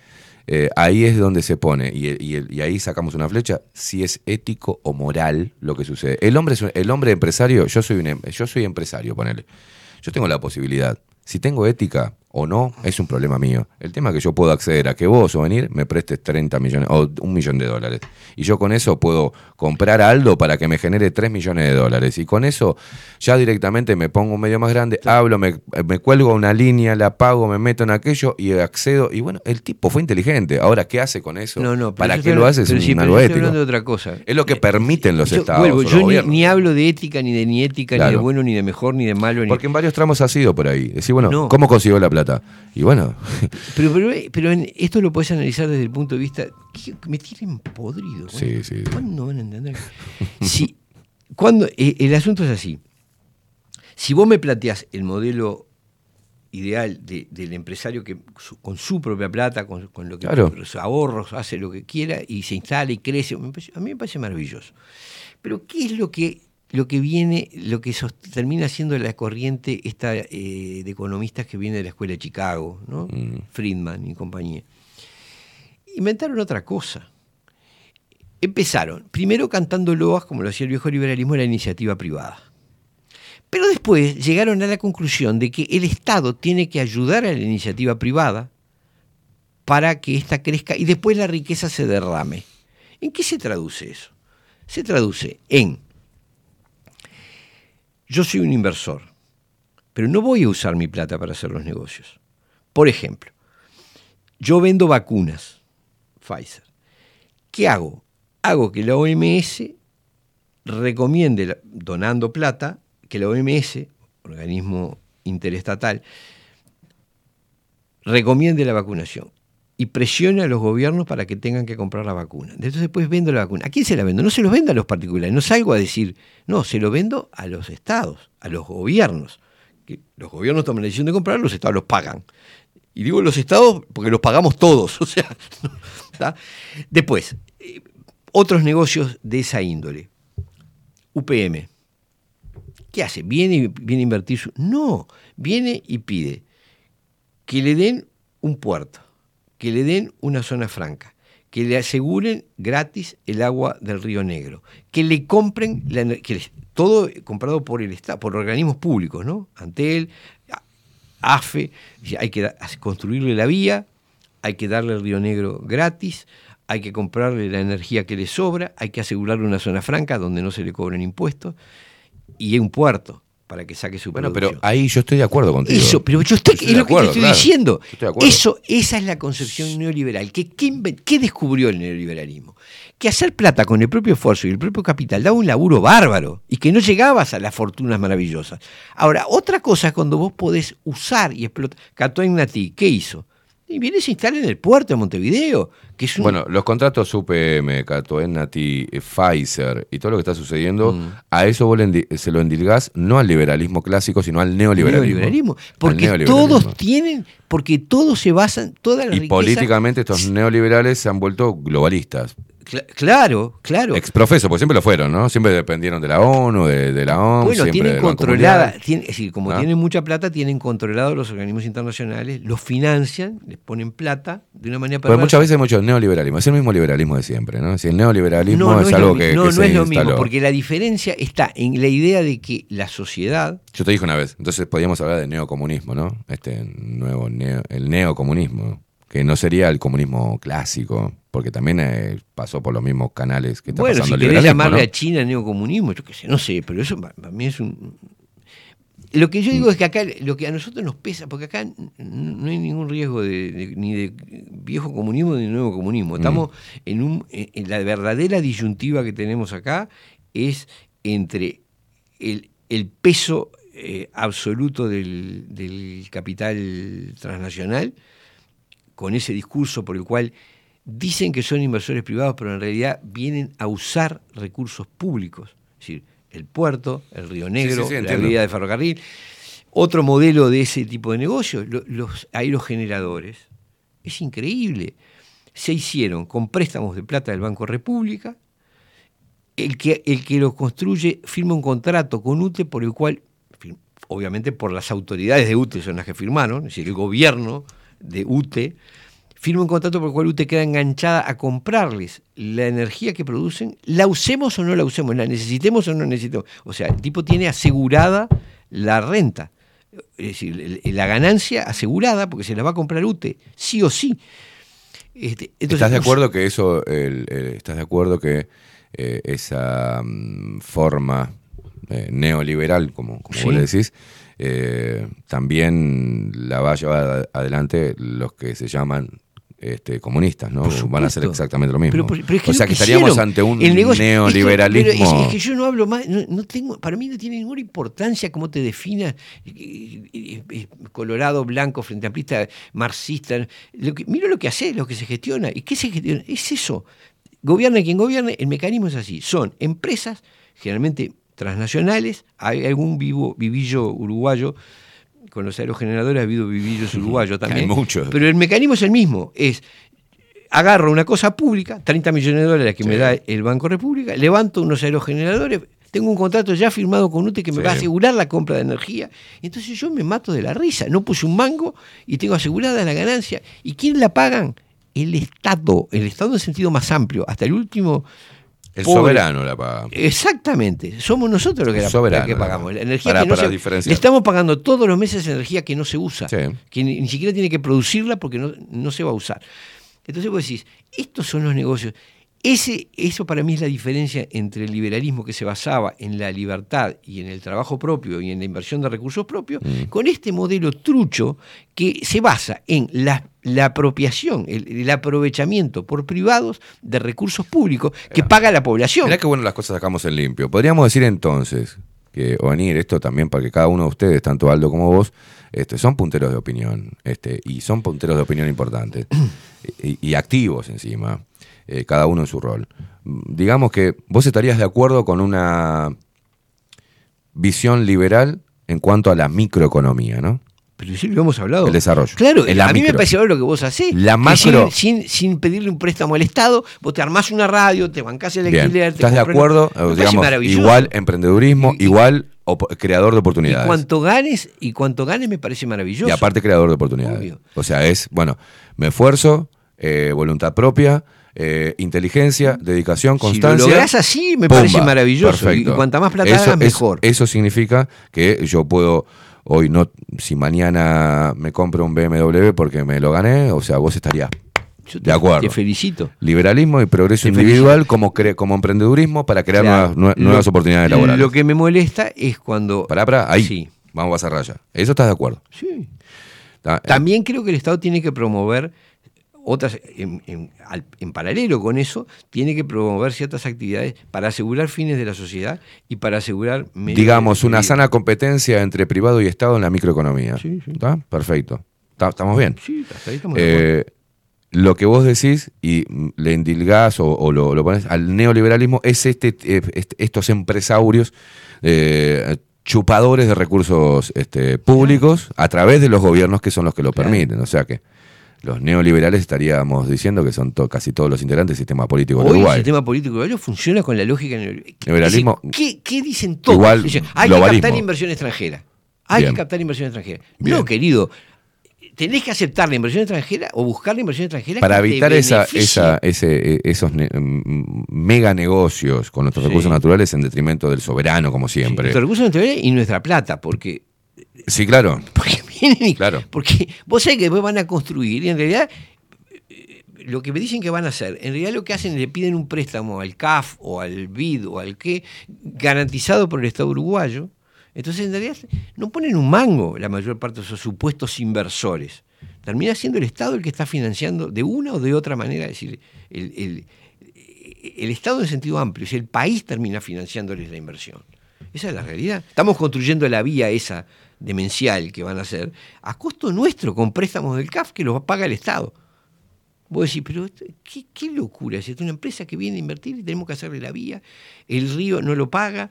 eh, ahí es donde se pone, y, y ahí sacamos una flecha, si es ético o moral lo que sucede. El hombre, el hombre empresario, yo soy, un, em- yo soy empresario, ponele. Yo tengo la posibilidad. Si tengo ética o no, es un problema mío. El tema es que yo puedo acceder a que vos o venir me prestes 30 millones o un millón de dólares. Y yo con eso puedo comprar Aldo para que me genere 3 millones de dólares. Y con eso ya directamente me pongo un medio más grande, hablo, me, me cuelgo una línea, la pago, me meto en aquello y accedo. Y bueno, el tipo fue inteligente. Ahora, ¿qué hace con eso? No, no, ¿Para qué lo hace? Es pero un sí, pero estoy hablando de otra cosa. Es lo que permiten los Yo, estados. vuelvo, yo ni, ni hablo de ética, ni de ni ética, ni de Claro. bueno, ni de mejor, ni de malo. Ni... Porque en varios tramos ha sido por ahí. Decir, bueno, No. ¿cómo consiguió la plata? Y bueno, [LAUGHS] Pero, pero, pero en- esto lo puedes analizar desde el punto de vista. Me tienen podrido. Sí, sí. ¿Cuándo van a entender? Si, cuando, eh, el asunto es así. Si vos me planteás el modelo ideal de- del empresario que su- con su propia plata, con, con lo que Claro. los ahorros, hace lo que quiera y se instala y crece, a mí me parece maravilloso. Pero ¿qué es lo que, lo que viene, lo que termina siendo la corriente esta eh, de economistas que viene de la escuela de Chicago, ¿no? Friedman y compañía? Inventaron otra cosa. Empezaron, primero cantando loas, como lo hacía el viejo liberalismo, la iniciativa privada. Pero después llegaron a la conclusión de que el Estado tiene que ayudar a la iniciativa privada para que ésta crezca y después la riqueza se derrame. ¿En qué se traduce eso? Se traduce en, yo soy un inversor, pero no voy a usar mi plata para hacer los negocios. Por ejemplo, yo vendo vacunas, Pfizer. ¿Qué hago? Hago que la OMS recomiende, donando plata, que la OMS, organismo interestatal, recomiende la vacunación. Y presione a los gobiernos para que tengan que comprar la vacuna. Entonces después vendo la vacuna. ¿A quién se la vendo? No se los vendo a los particulares, no salgo a decir, no, se lo vendo a los estados, a los gobiernos. Los gobiernos toman la decisión de comprar, los estados los pagan. Y digo los estados porque los pagamos todos. [LAUGHS] O sea. Después, eh, otros negocios de esa índole. UPM. ¿Qué hace? ¿Viene, viene a invertir su.? No, viene y pide que le den un puerto, que le den una zona franca, que le aseguren gratis el agua del Río Negro, que le compren la que todo comprado por el Estado, por organismos públicos, ¿no? Antel, AFE, hay que construirle la vía, hay que darle el Río Negro gratis, hay que comprarle la energía que le sobra, hay que asegurarle una zona franca donde no se le cobren impuestos y un puerto para que saque su Bueno, producción. pero ahí yo estoy de acuerdo contigo. Eso, pero yo estoy, Estoy es lo que te estoy claro. diciendo. Estoy de acuerdo. Eso, esa es la concepción neoliberal. Que, ¿qué, descubrió el neoliberalismo? Que hacer plata con el propio esfuerzo y el propio capital daba un laburo bárbaro y que no llegabas a las fortunas maravillosas. Ahora, otra cosa es cuando vos podés usar y explotar. Catoen Nati, ¿qué hizo? Y viene y se instala en el puerto de Montevideo, que Bueno, los contratos UPM, Catoen, Nati, eh, Pfizer y todo lo que está sucediendo, Mm. a eso vos se lo endilgás no al liberalismo clásico, sino al neoliberalismo. neoliberalismo. Al Porque neoliberalismo. todos tienen, porque todos se basan, toda la Y riqueza- políticamente estos neoliberales se han vuelto globalistas. Cla- claro, claro. Exprofeso, porque siempre lo fueron, ¿no? Siempre dependieron de la ONU, de, de la OMS. Bueno, tienen controlada, tienen- es decir, como ¿Ah? tienen mucha plata, tienen controlado los organismos internacionales, los financian, les ponen plata de una manera Porque perversa. muchas veces hay neoliberalismo. Es el mismo liberalismo de siempre, ¿no? Si el neoliberalismo no, no es, es algo lo, que, no, que no se es lo mismo, porque la diferencia está en la idea de que la sociedad, Yo te dije una vez, entonces podríamos hablar de neocomunismo, ¿no? Este nuevo neo, el neocomunismo, que no sería el comunismo clásico, porque también eh, pasó por los mismos canales que está bueno, si pasando el querés liberalismo, llamarle ¿no? a China neocomunismo, yo qué sé, no sé, pero eso para mí es un... Lo que yo digo es que acá, lo que a nosotros nos pesa, porque acá no hay ningún riesgo de, de- ni de viejo comunismo ni de nuevo comunismo. Estamos en, un, en la verdadera disyuntiva que tenemos acá es entre el, el peso eh, absoluto del, del capital transnacional, con ese discurso por el cual dicen que son inversores privados, pero en realidad vienen a usar recursos públicos. Es decir, el puerto, el Río Negro, sí, sí, la vía de ferrocarril. Otro modelo de ese tipo de negocio, lo- los aerogeneradores. Es increíble. Se hicieron con préstamos de plata del Banco República. El que, el que los construye firma un contrato con UTE por el cual, obviamente por las autoridades de UTE son las que firmaron, es decir, el gobierno de UTE, firma un contrato por el cual UTE queda enganchada a comprarles la energía que producen, la usemos o no la usemos, la necesitemos o no necesitemos. O sea, el tipo tiene asegurada la renta, es decir, la ganancia asegurada porque se la va a comprar UTE, sí o sí. Este, entonces, ¿Estás de acuerdo que eso, el- el- estás de acuerdo que eh, esa mm, forma eh, neoliberal, como, como Sí. vos le decís, eh, también la va a llevar adelante los que se llaman este, comunistas, ¿no? Van a hacer exactamente lo mismo. Pero, por- pero es que o sea que estaríamos ante un El negocio- neoliberalismo. pero es, es que yo no hablo más, no, no tengo, para mí no tiene ninguna importancia cómo te definas eh, eh, eh, colorado, blanco, frente amplista, marxista. Lo que, miro lo que hace, lo que se gestiona. ¿Y qué se gestiona? Es eso. Gobierne quien gobierne, el mecanismo es así. Son empresas, generalmente transnacionales, hay algún vivo, vivillo uruguayo con los aerogeneradores ha habido vivillos uruguayos también. Hay muchos. Pero el mecanismo es el mismo. Es agarro una cosa pública, 30 millones de dólares que me da el Banco República, levanto unos aerogeneradores, tengo un contrato ya firmado con UTE que me Sí. va a asegurar la compra de energía. Entonces yo me mato de la risa. No puse un mango y tengo asegurada la ganancia. ¿Y quién la pagan? El Estado. El Estado en sentido más amplio. Hasta el último. El pobre. soberano la paga. Exactamente, somos nosotros los que, la, soberano, que pagamos. paga. La energía Para- que no para se- diferenciar. le estamos pagando todos los meses energía que no se usa, Sí. que ni, ni siquiera tiene que producirla porque no, no se va a usar. Entonces vos decís, estos son los negocios. Ese, eso para mí es la diferencia entre el liberalismo que se basaba en la libertad y en el trabajo propio y en la inversión de recursos propios, Mm. con este modelo trucho que se basa en la, la apropiación, el, el aprovechamiento por privados de recursos públicos que paga la población. Mirá qué bueno las cosas sacamos en limpio. Podríamos decir entonces que venir, esto también para que cada uno de ustedes, tanto Aldo como vos, este, son punteros de opinión, este, y son punteros de opinión importantes, [CLEARS THROAT] y, y activos encima, eh, cada uno en su rol. Digamos que vos estarías de acuerdo con una visión liberal en cuanto a la microeconomía, ¿no? Pero sí lo hemos hablado. El desarrollo. Claro, a mí me parece lo que vos hacés. La macro- Sin, sin, sin pedirle un préstamo al Estado, vos te armás una radio, te bancás el Bien, alquiler. te ¿estás de acuerdo? Parece Digamos, igual emprendedurismo, igual creador de Y oportunidades. cuanto ganes, y cuanto ganes me parece maravilloso. Y aparte creador de oportunidades. Obvio. O sea, es, bueno, me esfuerzo, eh, voluntad propia, eh, inteligencia, dedicación, Si lo constancia. lográs así, me parece maravilloso. Perfecto. Y cuanta más plata eso, hagas, mejor. Eso significa que yo puedo, hoy no, si mañana me compro un BMW porque me lo gané, o sea, vos estarías Yo te- de acuerdo. Te felicito. Liberalismo y progreso Te individual como, cre- como emprendedurismo para crear Claro. nuevas, nue- nuevas Lo- oportunidades laborales. Lo que me molesta es cuando. Pará, pará, ahí. Sí. Vamos a cerrar ya. ¿Eso estás de acuerdo? Sí. Ta- También creo que el Estado tiene que promover otras, en, en- al- en paralelo con eso, tiene que promover ciertas actividades para asegurar fines de la sociedad y para asegurar... digamos, una sana competencia entre privado y Estado en la microeconomía. ¿Está? Perfecto. ¿Está- ¿Estamos bien? Sí, hasta ahí estamos de acuerdo. Eh, lo que vos decís y le endilgás o, o lo, lo pones al neoliberalismo es este, eh, est- estos empresarios eh, chupadores de recursos este, públicos a través de los gobiernos que son los que lo permiten. O sea que los neoliberales estaríamos diciendo que son to- casi todos los integrantes del sistema político de Hoy el Uruguay. sistema político uruguayo funciona con la lógica neoliberal. Neoliberalismo- ¿Qué, qué dicen todos? Igual, Dicen, hay que captar inversión extranjera. Hay Bien. que captar inversión extranjera. Bien. No, querido. Tenés que aceptar la inversión extranjera o buscar la inversión extranjera para que te evitar esa, esa, ese, eh, esos ne- mega negocios con nuestros Sí. recursos naturales en detrimento del soberano, como siempre. Nuestros recursos naturales y nuestra plata, porque Sí, claro. [LAUGHS] vienen Claro. Porque vos sabés que después van a construir y en realidad eh, lo que me dicen que van a hacer, en realidad lo que hacen es le piden un préstamo al CAF o al BID o al qué, garantizado por el Estado uruguayo. Entonces en realidad no ponen un mango la mayor parte de esos supuestos inversores. Termina siendo el Estado el que está financiando de una o de otra manera, es decir, el, el- el Estado en sentido amplio, si el país termina financiándoles la inversión. Esa es la realidad. Estamos construyendo la vía esa demencial que van a hacer a costo nuestro, con préstamos del CAF que los paga el Estado. Vos decís, pero esto- qué, qué locura, es una empresa que viene a invertir y tenemos que hacerle la vía, el río no lo paga.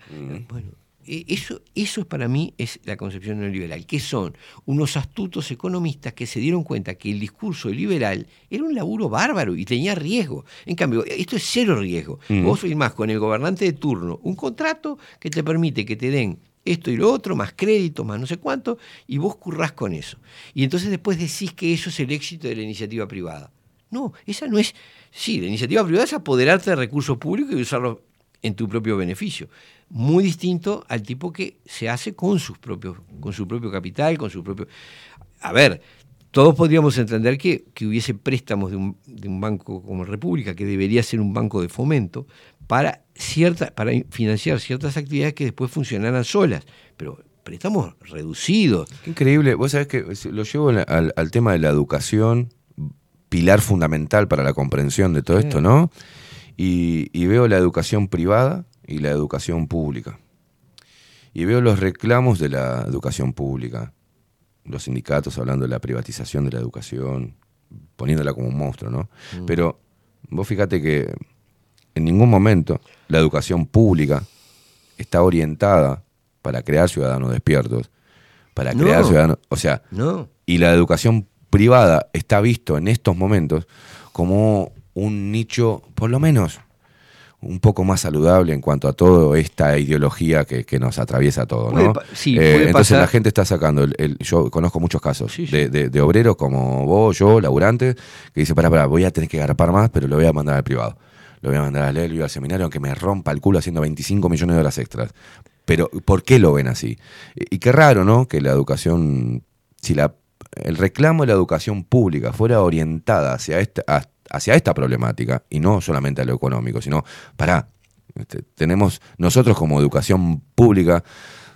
Bueno, eh, eso, eso es para mí es la concepción neoliberal, que son unos astutos economistas que se dieron cuenta que el discurso liberal era un laburo bárbaro y tenía riesgo. En cambio, esto es cero riesgo. Mm. Vos firmás con el gobernante de turno un contrato que te permite que te den esto y lo otro, más crédito, más no sé cuánto, y vos currás con eso. Y entonces después decís que eso es el éxito de la iniciativa privada. No, esa no es. Sí, la iniciativa privada es apoderarte de recursos públicos y usarlos en tu propio beneficio. Muy distinto al tipo que se hace con sus propios, con su propio capital, con su propio. A ver, todos podríamos entender que, que hubiese préstamos de un, de un banco como República, que debería ser un banco de fomento, para, cierta, para financiar ciertas actividades que después funcionaran solas. Pero préstamos reducidos. Qué increíble. Vos sabés que lo llevo al, tema de la educación, pilar fundamental para la comprensión de todo Sí. esto, ¿no? Y, y veo la educación privada y la educación pública. Y veo los reclamos de la educación pública. Los sindicatos hablando de la privatización de la educación, poniéndola como un monstruo, ¿no? Mm. Pero vos fíjate que en ningún momento la educación pública está orientada para crear ciudadanos despiertos, para crear No. ciudadanos, o sea, No. y la educación privada está visto en estos momentos como un nicho, por lo menos, un poco más saludable en cuanto a toda esta ideología que, que nos atraviesa Puede ¿no? sí, Eh, entonces pasar. la gente está sacando, el, el- yo conozco muchos casos De, de- de obreros como vos, yo, laburantes, que dicen, pará, pará, voy a tener que garpar más, pero lo voy a mandar al privado. Lo voy a mandar al Lelio, al seminario, aunque me rompa el culo haciendo 25 millones de horas extras. Pero, ¿por qué lo ven así? Y, y qué raro, ¿no? Que la educación, si la, el reclamo de la educación pública fuera orientada hacia esta, hacia esta problemática, y no solamente a lo económico, sino, pará, este, tenemos, nosotros como educación pública,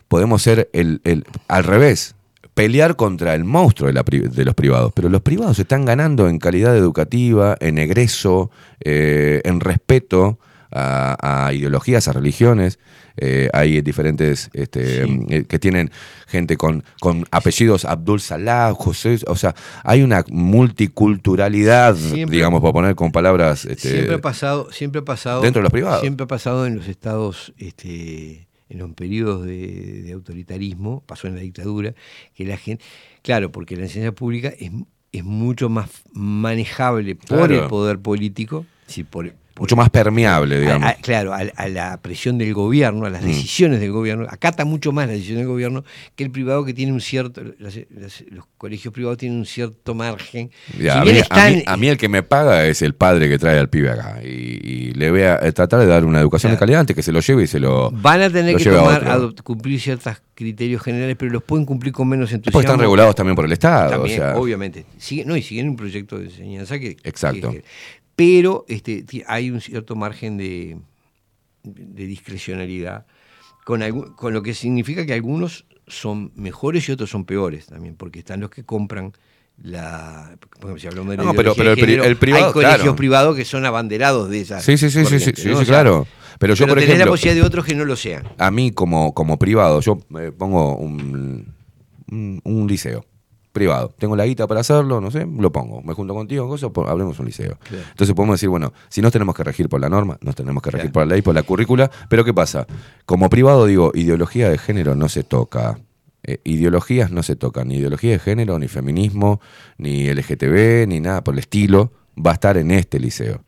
podemos ser el, el- al revés, pelear contra el monstruo de, la de los privados, pero los privados están ganando en calidad educativa, en egreso, eh, en respeto a, a ideologías, a religiones. Eh, hay diferentes este, eh, que tienen gente con, con apellidos Abdul Salah, José, o sea, hay una multiculturalidad, Siempre- digamos, por poner con palabras. este, siempre ha pasado, siempre ha pasado. dentro de los privados. Siempre ha pasado en los estados, este, en los periodos de, de autoritarismo, pasó en la dictadura, que la gente, claro, porque la enseñanza pública es, es mucho más manejable por Claro. el poder político, por, por- mucho más permeable, digamos. a- a- claro, a, a la presión del gobierno, a las Mm. decisiones del gobierno, acata mucho más la decisión del gobierno que el privado que tiene un cierto, las- las- los colegios privados tienen un cierto margen. Ya, Si mí, a están- mí- a mí el que me paga es el padre que trae al pibe acá. Y, y le voy a eh, tratar de dar una educación de calidad antes que se lo lleve y se lo. Van a tener que tomar, adopt- cumplir ciertos criterios generales, pero los pueden cumplir con menos entusiasmo. Porque están regulados también por el Estado. También, o sea, obviamente. Sigue- no, y siguen un proyecto de enseñanza que. Exacto. que- pero este, hay un cierto margen de, de discrecionalidad, con, algu- con lo que significa que algunos son mejores y otros son peores también, porque están los que compran la. ejemplo, si hablamos de No, pero- pero de género, el privado, Hay colegios claro. privados que son abanderados de esas. Sí, sí, sí, sí, sí, corrientes, sí, ¿no? sí, O sea, claro. Pero yo, por tenés la ejemplo, posibilidad de otros que no lo sean. a mí como, como privado, yo eh, pongo un, un, un liceo privado. Tengo la guita para hacerlo, no sé, lo pongo. Me junto contigo, cosas, po- hablemos un liceo. Claro. Entonces podemos decir, bueno, si nos tenemos que regir por la norma, nos tenemos que regir por la ley, por la currícula, pero ¿qué pasa? Como privado digo, ideología de género no se toca. Eh, ideologías no se tocan, ni ideología de género, ni feminismo, ni LGTB, ni nada por el estilo, va a estar en este liceo.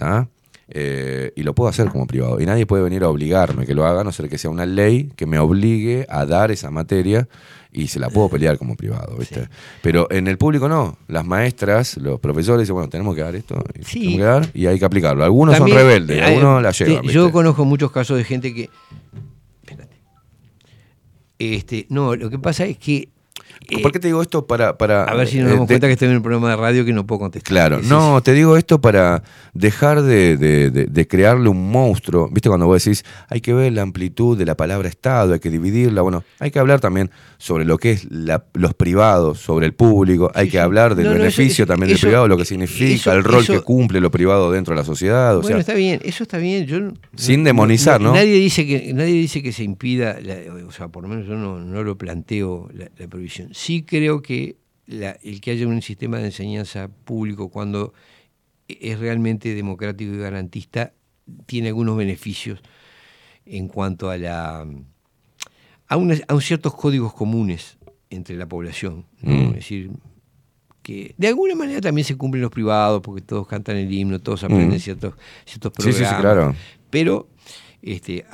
¿ah? Eh, y lo puedo hacer como privado. Y nadie puede venir a obligarme que lo haga, a no ser que sea una ley que me obligue a dar esa materia y se la puedo pelear como privado, ¿viste? Pero en el público no. Las maestras, los profesores dicen, bueno, tenemos que dar esto y, Sí. tenemos que dar, y hay que aplicarlo. Algunos También, son rebeldes, eh, algunos la te- llevan. Yo ¿viste? conozco muchos casos de gente que. Espérate. Este, no, lo que pasa es que. ¿Por qué te digo esto? Para, para, a ver si nos eh, damos de- cuenta que estoy en un programa de radio que no puedo contestar. Claro, no, te digo esto para dejar de, de- de- de crearle un monstruo. ¿Viste cuando vos decís, hay que ver la amplitud de la palabra Estado, hay que dividirla? Bueno, hay que hablar también sobre lo que es la- los privados, sobre el público, hay que hablar del No, no, eso- beneficio eso- también del privado, lo que significa, eso- el rol que cumple lo privado dentro de la sociedad. O bueno, sea, está bien, eso está bien. Yo, Sin demonizar, ¿no? Nadie dice que, nadie dice que se impida, la- o sea, por lo menos yo no, no lo planteo la, la prohibición. Sí creo que la- el que haya un sistema de enseñanza público cuando es realmente democrático y garantista tiene algunos beneficios en cuanto a la a, una- a ciertos códigos comunes entre la población. ¿no? Mm. Es decir, que de alguna manera también se cumplen los privados, porque todos cantan el himno, todos aprenden Mm. ciertos, ciertos Sí, sí, sí, programas. claro. Pero, este,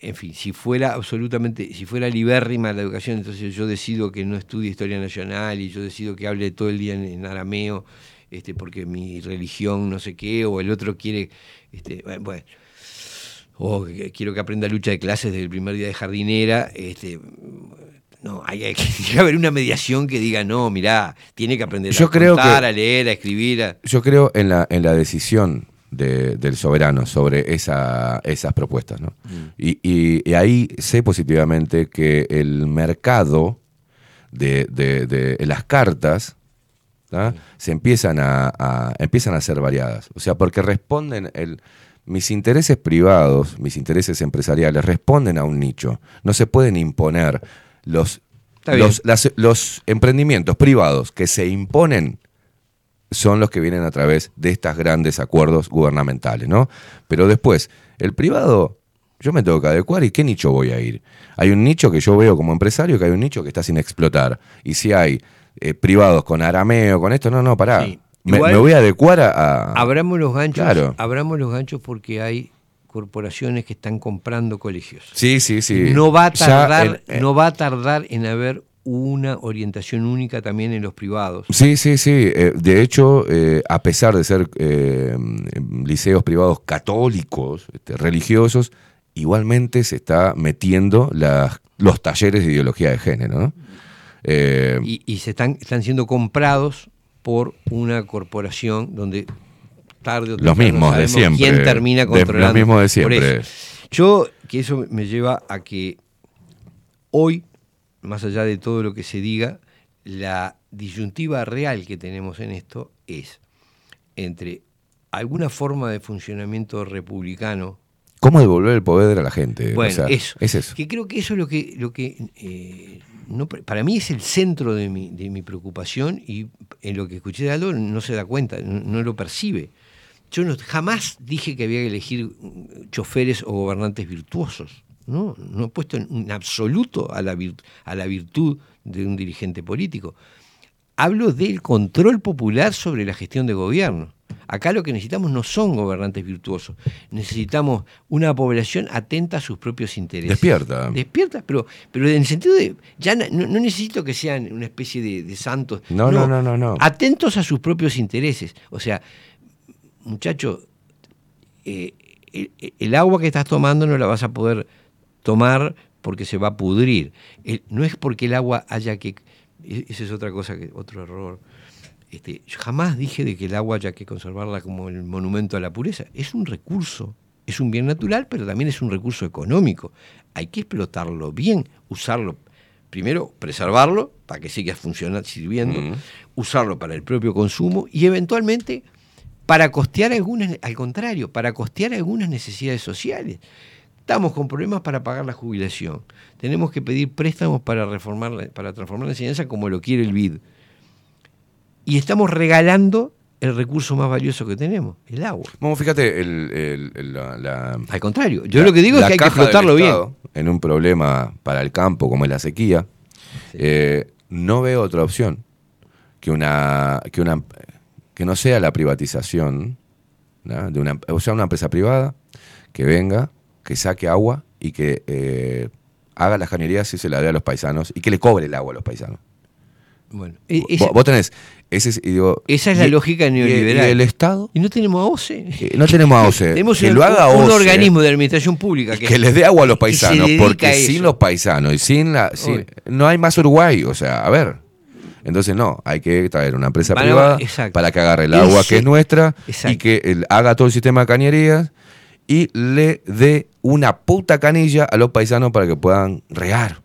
en fin, si fuera absolutamente, si fuera libérrima la educación, entonces yo decido que no estudie historia nacional y yo decido que hable todo el día en, en arameo, este, porque mi religión no sé qué, o el otro quiere, este, bueno, o que quiero que aprenda lucha de clases desde el primer día de jardinera, este, no, hay, hay que [LAUGHS] que haber una mediación que diga, no, mirá, tiene que aprender Yo a creo contar, que- a leer, a escribir. a- yo creo en la, en la decisión de- del soberano sobre esa, esas propuestas. ¿no? Y, y- y ahí sé positivamente que el mercado de, de- de las cartas se empiezan a, a- empiezan a ser variadas. O sea, porque responden el, mis intereses privados, mis intereses empresariales, responden a un nicho. No se pueden imponer los, los, las- los emprendimientos privados que se imponen son los que vienen a través de estos grandes acuerdos gubernamentales, ¿no? Pero después, el privado, yo me tengo que adecuar y qué nicho voy a ir. Hay un nicho que yo veo como empresario, que hay un nicho que está sin explotar. Y si hay eh, privados con arameo, con esto, no, no, pará. Sí. Me, voy a adecuar a... a- Abramos los ganchos, Claro. abramos los ganchos porque hay corporaciones que están comprando colegios. Sí, sí, sí. No va a tardar, en- no va a tardar en haber una orientación única también en los privados. Sí, sí, sí. Eh, de hecho, eh, a pesar de ser eh, liceos privados católicos, este, religiosos, igualmente se está metiendo las- los talleres de ideología de género. ¿no? Y, y se están, están siendo comprados por una corporación donde tarde o Los temprano mismos de siempre. quién termina De- controlando. los mismos de Por siempre. eso. Yo, que eso me lleva a que hoy, más allá de todo lo que se diga, la disyuntiva real que tenemos en esto es entre alguna forma de funcionamiento republicano. ¿Cómo devolver el poder a la gente? Bueno, O sea, eso. Es eso. Que creo que eso es lo que, lo que eh, no, para mí es el centro de mi, de mi preocupación y en lo que escuché de Aldo no se da cuenta, no, no lo percibe. Yo no, jamás dije que había que elegir choferes o gobernantes virtuosos. No, no he puesto en, absoluto a la, vir- a la virtud de un dirigente político. Hablo del control popular sobre la gestión de gobierno. Acá lo que necesitamos no son gobernantes virtuosos, necesitamos una población atenta a sus propios intereses. Despierta. Despierta, pero, pero en el sentido de, ya no, no necesito que sean una especie de, de santos. No, no, no, no, no. Atentos a sus propios intereses. O sea, muchacho, eh, el, el agua que estás tomando no la vas a poder tomar porque se va a pudrir. El- no es porque el agua haya que... e- Esa es otra cosa, que otro error. Este, yo jamás dije de que el agua haya que conservarla como el monumento a la pureza. Es un recurso, es un bien natural, pero también es un recurso económico. Hay que explotarlo bien, usarlo. Primero, preservarlo para que siga funcionando, sirviendo, usarlo para el propio consumo y eventualmente para costear algunas, al contrario, para costear algunas necesidades sociales. Estamos con problemas para pagar la jubilación. Tenemos que pedir préstamos para reformar, para transformar la enseñanza como lo quiere el BID. Y estamos regalando el recurso más valioso que tenemos, el agua. Bueno, fíjate, el, el- el- la, la- Al contrario, yo lo que digo es que hay que explotarlo bien. En un problema para el campo como es la sequía, eh, no veo otra opción que una que una que no sea la privatización ¿no? de una o sea una empresa privada que venga que saque agua y que eh, haga las cañerías y se la dé a los paisanos y que le cobre el agua a los paisanos Bueno, vos, esa, vos tenés ese es- y digo, esa es y- la lógica neoliberal. y el Estado Y no tenemos AOCE. Eh, no tenemos AOCE [LAUGHS] Tenemos que un, lo haga un OCE, organismo de administración pública que, que les dé agua a los paisanos, porque sin los paisanos y sin la. sin- no hay más Uruguay, o sea, a ver. Entonces, no, hay que traer una empresa Van privada exacto. para que agarre el agua Ese- que es nuestra y que él haga todo el sistema de cañerías y le dé una puta canilla a los paisanos para que puedan regar.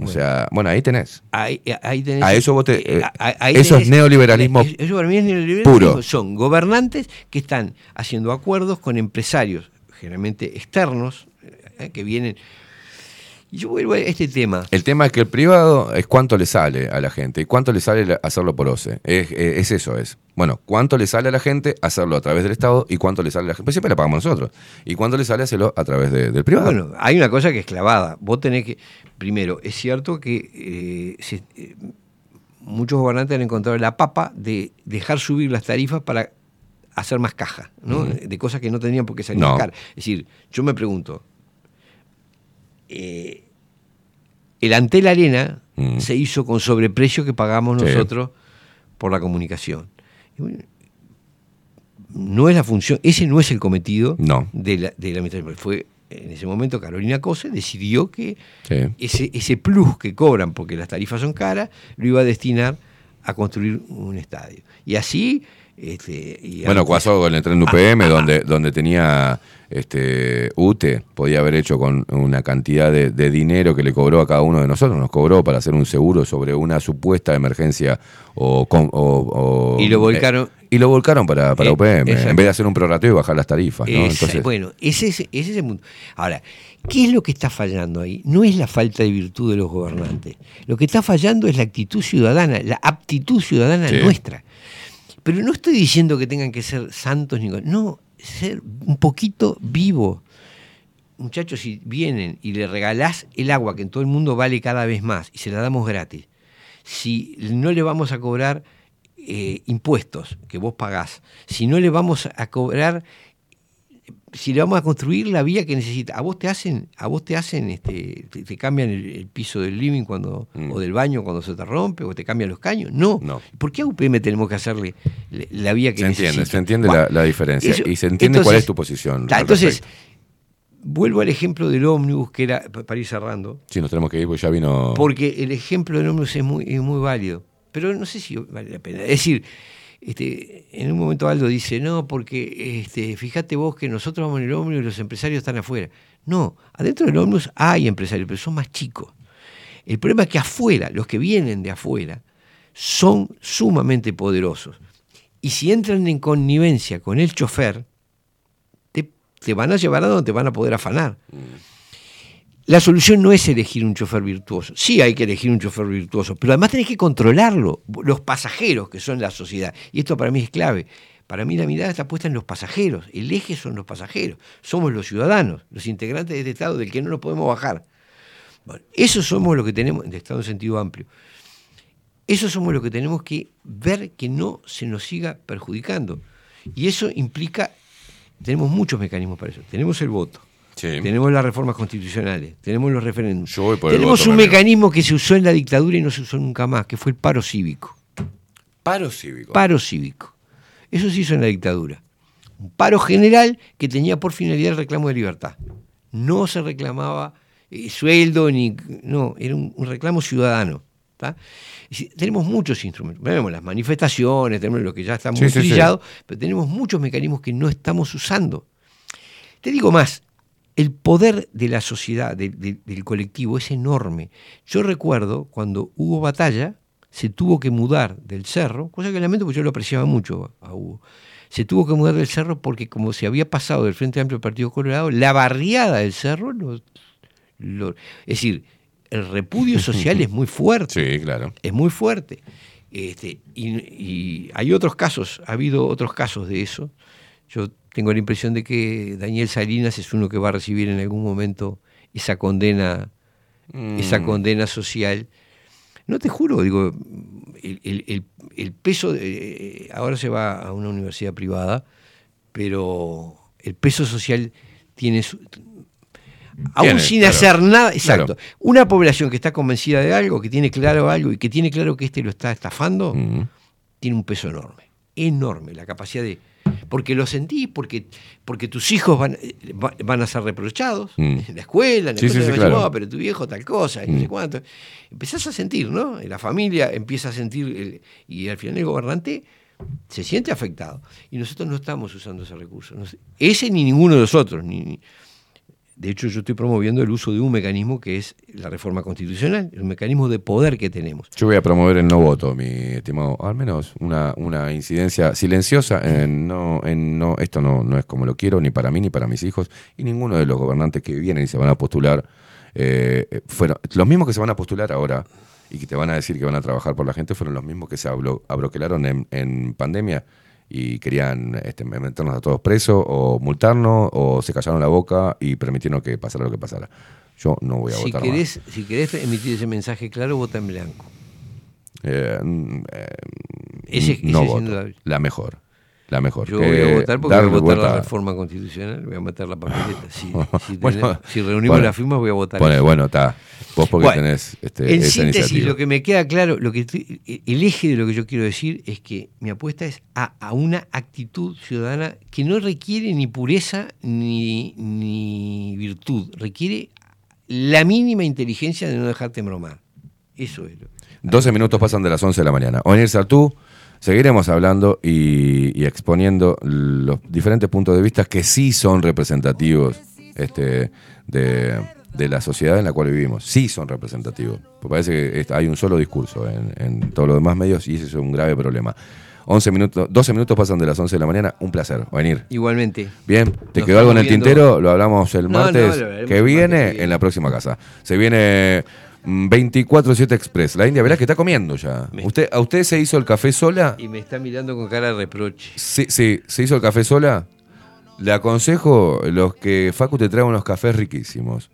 O sea, bueno, ahí tenés. Ahí, ahí tenés- A eso vos te- eh, ahí- eso es neoliberalismo Eso para mí es neoliberalismo. puro. Son gobernantes que están haciendo acuerdos con empresarios, generalmente externos, eh, que vienen. Y yo vuelvo a este tema. El tema es que el privado es cuánto le sale a la gente y cuánto le sale hacerlo por OCE. Es, es- es eso, es. Bueno, cuánto le sale a la gente hacerlo a través del Estado y cuánto le sale a la gente. Pues siempre la pagamos nosotros. Y cuánto le sale hacerlo a través de- del privado. Bueno, hay una cosa que es clavada. Vos tenés que. Primero, es cierto que eh, se- eh, muchos gobernantes han encontrado la papa de dejar subir las tarifas para hacer más caja, ¿no? De cosas que no tenían por qué No. caras. Es decir, yo me pregunto. Eh, el Antel Arena Mm. se hizo con sobreprecio que pagamos Sí. nosotros por la comunicación. No es la función, ese no es el cometido No. de la, de la administración. Fue en ese momento Carolina Cose decidió que Sí. ese, ese plus que cobran porque las tarifas son caras lo iba a destinar a construir un estadio. Y así. Este, y Bueno, antes- pasó con el tren de UPM, donde, donde tenía este UTE, podía haber hecho con una cantidad de, de dinero que le cobró a cada uno de nosotros, nos cobró para hacer un seguro sobre una supuesta emergencia o... con- o- o- Y lo volcaron- eh, y lo volcaron para, para Eh, UPM, en vez de hacer un prorrateo y bajar las tarifas, ¿no? Esa- Entonces, bueno, ese es, ese es el mundo. Ahora, ¿qué es lo que está fallando ahí? No es la falta de virtud de los gobernantes. Lo que está fallando es la actitud ciudadana, la aptitud ciudadana Sí. nuestra. Pero no estoy diciendo que tengan que ser santos ni no, ser un poquito vivo. Muchachos, si vienen y le regalás el agua que en todo el mundo vale cada vez más y se la damos gratis, si no le vamos a cobrar eh, impuestos que vos pagás, si no le vamos a cobrar, si le vamos a construir la vía que necesita, a vos te hacen, a vos te hacen, este, te, te cambian el, el piso del living cuando, o del baño cuando se te rompe, o te cambian los caños. No. Mm. No. ¿Por qué a UPM tenemos que hacerle le- la vía que se entiende, necesita? se entiende Bueno, la, la diferencia eso- y se entiende cuál es tu posición. Ta, Entonces, vuelvo al ejemplo del ómnibus, que era, pa- para ir cerrando, Sí, nos tenemos que ir porque ya vino... porque el ejemplo del ómnibus es muy, es muy válido, pero no sé si vale la pena. Es decir, este, en un momento Aldo dice, no, porque este, fíjate vos que nosotros vamos en el ómnibus y los empresarios están afuera. No, adentro del ómnibus hay empresarios, pero son más chicos. El problema es que afuera, los que vienen de afuera, son sumamente poderosos. Y si entran en connivencia con el chofer, te, te van a llevar a donde te van a poder afanar. La solución no es elegir un chofer virtuoso. Sí hay que elegir un chofer virtuoso, pero además tenés que controlarlo, los pasajeros que son la sociedad. Y esto para mí es clave. Para mí la mirada está puesta en los pasajeros. El eje son los pasajeros. Somos los ciudadanos, los integrantes de este Estado del que no nos podemos bajar. Bueno, eso somos lo que tenemos, de Estado en sentido amplio. Eso somos lo que tenemos que ver que no se nos siga perjudicando. Y eso implica, tenemos muchos mecanismos para eso. Tenemos el voto, tenemos las reformas constitucionales, tenemos los referéndums. Tenemos voto, un mecanismo que se usó en la dictadura y no se usó nunca más, que fue el paro cívico. Paro cívico. Paro cívico. Eso se hizo en la dictadura. Un paro general que tenía por finalidad el reclamo de libertad. No se reclamaba eh, sueldo ni. No, era un, un reclamo ciudadano. tenemos muchos instrumentos. Tenemos las manifestaciones, tenemos lo que ya está muy Sí, sí, sí. trillado, pero tenemos muchos mecanismos que no estamos usando. Te digo más, el poder de la sociedad, de- de- del colectivo, es enorme. Yo recuerdo cuando hubo batalla, se tuvo que mudar del cerro, cosa que lamento porque yo lo apreciaba mucho a Hugo. Se tuvo que mudar del cerro porque como se había pasado del Frente Amplio al Partido Colorado, la barriada del cerro, lo- lo- es decir, el repudio [LAUGHS] social es muy fuerte. Sí, claro. Es muy fuerte. Este, y, y hay otros casos, ha habido otros casos de eso. Yo tengo la impresión de que Daniel Salinas es uno que va a recibir en algún momento esa condena, esa Mm. condena social. No te juro, digo, el, el- el- el peso, de- ahora se va a una universidad privada, pero el peso social tiene su- aún Tiene, sin claro. hacer nada, exacto. Claro. Una población que está convencida de algo, que tiene claro algo y que tiene claro que este lo está estafando, Mm. tiene un peso enorme, enorme, la capacidad de... Porque lo sentís, porque, porque tus hijos van, eh, va- van a ser reprochados Mm. en la escuela, en la Sí, escuela sí, claro. "Oh, pero tu viejo tal cosa, y no Mm. sé cuánto. Empezás a sentir, ¿no? La familia empieza a sentir, el- y al final el gobernante se siente afectado. Y nosotros no estamos usando ese recurso. no sé. ese ni ninguno de los otros. Ni, ni- de hecho, yo estoy promoviendo el uso de un mecanismo que es la reforma constitucional, el mecanismo de poder que tenemos. Yo voy a promover el no voto, mi estimado. Al menos una, una incidencia silenciosa en no, en no, esto no, no es como lo quiero, ni para mí, ni para mis hijos, y ninguno de los gobernantes que vienen y se van a postular, eh, eh, fueron, los mismos que se van a postular ahora y que te van a decir que van a trabajar por la gente, fueron los mismos que se ablo- abroquelaron en, en pandemia y querían este, meternos a todos presos o multarnos o se callaron la boca y permitieron que pasara lo que pasara. Yo no voy a Si votar más. querés, si querés emitir ese mensaje claro, vota en blanco. Eh, mm, eh, Ese- no voto. La mejor. La mejor. Yo voy a votar porque voy a votar la reforma constitucional, voy a meter la papeleta. Si, [LAUGHS] si Bueno, tenemos- si reunimos bueno, las firmas, voy a votar. Bueno, eso. bueno, está. Vos porque Bueno, tenés este, en esa síntesis, iniciativa. lo que me queda claro, lo que estoy- el eje de lo que yo quiero decir es que mi apuesta es a, a una actitud ciudadana que no requiere ni pureza ni, ni virtud, requiere la mínima inteligencia de no dejarte bromar. Eso es lo 12 minutos pasan de las 11 de la mañana. Onir Sartú, seguiremos hablando y, y exponiendo los diferentes puntos de vista que sí son representativos este, de, de la sociedad en la cual vivimos. Sí son representativos. Porque parece que hay un solo discurso en, en todos los demás medios y ese es un grave problema. 11 minutos, 12 minutos pasan de las 11 de la mañana. Un placer venir. Igualmente. Bien, ¿te Nos quedó algo en el viendo- tintero? Lo hablamos el No, no, martes lo haremos que viene en la próxima casa. Se viene 24-7 Express. La India, verás que está comiendo ya. ¿Usted, ¿A usted se hizo el café sola? Y me está mirando con cara de reproche. Sí, sí, se hizo el café sola. Le aconsejo los que Facu te trae unos cafés riquísimos.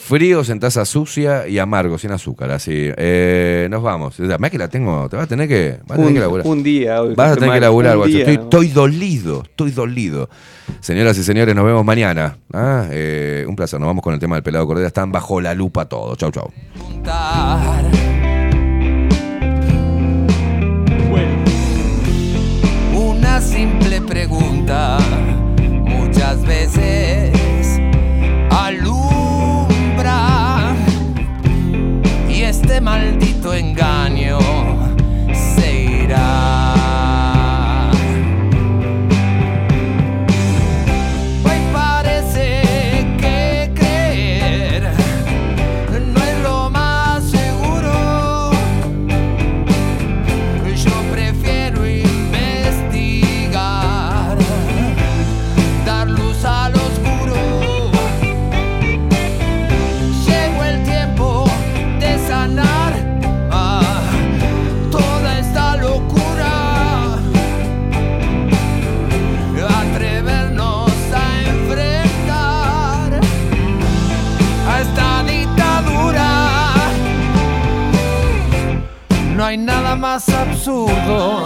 Fríos en taza sucia y amargos, sin azúcar, así. Eh, nos vamos. Además que la tengo, te vas a tener que, vas a tener Un- que laburar. un día, hoy, Vas a tener que laburar, día, Estoy, ¿no? estoy dolido, estoy dolido. Señoras y señores, nos vemos mañana. Ah, eh, un placer, nos vamos con el tema del pelado cordera. Están bajo la lupa todos. Chau, chau. Una simple pregunta absurdo que